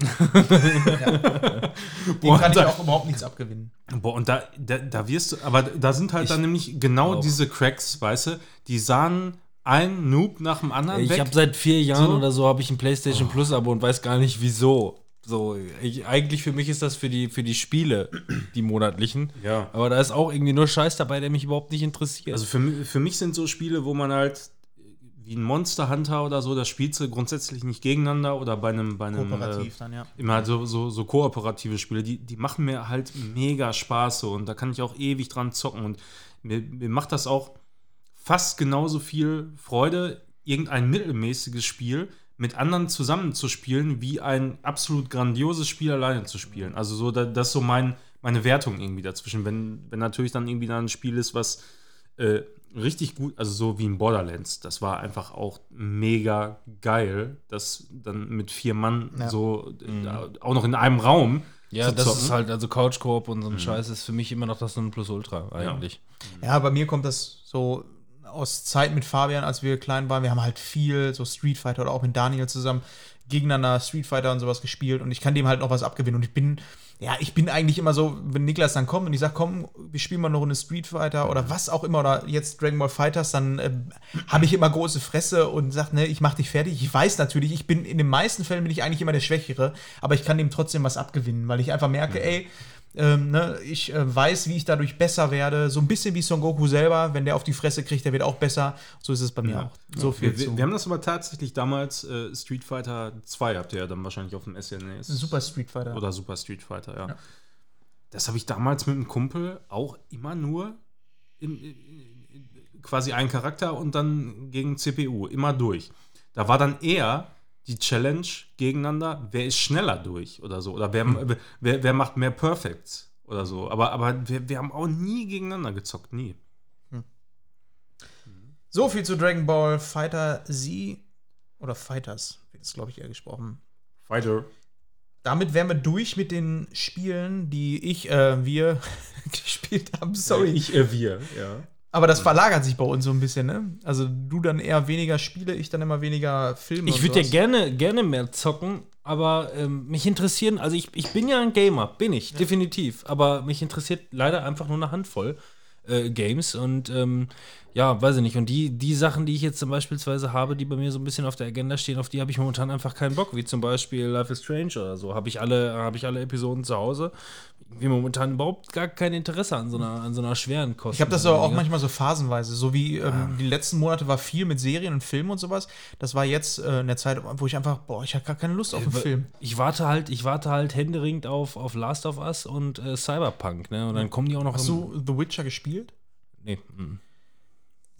S3: Dem kann ich
S2: da-
S3: auch überhaupt nichts abgewinnen.
S2: Boah, und da, da, da wirst du, aber da sind halt dann nämlich genau
S6: auch.
S2: diese Cracks, weißt du, die sahen ein Noob nach dem anderen
S6: Ich
S2: weg.
S6: habe seit vier Jahren
S2: So.
S6: oder so habe ich ein PlayStation Plus Abo und weiß gar nicht wieso. So, ich, eigentlich für mich ist das für die, für die Spiele, die monatlichen.
S2: Ja.
S6: Aber da ist auch irgendwie nur Scheiß dabei, der mich überhaupt nicht interessiert.
S2: Also für, für mich sind so Spiele, wo man halt wie ein Monster Hunter oder so, das spielst du grundsätzlich nicht gegeneinander oder bei einem, bei einem
S3: Kooperativ
S2: äh,
S3: dann, ja.
S2: immer halt so, so, so kooperative Spiele, die, die machen mir halt mega Spaß so und da kann ich auch ewig dran zocken und mir, mir macht das auch fast genauso viel Freude, irgendein mittelmäßiges Spiel mit anderen zusammen zu spielen, wie ein absolut grandioses Spiel alleine zu spielen. Also so, da, das ist so mein, meine Wertung irgendwie dazwischen. Wenn, wenn natürlich dann irgendwie da ein Spiel ist, was äh, richtig gut, also so wie in Borderlands, das war einfach auch mega geil, das dann mit vier Mann
S3: Ja.
S2: so äh, auch noch in einem Raum
S6: ja, das
S2: zocken.
S6: ist halt, also Couch Coop und so ein Scheiß ist für mich immer noch das Nonplusultra eigentlich.
S3: Ja, bei mir kommt das so aus Zeit mit Fabian, als wir klein waren. Wir haben halt viel so Street Fighter oder auch mit Daniel zusammen gegeneinander Street Fighter und sowas gespielt und ich kann dem halt noch was abgewinnen. Und ich bin, ja, ich bin eigentlich immer so, wenn Niklas dann kommt und ich sage, komm, wir spielen mal eine Runde Street Fighter oder was auch immer oder jetzt Dragon Ball Fighters, dann äh, habe ich immer große Fresse und sage, ne, ich mach dich fertig. Ich weiß natürlich, ich bin in den meisten Fällen bin ich eigentlich immer der Schwächere, aber ich kann dem trotzdem was abgewinnen, weil ich einfach merke, ey, ähm, ne, ich äh, weiß, wie ich dadurch besser werde. So ein bisschen wie Son Goku selber. Wenn der auf die Fresse kriegt, der wird auch besser. So ist es bei mir
S2: Ja.
S3: auch. So viel
S2: Wir,
S3: zu.
S2: wir, wir haben das aber tatsächlich damals, äh, Street Fighter 2 habt ihr ja dann wahrscheinlich auf dem SNES.
S3: Super Street Fighter.
S2: Oder Super Street Fighter, ja.
S3: Ja.
S2: Das habe ich damals mit einem Kumpel auch immer nur in, in, in, quasi einen Charakter und dann gegen CPU, immer durch. Da war dann eher die Challenge gegeneinander, wer ist schneller durch oder so. Oder wer, wer, wer macht mehr Perfects oder so. Aber, aber wir, wir haben auch nie gegeneinander gezockt, nie.
S3: So viel zu Dragon Ball Fighter Z oder Fighters, wird es, glaube ich, eher gesprochen.
S2: Fighter.
S3: Damit wären wir durch mit den Spielen, die ich, äh, wir gespielt haben. Sorry.
S2: Ich, äh, wir, ja.
S3: Aber das verlagert sich bei uns so ein bisschen, ne? Also du dann eher weniger Spiele, ich dann immer weniger Filme.
S6: Ich würde ja gerne, gerne mehr zocken, aber ähm, mich interessieren, also ich, ich bin ja ein Gamer, bin ich, definitiv. Aber mich interessiert leider einfach nur eine Handvoll äh, Games und ähm, ja, weiß ich nicht. Und die, die Sachen, die ich jetzt zum beispielsweise habe, die bei mir so ein bisschen auf der Agenda stehen, auf die habe ich momentan einfach keinen Bock, wie zum Beispiel Life is Strange oder so. Habe ich alle, habe ich alle Episoden zu Hause. Wir momentan überhaupt gar kein Interesse an so einer, an so einer schweren Kosten.
S3: Ich habe das aber auch manchmal so phasenweise, so wie ähm, die letzten Monate war viel mit Serien und Filmen und sowas. Das war jetzt äh, in der Zeit, wo ich einfach, boah, ich habe gar keine Lust auf einen Film.
S6: Ich warte halt, ich warte halt händeringend auf, auf Last of Us und äh, Cyberpunk, ne? Und dann kommen die auch noch
S3: Hast du The Witcher gespielt?
S6: Nee. mm.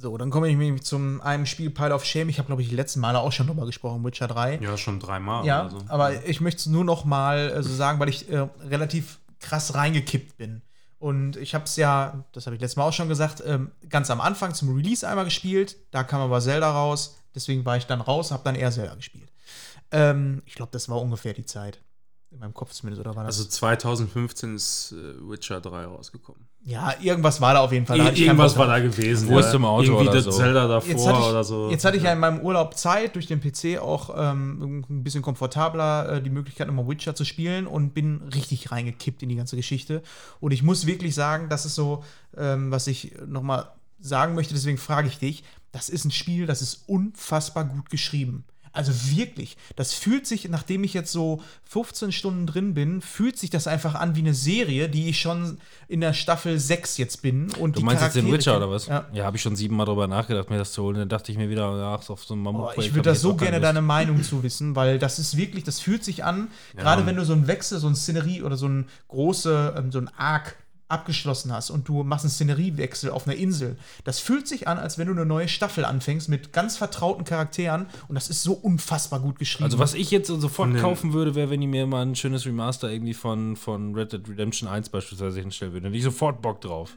S3: So, dann komme ich nämlich zum einem Spiel Pile of Shame. Ich habe, glaube ich, die letzten Male auch schon drüber gesprochen, Witcher 3.
S2: Ja, schon dreimal
S3: Ja,
S2: so.
S3: aber ich möchte es nur noch mal äh, so sagen, weil ich äh, relativ krass reingekippt bin. Und ich habe es ja, das habe ich letztes Mal auch schon gesagt, ähm, ganz am Anfang zum Release einmal gespielt. Da kam aber Zelda raus. Deswegen war ich dann raus, habe dann eher Zelda gespielt. Ähm, ich glaube, das war ungefähr die Zeit. In meinem Kopf zumindest, oder war das?
S2: Also 2015 ist äh, Witcher 3 rausgekommen.
S3: ja, irgendwas war da auf jeden Fall. Da
S2: Irgendwas war da gewesen.
S6: Wo ist im Auto
S2: Irgendwie
S6: oder so.
S2: Zelda davor
S3: Jetzt hatte, ich,
S2: oder so.
S3: jetzt hatte ich ja in meinem Urlaub Zeit, durch den PC auch ähm, ein bisschen komfortabler äh, die Möglichkeit, nochmal Witcher zu spielen und bin richtig reingekippt in die ganze Geschichte. Und ich muss wirklich sagen, das ist so, ähm, was ich nochmal sagen möchte, deswegen frage ich dich. das ist ein Spiel, das ist unfassbar gut geschrieben. Also wirklich, das fühlt sich, nachdem ich jetzt so 15 Stunden drin bin, fühlt sich das einfach an wie eine Serie, die ich schon in der Staffel 6 jetzt bin. Und
S1: Du meinst jetzt den Witcher oder was?
S3: Ja.
S1: Ja, habe ich schon siebenmal drüber nachgedacht, mir das zu holen. Dann dachte ich mir wieder, ach, so auf so einem
S3: Oh,
S1: Mammutprojekt
S3: ich würde das
S1: jetzt
S3: so gerne
S1: Lust.
S3: deine Meinung zu wissen, weil das ist wirklich, das fühlt sich an, gerade wenn du so einen Wechsel, so ein Szenerie oder so ein große, ähm, so ein Arc abgeschlossen hast und du machst einen Szeneriewechsel auf einer Insel. Das fühlt sich an, als wenn du eine neue Staffel anfängst mit ganz vertrauten Charakteren und das ist so unfassbar gut geschrieben.
S1: Also was ich jetzt sofort
S2: den-
S1: kaufen würde, wäre, wenn die mir mal ein schönes Remaster irgendwie von, von Red Dead Redemption 1 beispielsweise hinstellen würden. Hätte ich sofort Bock drauf.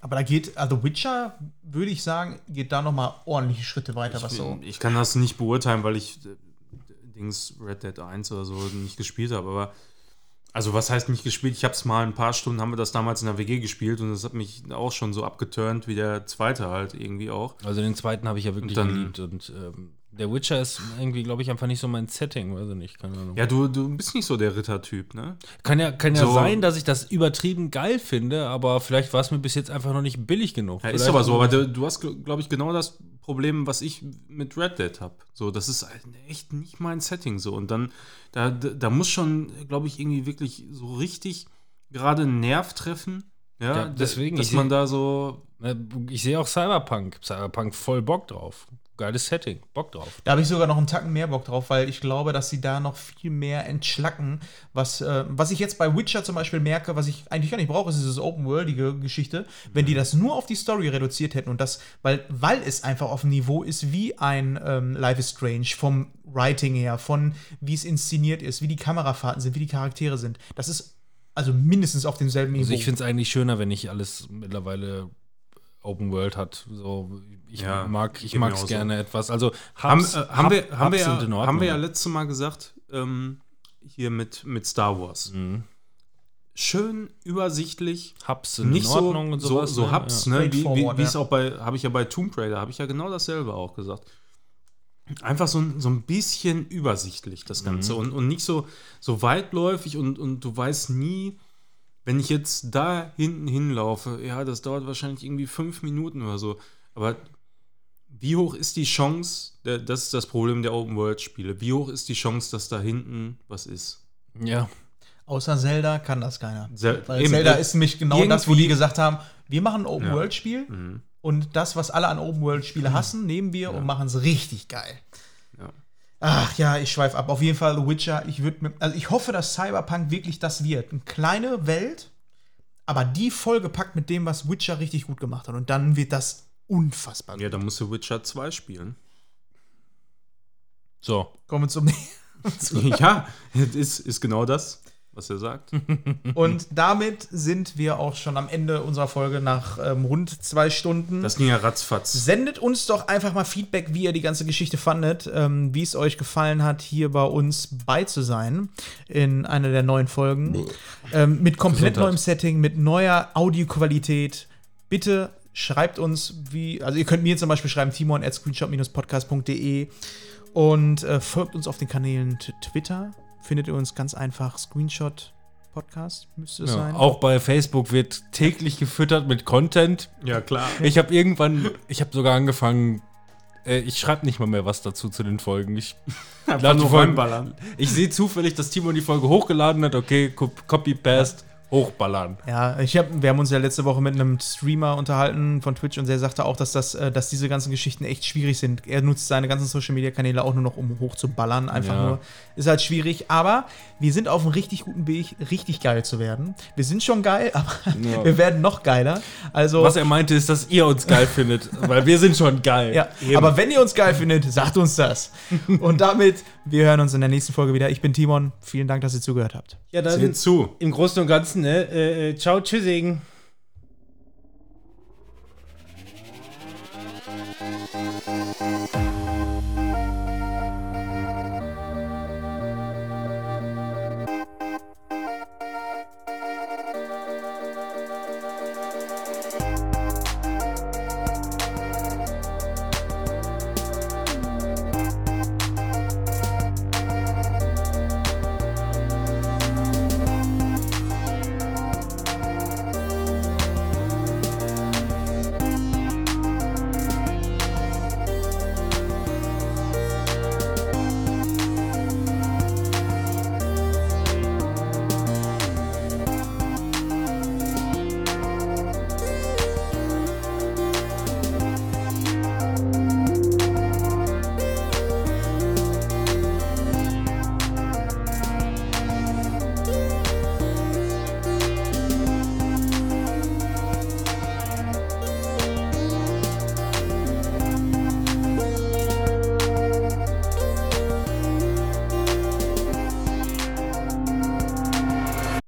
S3: Aber da geht, also Witcher, würde ich sagen, geht da noch mal ordentliche Schritte weiter, was so.
S2: Ich kann das nicht beurteilen, weil ich äh, Dings Red Dead 1 oder so nicht gespielt habe, aber also was heißt nicht gespielt? Ich habe es mal ein paar Stunden, haben wir das damals in der WG gespielt und das hat mich auch schon so abgeturnt wie der zweite halt irgendwie auch.
S1: Also den zweiten habe ich ja wirklich
S2: Und dann-
S1: geliebt. Und ähm, der Witcher ist irgendwie, glaube ich, einfach nicht so mein Setting. Weiß ich nicht, keine Ahnung.
S2: Ja, du, du bist nicht so der Rittertyp, ne?
S1: Kann ja, kann ja
S2: So-
S1: sein, dass ich das übertrieben geil finde, aber vielleicht war es mir bis jetzt einfach noch nicht billig genug.
S2: Ja, ist aber so, aber du, du hast, glaube ich, genau das Problem, was ich mit Red Dead habe. So, das ist echt nicht mein Setting so. Und dann, da, da muss schon, glaube ich, irgendwie wirklich so richtig gerade einen Nerv treffen. Ja,
S1: Ja, deswegen,
S2: dass man da so.
S1: Ich sehe auch Cyberpunk. Cyberpunk voll Bock drauf. Geiles Setting. Bock drauf.
S3: Da habe ich sogar noch einen Tacken mehr Bock drauf, weil ich glaube, dass sie da noch viel mehr entschlacken. Was, äh, was ich jetzt bei Witcher zum Beispiel merke, was ich eigentlich gar nicht brauche, ist diese open-worldige Geschichte. Wenn die das nur auf die Story reduziert hätten und das, weil, weil es einfach auf dem Niveau ist wie ein ähm, Life is Strange, vom Writing her, von wie es inszeniert ist, wie die Kamerafahrten sind, wie die Charaktere sind. Das ist also mindestens auf demselben Niveau.
S1: Also ich finde es eigentlich schöner, wenn nicht alles mittlerweile Open World hat. So, ich
S2: Ja,
S1: mag ich mag's
S2: so.
S1: gerne etwas. Also
S2: Haben,
S1: Hubs-
S2: äh, haben,
S1: Hub-
S2: wir, haben, wir ja, haben wir ja letztes Mal gesagt, ähm, hier mit, mit Star Wars.
S1: Mhm.
S2: Schön übersichtlich.
S1: Hubs sind
S2: nicht
S1: in Ordnung
S2: so,
S1: und
S2: so,
S1: sowas.
S2: so
S1: ne?
S2: Hubs,
S1: Ja.
S2: ne? Wie, wie, es auch bei, habe ich ja bei Tomb Raider, habe ich ja genau dasselbe auch gesagt. Einfach so, ein- so ein bisschen übersichtlich, das Ganze.
S1: Mhm.
S2: Und, und nicht so, so weitläufig und, und du weißt nie, wenn ich jetzt da hinten hinlaufe, ja, das dauert wahrscheinlich irgendwie fünf Minuten oder so. Aber wie hoch ist die Chance, das ist das Problem der Open-World-Spiele, wie hoch ist die Chance, dass da hinten was ist?
S1: ja.
S3: Außer Zelda kann das keiner.
S2: Zel-
S3: Weil
S2: eben,
S3: Zelda
S2: äh,
S3: ist nämlich genau das, wo die gesagt haben, wir machen ein Open-World-Spiel
S2: Mhm.
S3: und das, was alle an Open-World-Spiele hassen, nehmen wir und machen es richtig geil. Ach ja, ich schweife ab. Auf jeden Fall The Witcher. Ich, würd mir, also ich hoffe, dass Cyberpunk wirklich das wird. Eine kleine Welt, aber die vollgepackt mit dem, was Witcher richtig gut gemacht hat. Und dann wird das unfassbar gut.
S2: Ja, dann musst du Witcher 2 spielen.
S1: So.
S3: Kommen wir zum nächsten.
S2: ja, ist, ist genau das, was er sagt.
S3: Und damit sind wir auch schon am Ende unserer Folge nach ähm, rund zwei Stunden.
S2: Das ging ja ratzfatz.
S3: Sendet uns doch einfach mal Feedback, wie ihr die ganze Geschichte fandet, ähm, wie es euch gefallen hat, hier bei uns bei zu sein in einer der neuen Folgen. Ähm, mit komplett
S1: Gesundheit.
S3: neuem Setting, mit neuer Audioqualität. Bitte schreibt uns, wie, also ihr könnt mir zum Beispiel schreiben, timon at screenshot-podcast.de und äh, folgt uns auf den Kanälen Twitter. Findet ihr uns ganz einfach Screenshot Podcast, müsste es
S1: Ja,
S3: sein.
S1: auch bei Facebook wird täglich gefüttert mit Content.
S2: Ja, klar.
S1: Ich habe irgendwann, ich habe sogar angefangen, äh, ich schreibe nicht mal mehr was dazu zu den Folgen. Ich, lade Folgen- ich sehe zufällig, dass Timon die Folge hochgeladen hat. Okay, co- copy, paste, hochballern.
S3: Ja, ich hab, wir haben uns ja letzte Woche mit einem Streamer unterhalten von Twitch und der sagte auch, dass, das, äh, dass diese ganzen Geschichten echt schwierig sind. Er nutzt seine ganzen Social Media Kanäle auch nur noch, um hochzuballern. Einfach
S1: Ja.
S3: nur. Ist halt schwierig, aber wir sind auf einem richtig guten Weg, richtig geil zu werden. Wir sind schon geil, aber
S1: Ja.
S3: wir werden noch geiler. Also.
S1: Was er meinte, ist, dass ihr uns geil findet, weil wir sind schon geil.
S3: ja, aber wenn ihr uns geil findet, sagt uns das. Und damit, wir hören uns in der nächsten Folge wieder. Ich bin Timon. Vielen Dank, dass ihr zugehört habt.
S1: ja dann
S2: Seht zu.
S1: im Großen und Ganzen, ne? Äh, äh, ciao, tschüssing.